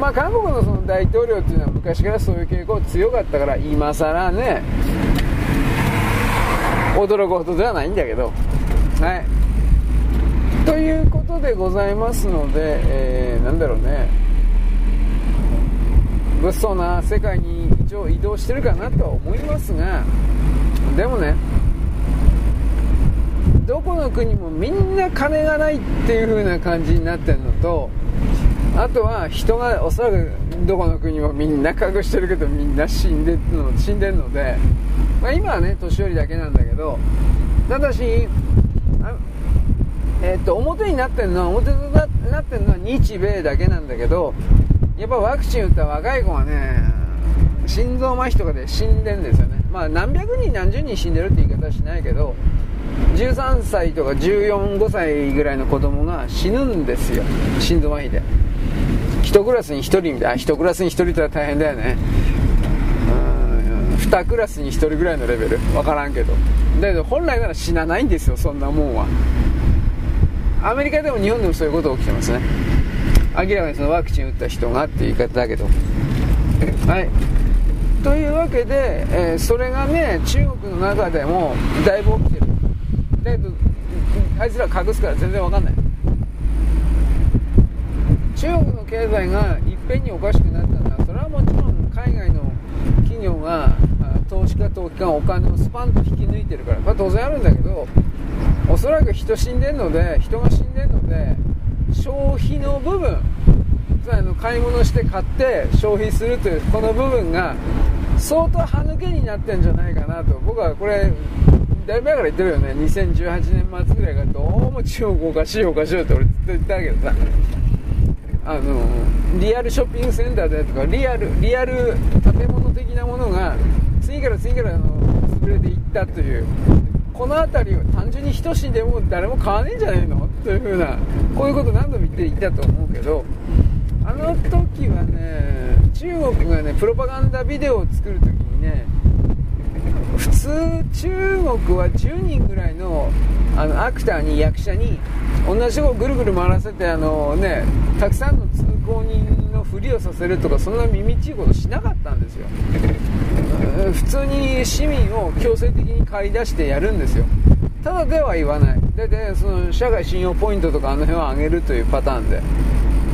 まあ、韓国のその大統領っていうのは昔からそういう傾向強かったから今更ね驚くほどではないんだけど。はい。ということでございますので、えー、なんだろうね。物騒な世界に一応移動してるかなとは思いますがでもねどこの国もみんな金がないっていう風な感じになってるのとあとは人がおそらくどこの国もみんな隠してるけどみんな死んでるの死んでるので、まあ、今はね年寄りだけなんだけどただしえー、っと表になってるのは表になってるのは日米だけなんだけどやっぱワクチン打った若い子はね心臓麻痺とかで死んでるんですよね。まあ何百人何十人死んでるって言い方はしないけど13歳とか145歳ぐらいの子供が死ぬんですよ。心臓麻痺で。1クラスに1人みたい。な1クラスに1人って大変だよね。うん。2クラスに1人ぐらいのレベル。分からんけど。だけど本来なら死なないんですよそんなもんは。アメリカでも日本でもそういうこと起きてますね。明らかにそのワクチン打った人がっていう言い方だけど。はい。というわけで、えー、それがね中国の中でもだいぶ起きてる。だけどあいつら隠すから全然わかんない中国の経済がいっぺんにおかしくなったのはそれはもちろん海外の企業が投資家投機家お金をスパンと引き抜いてるからこれ当然あるんだけどおそらく人死んでるので人が死んでるので消費の部分あの買い物して買って消費するというこの部分が相当歯抜けになってんじゃないかなと僕はこれだいぶ前から言ってるよね。2018年末ぐらいからどうも中国おかしいおかしいって俺ずっと言ったけどさ。あのリアルショッピングセンターでとかリアルリアル建物的なものが次から次からあの潰れていったという。この辺りは単純に人死んでも誰も買わねえんじゃねえのというふうなこういうこと何度も言って言ったと思うけどあの時はね中国がねプロパガンダビデオを作る時普通中国は10人ぐらいのあのアクターに役者に同じとこぐるぐる回らせてあの、ね、たくさんの通行人のふりをさせるとかそんな耳っちいことしなかったんですよ。普通に市民を強制的に駆り出してやるんですよ。ただでは言わない。ででその社会信用ポイントとかあの辺を上げるというパターンで。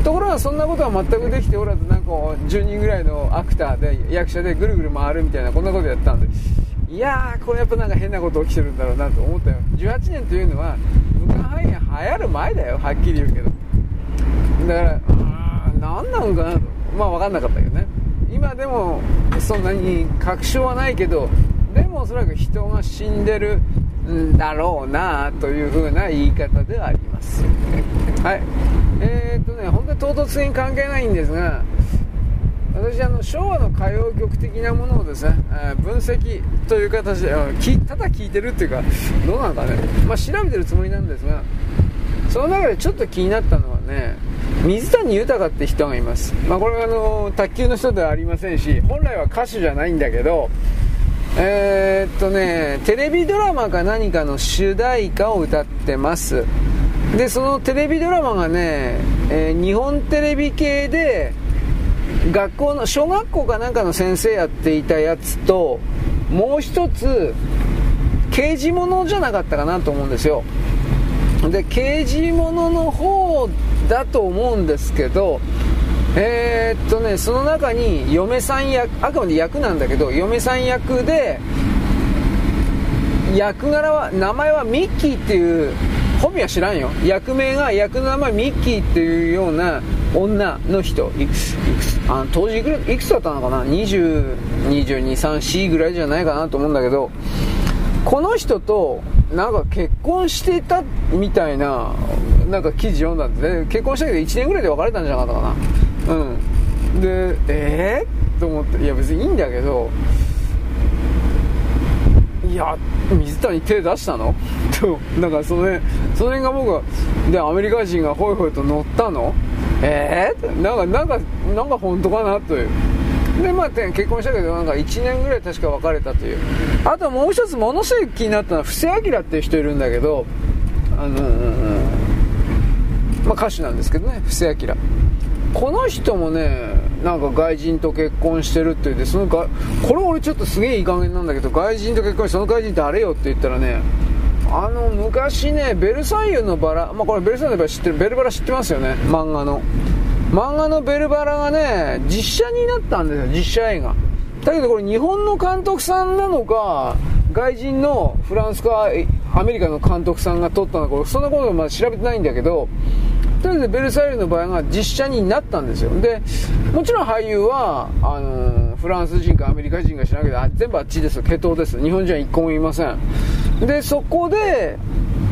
ところがそんなことは全くできておらずなんか10人ぐらいのアクターで役者でぐるぐる回るみたいなこんなことやったんで。すいやーこれやっぱなんか変なこと起きてるんだろうなと思ったよ。18年というのは武漢肺炎流行る前だよ。はっきり言うけど。だから何なんかなと。まあ分かんなかったけどね。今でもそんなに確証はないけどでもおそらく人が死んでるんだろうなという風な言い方ではありますはい。えー、っとね本当に唐突に関係ないんですが私あの昭和の歌謡曲的なものをですね、えー、分析という形でただ聞いてるっていうかどうなのかね、まあ、調べてるつもりなんですがその中でちょっと気になったのはね水谷豊って人がいます、まあ、これはあの卓球の人ではありませんし本来は歌手じゃないんだけどえー、っとねテレビドラマか何かの主題歌を歌ってます。でそのテレビドラマがね、えー、日本テレビ系で学校の小学校かなんかの先生やっていたやつともう一つ刑事物じゃなかったかなと思うんですよ。で刑事物の方だと思うんですけどえー、っとねその中に嫁さん役あくまで役なんだけど嫁さん役で役柄は名前はミッキーっていう本名は知らんよ。役名が役の名前ミッキーっていうような女の人いくついくつあ当時いくいくつだったのかな？202234ぐらいじゃないかなと思うんだけどこの人となんか結婚してたみたいななんか記事読んだんでね。結婚したけど1年ぐらいで別れたんじゃなかったかな。うん。でえー、と思っていや別にいいんだけどいや水谷手出したの？となんかその辺その辺が僕はでアメリカ人がホイホイと乗ったの？えー、なんかなんかなんか本当かなという。でまあ結婚したけどなんか1年ぐらい確か別れたという。あともう一つものすごい気になったのは布施明っていう人いるんだけどあのー、まあ歌手なんですけどね布施明。この人もねなんか外人と結婚してるって言ってそのがこれ俺ちょっとすげえいい加減なんだけど外人と結婚してその外人誰よって言ったらねあの昔ねベルサイユのバラ、まあ、これベルサイユのバラ知ってるベルバラ知ってますよね？漫画の。漫画のベルバラがね実写になったんですよ実写映画。だけどこれ日本の監督さんなのか外人のフランスかアメリカの監督さんが撮ったのかそんなことまだ調べてないんだけどとりあえずベルサイユの場合が実写になったんですよ。でもちろん俳優はあのフランス人かアメリカ人か知らないけど全部あっちです血統です。日本人は一個もいません。でそこで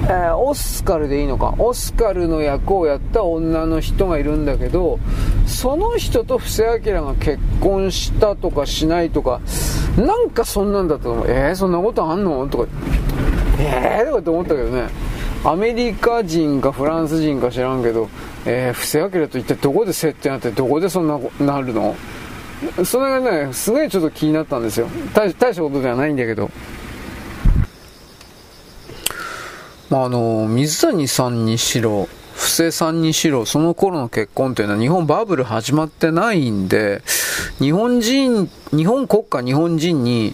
えー、オスカルでいいのか。オスカルの役をやった女の人がいるんだけどその人と布施明が結婚したとかしないとかなんかそんなんだと思う。えー、そんなことあんの？とかえーとかって思ったけどね。アメリカ人かフランス人か知らんけど、えー、布施明と一体どこで接点あってどこでそんななるの？それがねすごいちょっと気になったんですよ。大したことではないんだけど。まあ、あの、水谷さんにしろ、布施さんにしろ、その頃の結婚っていうのは日本バブル始まってないんで、日本人、日本国家日本人に、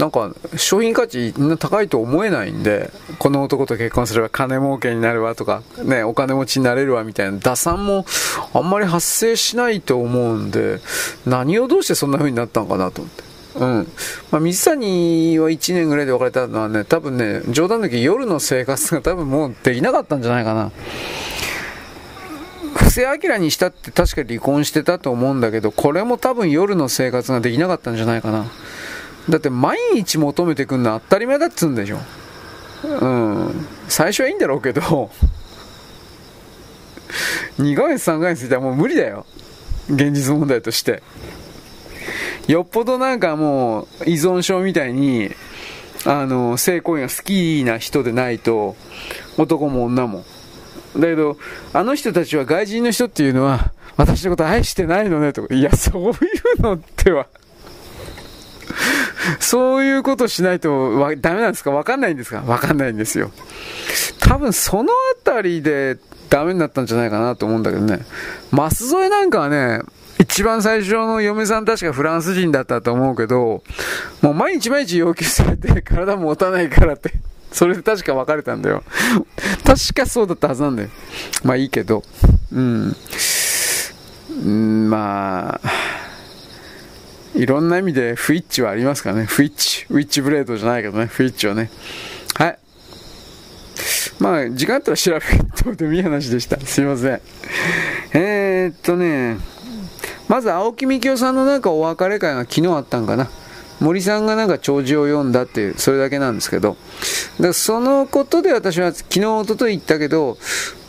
なんか商品価値高いと思えないんで、この男と結婚すれば金儲けになるわとか、ね、お金持ちになれるわみたいな打算もあんまり発生しないと思うんで、何をどうしてそんな風になったのかなと思って。うん。まあ、水谷は1年ぐらいで別れたのはね、多分ね、冗談だけ夜の生活が多分もうできなかったんじゃないかな。布施明にしたって確か離婚してたと思うんだけど、これも多分夜の生活ができなかったんじゃないかな。だって毎日求めてくんのは当たり前だっつうんでしょ。うん。最初はいいんだろうけど、2ヶ月3ヶ月いたらもう無理だよ。現実問題として。よっぽどなんかもう依存症みたいに、あの、性行為が好きな人でないと、男も女も。だけど、あの人たちは外人の人っていうのは、私のこと愛してないのねとか、いや、そういうのっては そういうことしないとわダメなんですか？わかんないんですか？わかんないんですよ。多分そのあたりでダメになったんじゃないかなと思うんだけどね。マス添なんかはね、一番最初の嫁さん確かフランス人だったと思うけど、もう毎日毎日要求されて体も持たないからって、それで確か別れたんだよ。確かそうだったはずなんだよ。まあいいけど、うん。うんまあ、いろんな意味でフイッチはありますからね。フイッチ。ウィッチブレードじゃないけどね。フイッチはね。はい。まあ、時間あったら調べてどうでもいい話でした。すいません。えー、っとね、まず青木幹雄さんのなんかお別れ会が昨日あったんかな。森さんがなんか弔辞を読んだっていう、それだけなんですけど。だそのことで私は昨日、おととい言ったけど、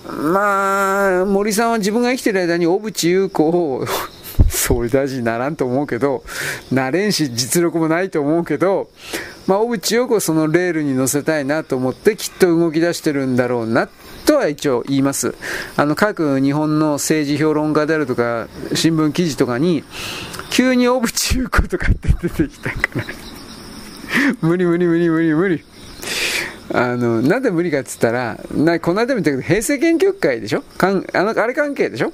まあ、森さんは自分が生きてる間に小渕優子を総理大臣にならんと思うけど、なれんし実力もないと思うけど、まあ、小渕優子そのレールに乗せたいなと思ってきっと動き出してるんだろうなとは一応言います。あの、各日本の政治評論家であるとか、新聞記事とかに、急に小渕優子とかって出てきたから。無理無理無理無理無理。あの、なんで無理かっつったら、なこの間も言ったけど、平成研究会でしょ？かんあのあれ関係でしょ？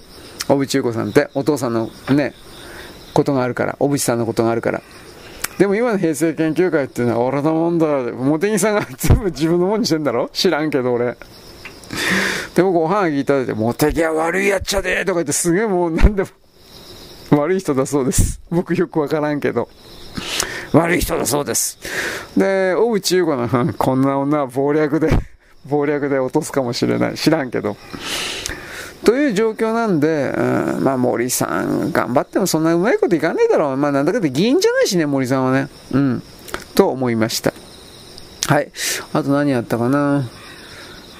小渕優子さんって、お父さんのね、ことがあるから、小渕さんのことがあるから。でも今の平成研究会っていうのは俺のもんだ。茂木さんが全部自分のもんにしてんだろ？知らんけど俺。で、僕おはがきいただいて、茂木は悪いやっちゃでとか言ってすげえもう何でも悪い人だそうです。僕よくわからんけど。悪い人だそうです。で、小渕優子の、こんな女は謀略で、謀略で落とすかもしれない。知らんけど。という状況なんで、うん、まあ森さん、頑張ってもそんなうまいこといかねえだろう。まあなんだかって議員じゃないしね、森さんはね。うん。と思いました。はい。あと何やったかな。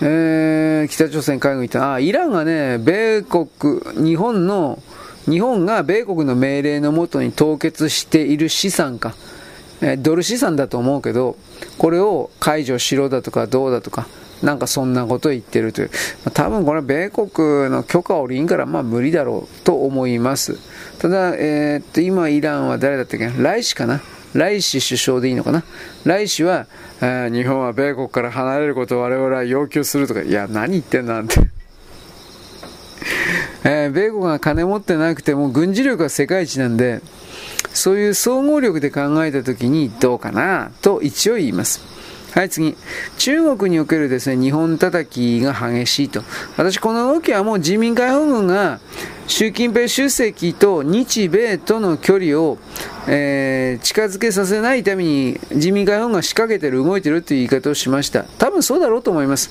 えー、北朝鮮海軍行った。あ、イランがね、米国、日本の、日本が米国の命令のもとに凍結している資産か。え、ドル資産だと思うけど、これを解除しろだとかどうだとか、なんかそんなこと言ってるという。まあ、多分これは米国の許可を下りんからまあ無理だろうと思います。ただ、えー、っと、今イランは誰だったっけ？ライシかな？ライシ首相でいいのかな？ライシは、えー、日本は米国から離れることを我々は要求するとか、いや、何言ってんなんて。えー、米国が金持ってなくても軍事力が世界一なんで、そういう総合力で考えたときにどうかなと一応言います。はい、次。中国におけるですね、日本叩きが激しいと。私、この動きはもう人民解放軍が習近平主席と日米との距離を、えー、近づけさせないために人民解放軍が仕掛けてる、動いてるという言い方をしました。多分そうだろうと思います。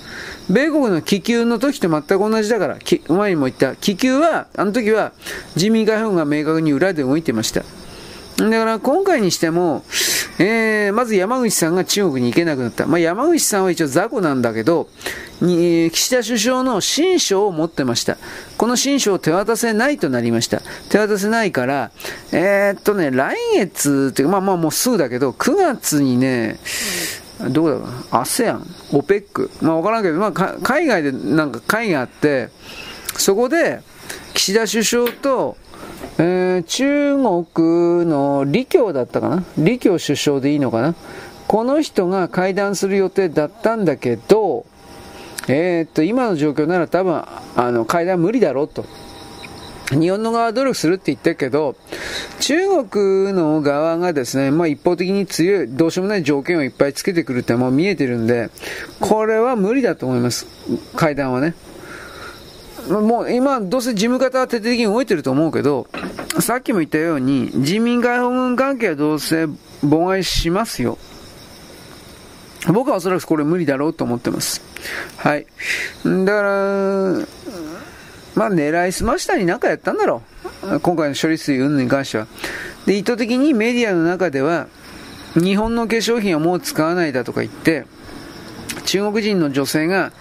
米国の気球の時と全く同じだから、前にも言った、気球は、あの時は人民解放軍が明確に裏で動いてました。だから今回にしても、えー、まず山口さんが中国に行けなくなった。まあ、山口さんは一応雑魚なんだけど、に岸田首相の親書を持ってました。この親書を手渡せないとなりました。手渡せないから、えー、っとね、来月っていうか、まあまあもうすぐだけど、9月にね、どうだろう ASEAN、OPEC、まあわからんけど、まあ海外でなんか会があって、そこで岸田首相とえー、中国の李強だったかな？李強首相でいいのかな？この人が会談する予定だったんだけど、えー、っと、今の状況なら多分、あの、会談無理だろうと。日本の側は努力するって言ってるけど、中国の側がですね、まあ一方的に強い、どうしようもない条件をいっぱいつけてくるってもう見えてるんで、これは無理だと思います。会談はね。もう今、どうせ事務方は徹底的に動いてると思うけど、さっきも言ったように、人民解放軍関係はどうせ妨害しますよ。僕はおそらくこれ無理だろうと思ってます。はい。だから、まあ狙いすましたに何かやったんだろう。今回の処理水云々に関しては。で、意図的にメディアの中では、日本の化粧品はもう使わないだとか言って、中国人の女性が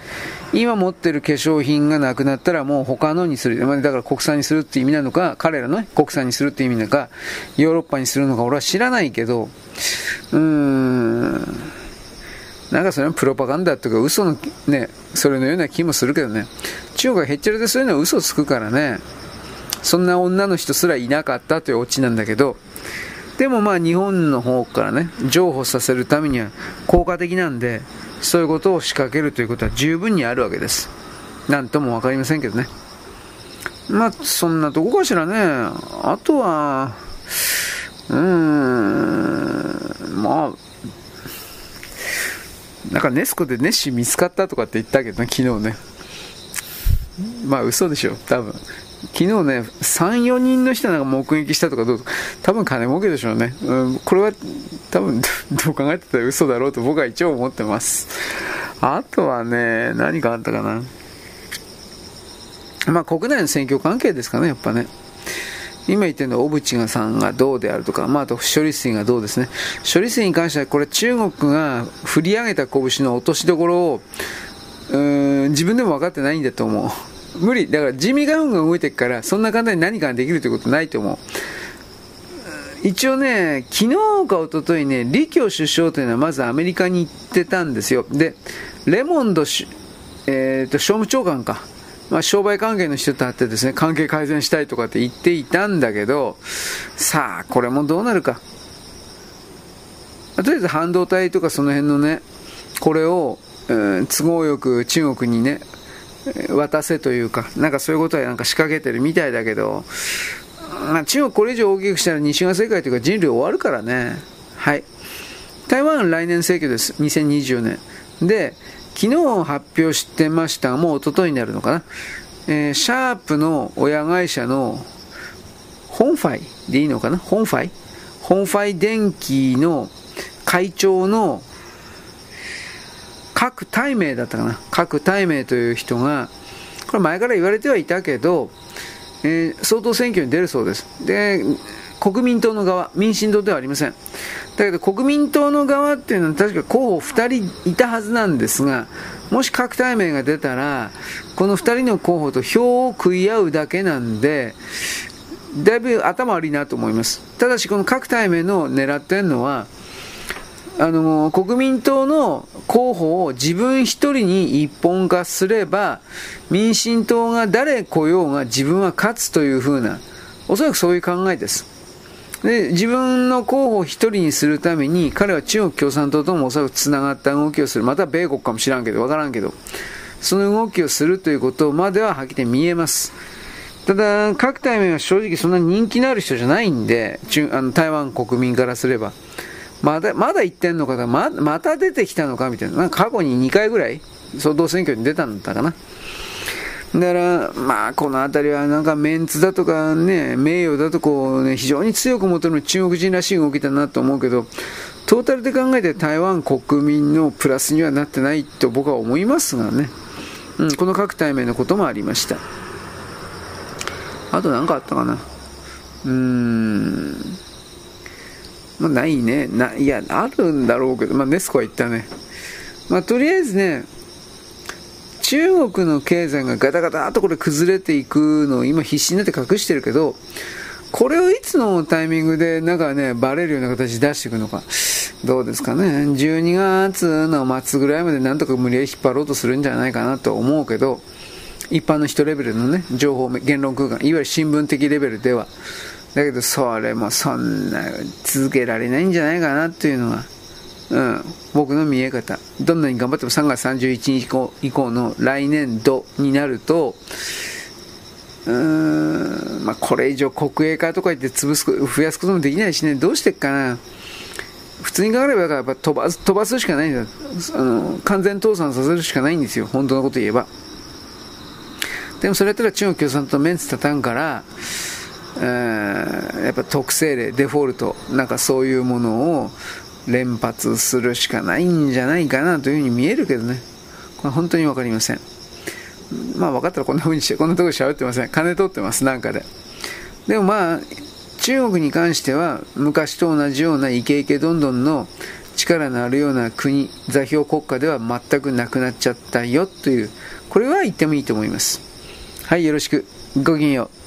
今持ってる化粧品がなくなったらもう他のにする。だから国産にするって意味なのか、彼らの、国産にするって意味なのか、ヨーロッパにするのか俺は知らないけど、うーん、なんかそれはプロパガンダとか嘘のね、それのような気もするけどね。中国がへっちゃらでそういうのは嘘つくからね。そんな女の人すらいなかったというオチなんだけど、でもまあ日本の方からね、譲歩させるためには効果的なんで、そういうことを仕掛けるということは十分にあるわけです。なんとも分かりませんけどね。まあ、そんなとこかしらね。あとは、うーん、まあ、なんかネスコでネッシー見つかったとかって言ったけどね、昨日ね。まあ嘘でしょ、多分。昨日ね、3、4人の人なんか目撃したとかどうとか、多分金儲けでしょうね。うん、これは多分 どう考えてたら嘘だろうと僕は一応思ってます。あとはね、何かあったかな。まあ国内の選挙関係ですかね、やっぱね。今言ってるのは小渕さんがどうであるとか、まあ、あと処理水がどうですね。処理水に関してはこれ中国が振り上げた拳の落としどころを、うーん、自分でも分かってないんだと思う。無理。だから地味が運が動いてるから、そんな簡単に何かができるということないと思う。一応ね、昨日か一昨日ね、李強首相というのはまずアメリカに行ってたんですよ。で、レモンドえーと、商務長官か。まあ、商売関係の人と会ってですね、関係改善したいとかって言っていたんだけど、さあ、これもどうなるか。とりあえず半導体とかその辺のね、これを、えー、都合よく中国にね、渡せというか、なんかそういうことはなんか仕掛けてるみたいだけど、ま、中国これ以上大きくしたら西側世界というか人類終わるからね。はい。台湾来年選挙です。2020年。で、昨日発表してましたが、もう一昨日になるのかな。えー、シャープの親会社の本ファイでいいのかな？本ファイ？本ファイ電機の会長の郭台銘だったかな郭台銘という人が、これ前から言われてはいたけど、えー、総統選挙に出るそうです。で、国民党の側、民進党ではありません。だけど国民党の側っていうのは確か候補2人いたはずなんですが、もし郭台銘が出たら、この2人の候補と票を食い合うだけなんで、だいぶ頭悪いなと思います。ただし、この各対面の狙ってるのは、あの国民党の候補を自分一人に一本化すれば、民進党が誰来ようが自分は勝つというふうな、おそらくそういう考えです。で自分の候補を一人にするために、彼は中国共産党ともおそらくつながった動きをする、また米国かもしらんけど、わからんけど、その動きをするということまでははっきり見えます。ただ、各対面は正直そんな人気のある人じゃないんで、中あの台湾国民からすれば。まだ、まだ言ってんのかま、また出てきたのかみたいな。な過去に2回ぐらい、総統選挙に出たんだったかな。だから、まあ、この辺りはなんかメンツだとかね、名誉だとこうね、非常に強く求める中国人らしい動きだなと思うけど、トータルで考えて台湾国民のプラスにはなってないと僕は思いますがね。うん、この各対面のこともありました。あと何かあったかな。うーん。まあ、ないね。な、いや、あるんだろうけど、まあ、ネスコは言ったね。まあ、とりあえずね、中国の経済がガタガタとこれ崩れていくのを今必死になって隠してるけど、これをいつのタイミングでなんかね、バレるような形で出していくのか。どうですかね。12月の末ぐらいまでなんとか無理やり引っ張ろうとするんじゃないかなと思うけど、一般の人レベルのね、情報、言論空間、いわゆる新聞的レベルでは。だけど、それもそんな続けられないんじゃないかなっていうのが、うん、僕の見え方。どんなに頑張っても3月31日以降の来年度になると、うーん、まあ、これ以上国営化とか言って潰す、増やすこともできないしね、どうしてっかな。普通に考えれば、やっぱ飛ばす、飛ばすしかないんだあの。完全倒産させるしかないんですよ。本当のこと言えば。でもそれやったら中国共産党メンツ立たんから、やっぱ特性例、デフォルト、なんかそういうものを連発するしかないんじゃないかなというふうに見えるけどね。これ本当にわかりません。まあ分かったらこんな風にして、こんなところで喋ってません。金取ってます、なんかで。でもまあ、中国に関しては昔と同じようなイケイケどんどんの力のあるような国、座標国家では全くなくなっちゃったよという、これは言ってもいいと思います。はい、よろしく。ごきげんよう。